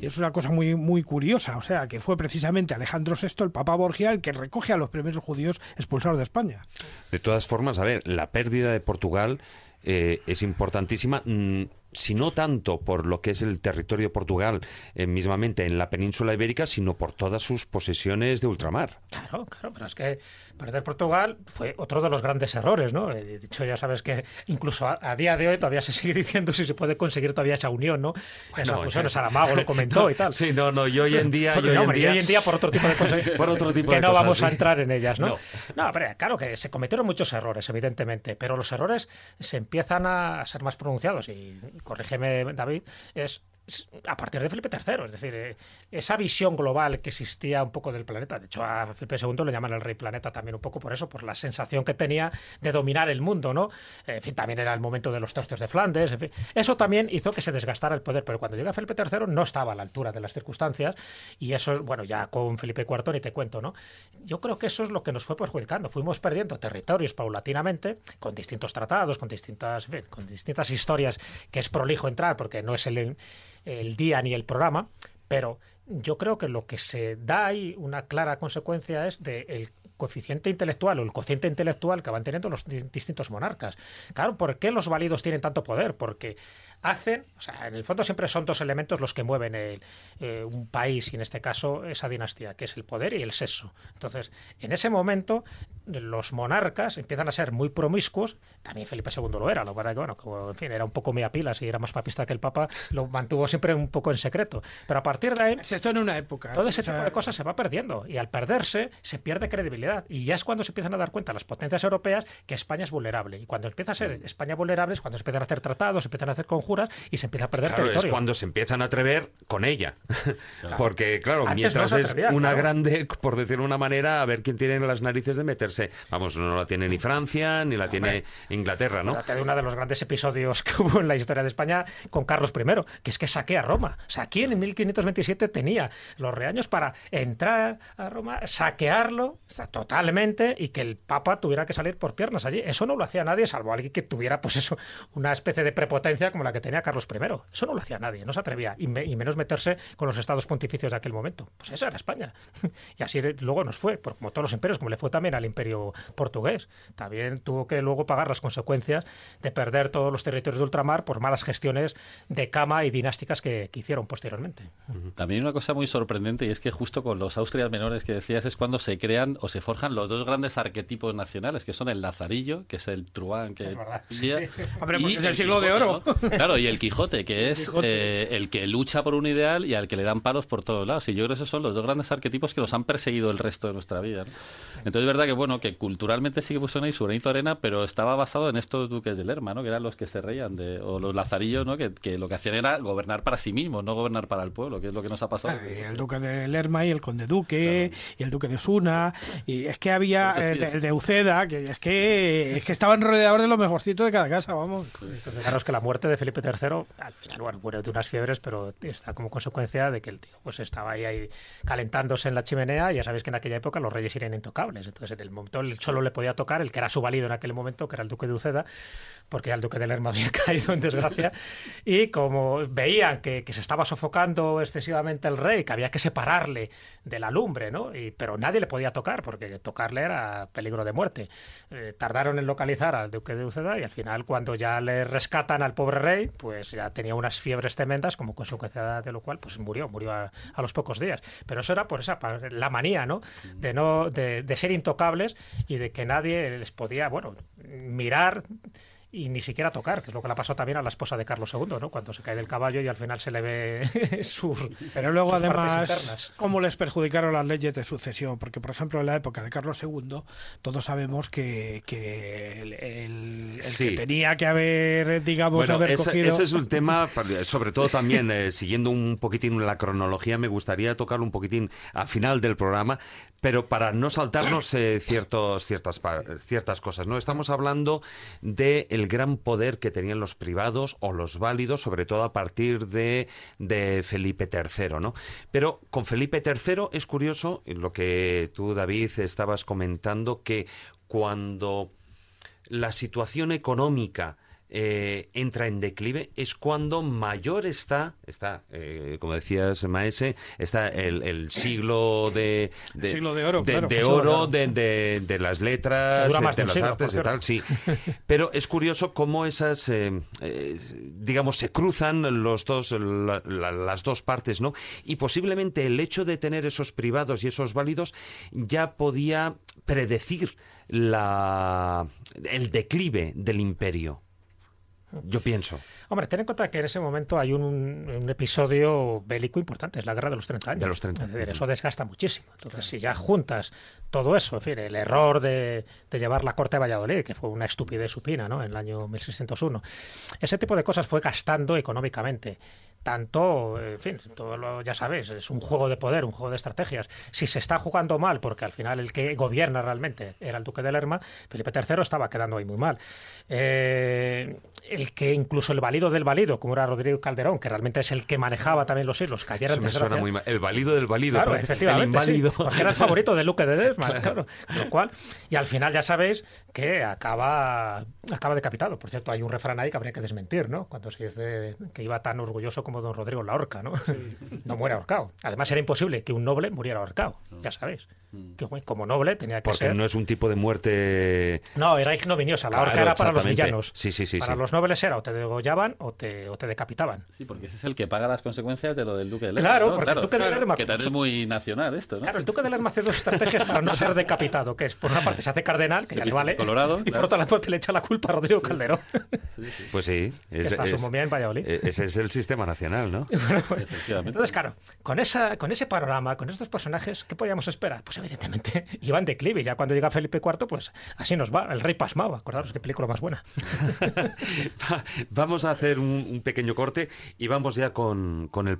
es una cosa muy, muy curiosa. O sea, que fue precisamente Alejandro VI, el Papa Borgia, el que recoge a los primeros judíos expulsados de España. De todas formas, a ver, la pérdida de Portugal eh, es importantísima. Mm, si no tanto por lo que es el territorio de Portugal eh, mismamente en la península ibérica, sino por todas sus posesiones de ultramar. Claro, claro, pero es que perder Portugal fue otro de los grandes errores, ¿no? Eh, de hecho, ya sabes que incluso a, día de hoy todavía se sigue diciendo si se puede conseguir todavía esa unión, ¿no? esa fusión, eh, Saramago lo comentó y tal. Sí, no, no, y hoy en día... hoy, en día... por otro tipo de cosas. por otro tipo que no vamos a entrar en ellas, ¿no? No, pero claro que se cometieron muchos errores, evidentemente, pero los errores se empiezan a ser más pronunciados y corrígeme David, es a partir de Felipe III, es decir, eh, esa visión global que existía un poco del planeta. De hecho, a Felipe II le llaman el rey planeta también un poco por eso, por la sensación que tenía de dominar el mundo, ¿no? Eh, en fin, también era el momento de los tercios de Flandes, Eso también hizo que se desgastara el poder, pero cuando llega Felipe III no estaba a la altura de las circunstancias y eso, bueno, ya con Felipe IV ni te cuento, ¿no? Yo creo que eso es lo que nos fue perjudicando. Fuimos perdiendo territorios paulatinamente, con distintos tratados, con distintas, con distintas historias que es prolijo entrar, porque no es el el día ni el programa, pero yo creo que lo que se da ahí una clara consecuencia es del coeficiente intelectual o el cociente intelectual que van teniendo los distintos monarcas. Claro, ¿por qué los válidos tienen tanto poder? Porque hacen, o sea, en el fondo siempre son dos elementos los que mueven el, eh, un país y en este caso esa dinastía, que es el poder y el sexo. Entonces, en ese momento los monarcas empiezan a ser muy promiscuos, también Felipe II lo era, lo que bueno, como, en fin, era un poco mea pilas y era más papista que el Papa, lo mantuvo siempre un poco en secreto. Pero a partir de ahí... Esto en una época. Todo ese tipo de cosas se va perdiendo y al perderse se pierde credibilidad y ya es cuando se empiezan a dar cuenta las potencias europeas que España es vulnerable y cuando empieza a ser España vulnerable es cuando se empiezan a hacer tratados, se empiezan a hacer y se empieza a perder claro, territorio. es cuando se empiezan a atrever con ella. Porque, claro, mientras es una grande, por decirlo de una manera, a ver quién tiene las narices de meterse. Vamos, no la tiene ni Francia, ni la tiene Inglaterra, ¿no? de uno de los grandes episodios que hubo en la historia de España con Carlos I, que es que saquea a Roma. O sea, ¿quién en 1527 tenía los reaños para entrar a Roma, saquearlo totalmente y que el Papa tuviera que salir por piernas allí? Eso no lo hacía nadie, salvo alguien que tuviera, pues eso, una especie de prepotencia como la que tenía Carlos I. Eso no lo hacía nadie, no se atrevía, y, menos meterse con los estados pontificios de aquel momento. Pues esa era España. y así luego nos fue, como todos los imperios, como le fue también al imperio portugués. También tuvo que luego pagar las consecuencias de perder todos los territorios de ultramar por malas gestiones de cama y dinásticas que, hicieron posteriormente. También una cosa muy sorprendente y es que justo con los Austrias menores que decías es cuando se crean o se forjan los dos grandes arquetipos nacionales, que son el Lazarillo, que es el truán que... Es y es el siglo de oro. Claro, y el Quijote, que es eh, el que lucha por un ideal y al que le dan palos por todos lados. Y yo creo que esos son los dos grandes arquetipos que nos han perseguido el resto de nuestra vida. Entonces es verdad que, bueno, que culturalmente sí que pusieron ahí su granito arena, pero estaba basado en estos duques de Lerma, ¿no? Que eran los que se reían de... O los lazarillos, ¿no? Que, lo que hacían era gobernar para sí mismos, no gobernar para el pueblo, que es lo que nos ha pasado. el duque de Lerma y el conde duque y el duque de Suna. Y es que había el, de Uceda, que es que, es que estaban rodeados de lo mejorcito de cada casa, vamos. Fijaros que la muerte de Felipe III, al final, bueno, muere de unas fiebres, pero está como consecuencia de que el tío pues estaba ahí, ahí calentándose en la chimenea. Ya sabéis que en aquella época los reyes eran intocables. Entonces, en el momento el solo le podía tocar el que era su valido en aquel momento, que era el duque de Uceda, porque ya el duque de Lerma había caído en desgracia. y como veían que, que, se estaba sofocando excesivamente el rey, que había que separarle de la lumbre, ¿no? Y, pero nadie le podía tocar, porque tocarle era peligro de muerte. Eh, tardaron en localizar al duque de Uceda y al final, cuando ya le rescatan al pobre rey, pues ya tenía unas fiebres tremendas, como consecuencia de lo cual pues murió, murió a, los pocos días. Pero eso era por esa la manía, ¿no? De no de, de ser intocables y de que nadie les podía, bueno, mirar y ni siquiera tocar, que es lo que le pasó también a la esposa de Carlos II, ¿no? Cuando se cae del caballo y al final se le ve sus. Pero luego, además, cómo les perjudicaron las leyes de sucesión, porque, por ejemplo, en la época de Carlos II, todos sabemos que, que el, que tenía que haber, digamos, haber ese, ese es un tema, sobre todo también, eh, siguiendo un poquitín la cronología, me gustaría tocar un poquitín al final del programa, pero para no saltarnos eh, ciertos, ciertas, ciertas cosas, ¿no? Estamos hablando de el gran poder que tenían los privados o los válidos, sobre todo a partir de, de Felipe III, ¿no? Pero con Felipe III es curioso lo que tú, David, estabas comentando, que cuando la situación económica eh, entra en declive es cuando mayor está, está eh, como decías, Maese, está el, siglo de, de, siglo de oro, de, oro de, las letras, de las artes y tal, sí. Pero es curioso cómo esas, eh, digamos, se cruzan los dos, las dos partes, ¿no? Y posiblemente el hecho de tener esos privados y esos válidos ya podía predecir la, el declive del imperio. Yo pienso. Hombre, ten en cuenta que en ese momento hay un, episodio bélico importante, es la guerra de los 30 años. De los 30 años. eso desgasta muchísimo. Entonces, si ya juntas todo eso, en fin, el error de, llevar la corte a Valladolid, que fue una estupidez supina, ¿no? En el año 1601, ese tipo de cosas fue gastando económicamente tanto, en fin, todo lo, ya sabes, es un juego de poder, un juego de estrategias. Si se está jugando mal, porque al final el que gobierna realmente era el duque de Lerma, Felipe III estaba quedando ahí muy mal. Eh, el que incluso el valido del valido, como era Rodrigo Calderón, que realmente es el que manejaba también los hilos, cayera suena muy mal. El valido del valido, claro, efectivamente, el porque era el favorito del duque de Lerma, claro. lo cual, y al final ya sabéis que acaba, acaba decapitado. Por cierto, hay un refrán ahí que habría que desmentir, ¿no? Cuando se dice que iba tan orgulloso como don Rodrigo la horca, ¿no? no muere ahorcado. Además era imposible que un noble muriera ahorcado, ya sabéis. Mm. Que como noble tenía que Porque no es un tipo de muerte... No, era ignominiosa. La horca era para los villanos. Sí, sí, sí. Para los nobles era o te degollaban o te, o te decapitaban. Sí, porque ese es el que paga las consecuencias de lo del duque de Lerma. Claro, porque el duque de Lerma... Que es muy nacional esto, ¿no? Claro, el duque de Lerma hace dos estrategias para no ser decapitado, que es por una parte se hace cardenal, que ya le vale, colorado, y por otra parte le echa la culpa a Rodrigo Calderón. Pues sí. Es, está su momia en Valladolid. E-, ese es el sistema nacional, ¿no? Entonces, claro, con, esa, con ese panorama, con estos personajes, ¿qué podíamos esperar? Pues evidentemente iban de declive. Ya cuando llega Felipe IV, pues así nos va. El rey pasmaba. Acordaros qué película más buena. vamos a hacer un, pequeño corte y vamos ya con, con el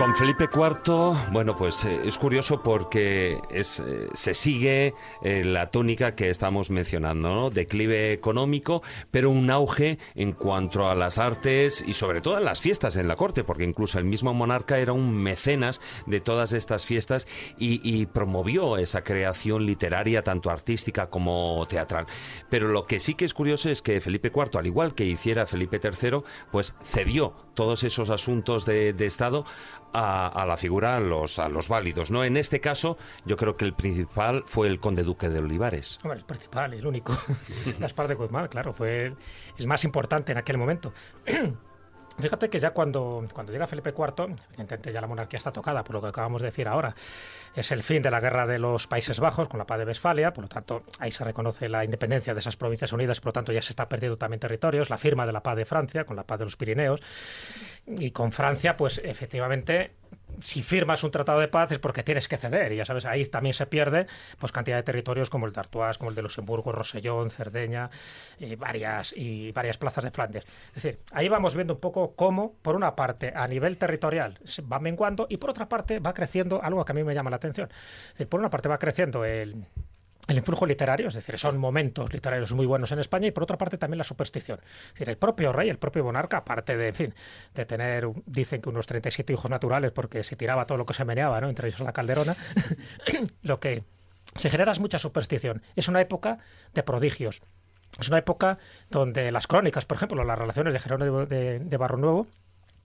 pasmao. Felipe IV, bueno, pues eh, es curioso porque es, eh, se sigue eh, la tónica que estamos mencionando, ¿no? Declive económico, pero un auge en cuanto a las artes y sobre todo en las fiestas en la corte, porque incluso el mismo monarca era un mecenas de todas estas fiestas y, promovió esa creación literaria, tanto artística como teatral. Pero lo que sí que es curioso es que Felipe IV, al igual que hiciera Felipe III, pues cedió todos esos asuntos de Estado a, la figura a los, a los válidos. ¿no? En este caso, yo creo que el principal fue el conde duque de Olivares. el principal el único. Gaspar de Guzmán, claro, fue el más importante en aquel momento. Fíjate que ya cuando, cuando llega Felipe IV, evidentemente ya la monarquía está tocada, por lo que acabamos de decir ahora, es el fin de la guerra de los Países Bajos con la paz de Westfalia, por lo tanto ahí se reconoce la independencia de esas provincias unidas, por lo tanto ya se está perdiendo también territorios, la firma de la paz de Francia con la paz de los Pirineos, y con Francia pues efectivamente si firmas un tratado de paz es porque tienes que ceder. Y ya sabes, ahí también se pierde pues cantidad de territorios como el de Artois, como el de Luxemburgo, Rosellón, Cerdeña y varias, y varias plazas de Flandes. Es decir, ahí vamos viendo un poco cómo, por una parte, a nivel territorial se va menguando y por otra parte va creciendo algo que a mí me llama la atención. Es decir, por una parte va creciendo el el influjo literario, es decir, son momentos literarios muy buenos en España y por otra parte también la superstición. Es decir, el propio rey, el propio monarca, aparte de, fin, de tener, dicen que unos 37 hijos naturales porque se tiraba todo lo que se meneaba, ¿no? entre ellos la calderona, lo que se genera es mucha superstición. Es una época de prodigios. Es una época donde las crónicas, por ejemplo, las relaciones de Jerónimo de, de Barro Nuevo,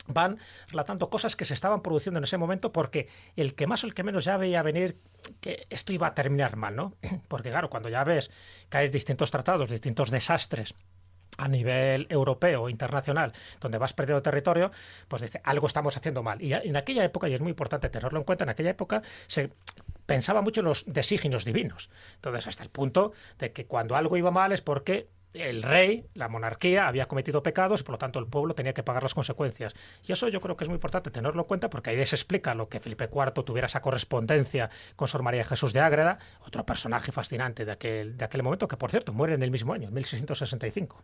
van relatando cosas que se estaban produciendo en ese momento porque el que más o el que menos ya veía venir que esto iba a terminar mal, ¿no? Porque claro, cuando ya ves que hay distintos tratados, distintos desastres a nivel europeo, internacional, donde vas perdiendo territorio, pues dice, algo estamos haciendo mal. Y en aquella época, y es muy importante tenerlo en cuenta, en aquella época se pensaba mucho en los designios divinos. Entonces, hasta el punto de que cuando algo iba mal es porque el rey, la monarquía, había cometido pecados y por lo tanto el pueblo tenía que pagar las consecuencias. Y eso yo creo que es muy importante tenerlo en cuenta porque ahí se explica lo que Felipe IV tuviera esa correspondencia con Sor María Jesús de Ágreda, otro personaje fascinante de aquel, de aquel momento, que por cierto muere en el mismo año, en 1665.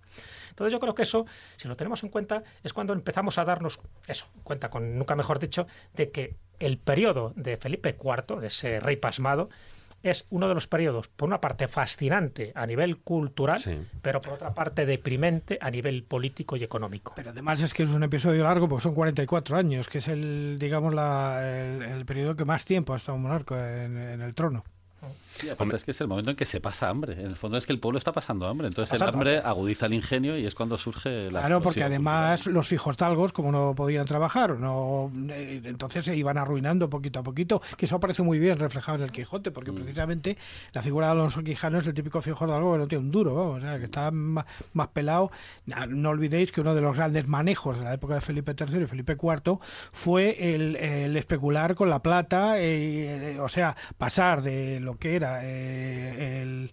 Entonces yo creo que eso, si lo tenemos en cuenta, es cuando empezamos a darnos eso, cuenta con, nunca mejor dicho, de que el periodo de Felipe IV, de ese rey pasmado, es uno de los periodos, por una parte, fascinante a nivel cultural, pero por otra parte, deprimente a nivel político y económico. Pero además es que es un episodio largo, porque son 44 años, que es el, digamos, la, el, periodo que más tiempo ha estado un monarca en el trono. Sí, es que es el momento en que se pasa hambre. En el fondo es que el pueblo está pasando hambre. Entonces el hambre agudiza el ingenio y es cuando surge la. Claro, porque además los fijos talgos, como no podían trabajar, no eh, entonces se iban arruinando poquito a poquito. Que eso aparece muy bien reflejado en el Quijote, porque mm. precisamente la figura de Alonso Quijano es el típico fijo talgo que no tiene un duro, vamos, que está más, pelado. No olvidéis que uno de los grandes manejos de la época de Felipe III y Felipe IV fue el, especular con la plata, eh, o sea, pasar de lo que era eh, el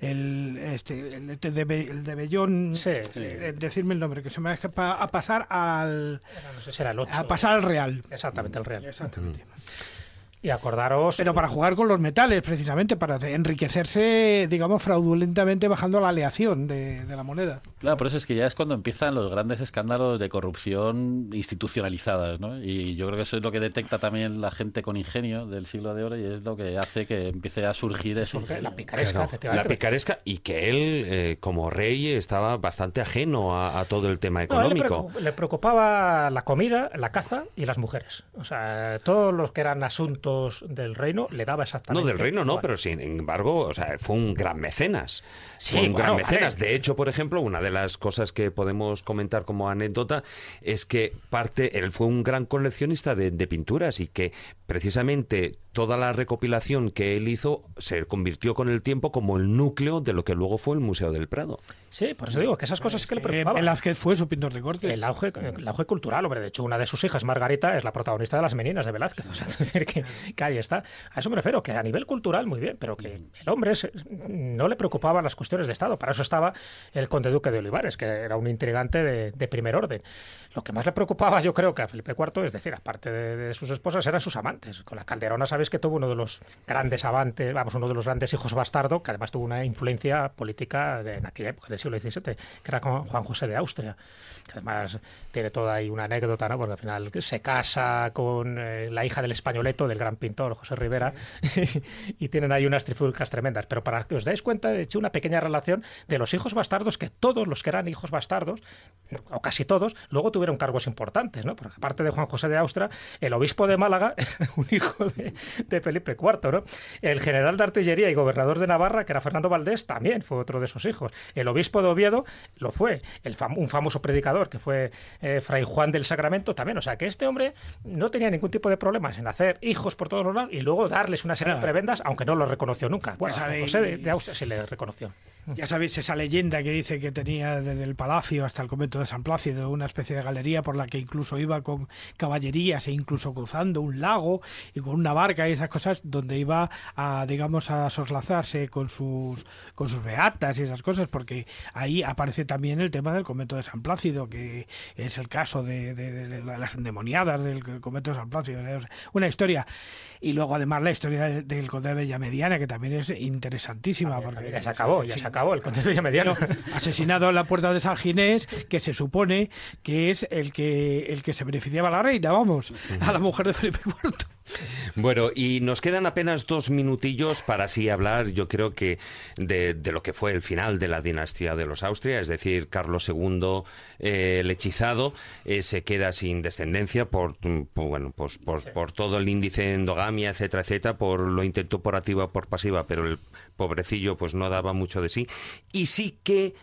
el, este, el, de, Bellón, eh, decirme el nombre, que se me va a pasar al... A pasar al Real. Exactamente, al Real. Exactamente. Y acordaros. Pero para jugar con los metales, precisamente, para enriquecerse, digamos, fraudulentamente bajando la aleación de, la moneda. Claro, por eso es que ya es cuando empiezan los grandes escándalos de corrupción institucionalizadas, ¿no? Y yo creo que eso es lo que detecta también la gente con ingenio del siglo de oro y es lo que hace que empiece a surgir eso. La picaresca, efectivamente. La picaresca y que él, eh, como rey, estaba bastante ajeno a, todo el tema económico. le, preocupaba la comida, la caza y las mujeres. O sea, todos los que eran asuntos del reino le daba exactamente. No, del reino no, pero sin embargo, o sea, fue un gran mecenas. fue un gran mecenas. De hecho, por ejemplo, una de las cosas que podemos comentar como anécdota es que parte, él fue un gran coleccionista de, de pinturas y que precisamente toda la recopilación que él hizo se convirtió con el tiempo como el núcleo de lo que luego fue el Museo del Prado. Sí, por eso digo que esas cosas que le preocupaban. Velázquez fue su pintor de corte. El auge, el auge cultural, hombre. De hecho, una de sus hijas, Margarita, es la protagonista de Las Meninas de Velázquez. O sea, decir que, ahí está. A eso me refiero, que a nivel cultural, muy bien, pero que el hombre no le preocupaban las cuestiones de Estado. Para eso estaba el conde duque de Olivares, que era un intrigante de, primer orden. Lo que más le preocupaba, yo creo, que a Felipe IV, es decir, aparte de, de sus esposas, eran sus amantes. Con la Calderona, ¿sabes? que tuvo uno de los grandes avantes, vamos, uno de los grandes hijos bastardo, que además tuvo una influencia política en aquella época del siglo XVII, que era con Juan José de Austria, que además tiene toda ahí una anécdota, ¿no? Porque al final se casa con eh, la hija del españoleto, del gran pintor José Rivera, y tienen ahí unas trifulcas tremendas. Pero para que os dais cuenta, he hecho una pequeña relación de los hijos bastardos, que todos los que eran hijos bastardos, o casi todos, luego tuvieron cargos importantes, ¿no? Porque aparte de Juan José de Austria, el obispo de Málaga, un hijo de, de Felipe IV, ¿no? El general de artillería y gobernador de Navarra, que era Fernando Valdés, también fue otro de sus hijos. El obispo de Oviedo lo fue. El un famoso predicador, que fue eh, Fray Juan del Sacramento, también. O sea, que este hombre no tenía ningún tipo de problemas en hacer hijos por todos los lados y luego darles una serie de prebendas, aunque no lo reconoció nunca. Bueno, a José de, de Austria sí le reconoció. Ya sabéis esa leyenda que dice que tenía desde el palacio hasta el convento de San Plácido una especie de galería por la que incluso iba con caballerías e incluso cruzando un lago y con una barca y esas cosas donde iba a digamos a soslazarse con sus con sus beatas y esas cosas porque ahí aparece también el tema del convento de San Plácido que es el caso de, las endemoniadas del convento de San Plácido una historia. Y luego además la historia del conde de Bella Mediana que también es interesantísima porque ya se acabó ya se acabó el conde de Bella Mediana asesinado en la puerta de San Ginés que se supone que es el que el que se beneficiaba a la reina vamos a la mujer de Felipe IV bueno, y nos quedan apenas dos minutillos para así hablar, yo creo que de, lo que fue el final de la dinastía de los Austria, es decir, Carlos II, eh, el hechizado, eh, se queda sin descendencia por, bueno, pues, por, todo el índice de endogamia, etcétera, etcétera, por lo intentó por activa o por pasiva, pero el pobrecillo pues no daba mucho de sí. Y sí que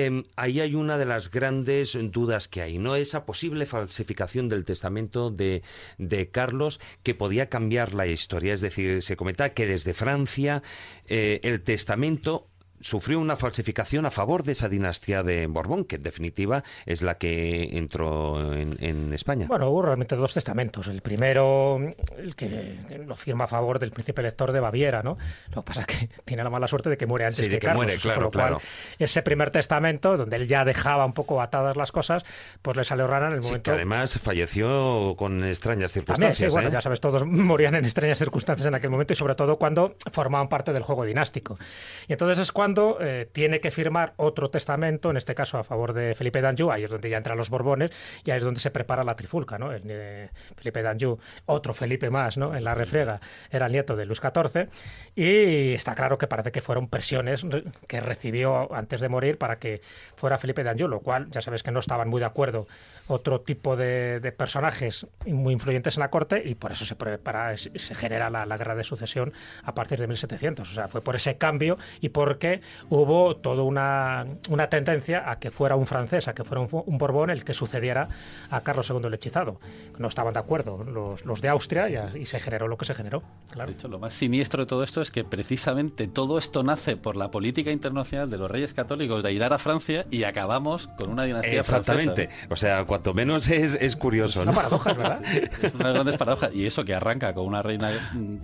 Em, ahí hay una de las grandes dudas que hay, ¿no? Esa posible falsificación del testamento de, de Carlos que podía cambiar la historia. Es decir, se comenta que desde Francia eh, el testamento sufrió una falsificación a favor de esa dinastía de Borbón, que en definitiva es la que entró en, España. Bueno, hubo realmente dos testamentos. El primero, el que lo firma a favor del príncipe elector de Baviera, ¿no? Lo que pasa es que tiene la mala suerte de que muere antes sí, de que, muere, claro, claro. ese primer testamento, donde él ya dejaba un poco atadas las cosas, pues le salió rara en el momento... que además falleció con extrañas circunstancias. sí, bueno, ¿eh? ya sabes, todos morían en extrañas circunstancias en aquel momento y sobre todo cuando formaban parte del juego dinástico. Y entonces es cuando eh, tiene que firmar otro testamento, en este caso a favor de Felipe d'Anjou, ahí es donde ya entran los Borbones, y ahí es donde se prepara la trifulca, ¿no? El, eh, Felipe d'Anjou, otro Felipe más, ¿no? En la refriega, era el nieto de Luis XIV, y está claro que parece que fueron presiones que recibió antes de morir para que fuera Felipe d'Anjou, lo cual ya sabes que no estaban muy de acuerdo otro tipo de, personajes muy influyentes en la corte, y por eso se prepara, se genera la, la guerra de sucesión a partir de 1700. O sea, fue por ese cambio y porque hubo toda una, una tendencia a que fuera un francés, a que fuera un, Borbón el que sucediera a Carlos II el hechizado. No estaban de acuerdo los, los de Austria y, y, se generó lo que se generó. Claro. De hecho, lo más siniestro de todo esto es que precisamente todo esto nace por la política internacional de los reyes católicos de ayudar a Francia y acabamos con una dinastía Exactamente. O sea, cuanto menos es, es curioso. ¿no? paradojas, ¿verdad? es una grandes paradojas. Y eso que arranca con una reina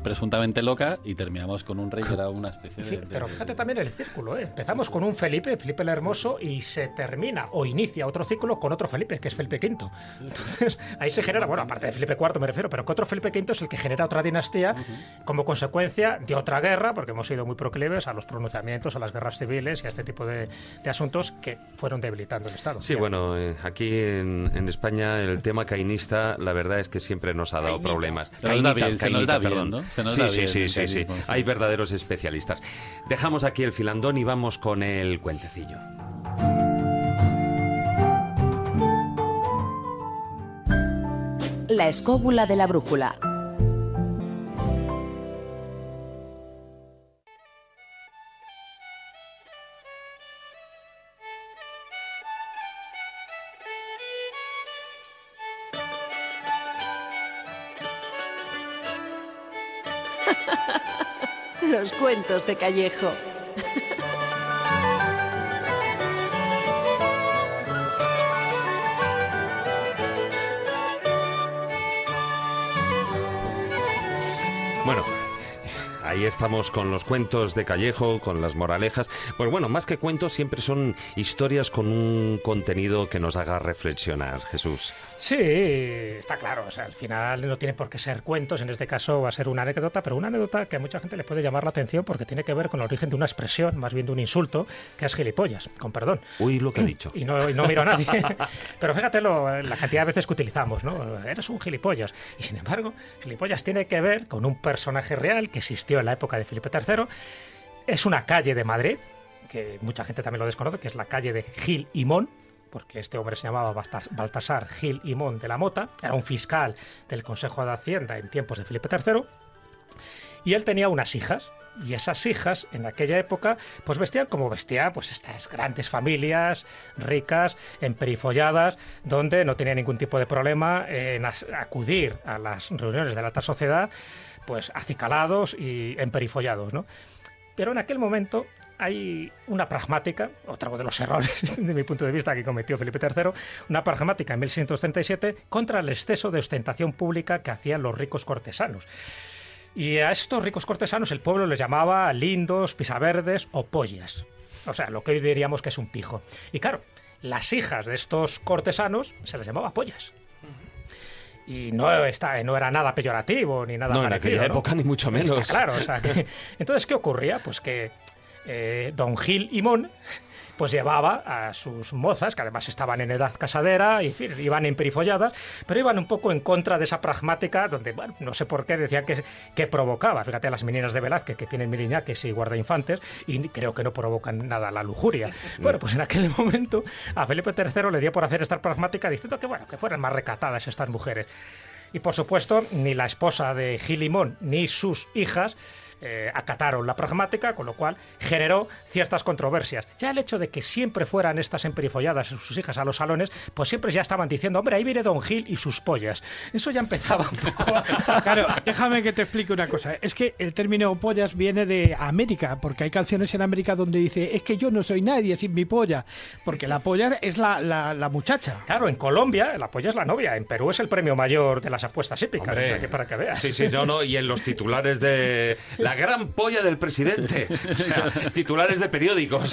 presuntamente loca y terminamos con un rey que era una especie de... Pero fíjate también el círculo, ¿eh? Empezamos con un Felipe, Felipe el Hermoso, y se termina o inicia otro ciclo con otro Felipe, que es Felipe V. Entonces, ahí se genera, bueno, aparte de Felipe IV me refiero, pero que otro Felipe V es el que genera otra dinastía como consecuencia de otra guerra, porque hemos sido muy proclives a los pronunciamientos, a las guerras civiles y a este tipo de, asuntos que fueron debilitando el Estado. Sí, bueno, eh, aquí en, España el tema cainista, la verdad es que siempre nos ha dado problemas. Se nos bien, perdón. sí, sí, sí, sí, Hay verdaderos especialistas. Dejamos aquí el filandón y vamos con el cuentecillo. La escóbula de la brújula. Los cuentos de Callejo. Bueno, ahí estamos con los cuentos de Callejo, con las moralejas. Pues bueno, más que cuentos, siempre son historias con un contenido que nos haga reflexionar, Jesús. Sí, está claro. O sea, al final no tiene por qué ser cuentos, en este caso va a ser una anécdota, pero una anécdota que a mucha gente le puede llamar la atención porque tiene que ver con el origen de una expresión, más bien de un insulto, que es gilipollas, con perdón. Uy, lo que he dicho. Y no, miro a nadie. pero fíjate la cantidad de veces que utilizamos, ¿no? Eres un gilipollas. Y sin embargo, gilipollas tiene que ver con un personaje real que existió en la época de Felipe III. Es una calle de Madrid, que mucha gente también lo desconoce, que es la calle de Gil y Mon, porque este hombre se llamaba Baltasar Gil y Mon de la Mota, era un fiscal del Consejo de Hacienda en tiempos de Felipe III, y él tenía unas hijas, y esas hijas en aquella época pues vestían como vestían pues estas grandes familias ricas emperifolladas donde no tenía ningún tipo de problema en acudir a las reuniones de la alta sociedad pues acicalados y emperifollados no pero en aquel momento hay una pragmática, otro de los errores de mi punto de vista que cometió Felipe III, una pragmática en 1637 contra el exceso de ostentación pública que hacían los ricos cortesanos. Y a estos ricos cortesanos el pueblo les llamaba lindos, pisaverdes o pollas. O sea, lo que hoy diríamos que es un pijo. Y claro, las hijas de estos cortesanos se les llamaba pollas y no, está, no era nada peyorativo ni nada no, en aquella época ni mucho menos. claro, entonces, ¿qué ocurría? Pues que eh, don Gil y Mon pues llevaba a sus mozas, que además estaban en edad casadera, y iban emperifolladas, pero iban un poco en contra de esa pragmática, donde, bueno, no sé por qué decían que, que provocaba. Fíjate, las meninas de Velázquez, que tienen miriñaques y guardainfantes, y creo que no provocan nada la lujuria. Bueno, pues en aquel momento a Felipe III le dio por hacer esta pragmática, diciendo que, bueno, que fueran más recatadas estas mujeres. Y por supuesto, ni la esposa de Gil y Mon, ni sus hijas eh, acataron la pragmática, con lo cual generó ciertas controversias. Ya el hecho de que siempre fueran estas emperifolladas sus hijas a los salones, pues siempre ya estaban diciendo, hombre, ahí viene Don Gil y sus pollas. Eso ya empezaba un poco Claro, déjame que te explique una cosa. Es que el término pollas viene de América, porque hay canciones en América donde dice, es que yo no soy nadie sin mi polla, porque la polla es la, la, muchacha. Claro, en Colombia la polla es la novia, en Perú es el premio mayor de las apuestas hípicas, que para que veas. Sí, sí, no, no, y en los titulares de la gran polla del presidente, o sea, titulares de periódicos.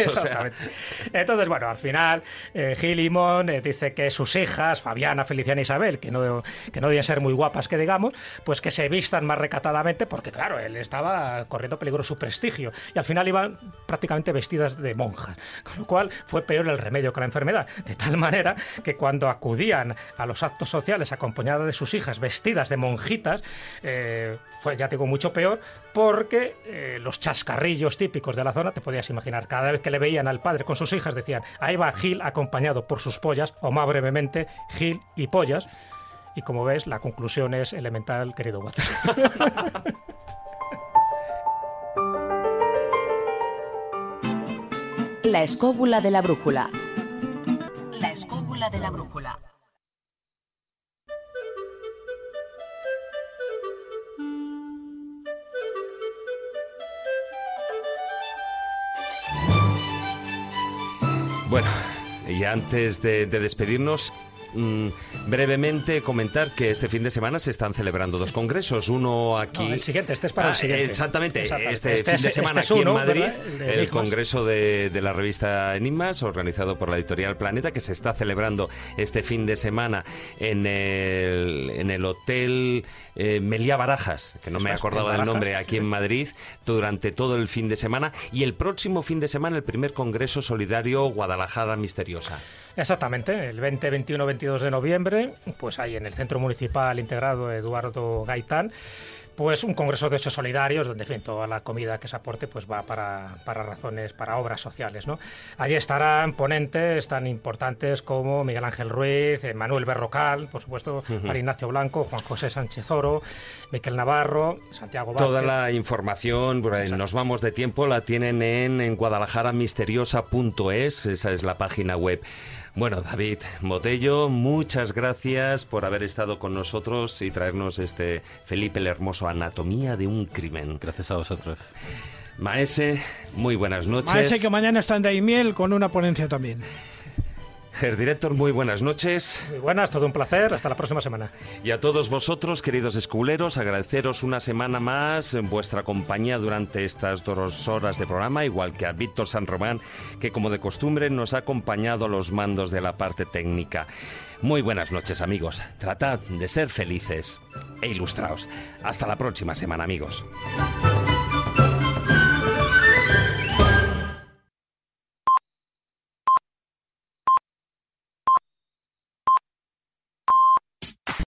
Entonces, bueno, al final eh, Gil Limón eh, dice que sus hijas, Fabiana, Feliciana y Isabel, que no, que no deben ser muy guapas, que digamos, pues que se vistan más recatadamente, porque claro, él estaba corriendo peligro su prestigio, y al final iban prácticamente vestidas de monjas, con lo cual fue peor el remedio que la enfermedad, de tal manera que cuando acudían a los actos sociales acompañadas de sus hijas vestidas de monjitas, eh, fue, ya digo, mucho peor, porque eh, los chascarrillos típicos de la zona, te podías imaginar, cada vez que le veían al padre con sus hijas decían, ahí va Gil acompañado por sus pollas, o más brevemente, Gil y pollas. Y como ves, la conclusión es elemental, querido Watson. La escóbula de la brújula. La escóbula de la brújula. Bueno, y antes de, despedirnos, mm, brevemente comentar que este fin de semana se están celebrando dos congresos. Uno aquí. el siguiente, este es para el ah, siguiente. Exactamente, este, este, fin de semana aquí en Madrid, el congreso de, la revista Enigmas, organizado por la editorial Planeta, que se está celebrando este fin de semana en el, en el Hotel eh, Meliá Barajas, que no me acordaba del nombre, aquí en Madrid, durante todo el fin de semana. Y el próximo fin de semana, el primer congreso solidario Guadalajara Misteriosa. Exactamente, el 20, 21, 22 de noviembre, pues ahí en el Centro Municipal Integrado Eduardo Gaitán, pues un congreso de hechos solidarios donde en fin, toda la comida que se aporte pues va para, para razones, para obras sociales. ¿no? Allí estarán ponentes tan importantes como Miguel Ángel Ruiz, eh, Manuel Berrocal, por supuesto, uh Ignacio Blanco, Juan José Sánchez Oro, Miquel Navarro, Santiago Vázquez. Toda la información, nos vamos de tiempo, la tienen en, en guadalajaramisteriosa.es, esa es la página web. Bueno, David Motello, muchas gracias por haber estado con nosotros y traernos este Felipe el Hermoso, Anatomía de un Crimen. Gracias a vosotros. Maese, muy buenas noches. Maese, que mañana está en Daimiel con una ponencia también. Herr Director, muy buenas noches. Muy buenas, todo un placer. Hasta la próxima semana. Y a todos vosotros, queridos esculeros, agradeceros una semana más en vuestra compañía durante estas dos horas de programa, igual que a Víctor San Román, que como de costumbre nos ha acompañado a los mandos de la parte técnica. Muy buenas noches, amigos. Tratad de ser felices e ilustraos. Hasta la próxima semana, amigos.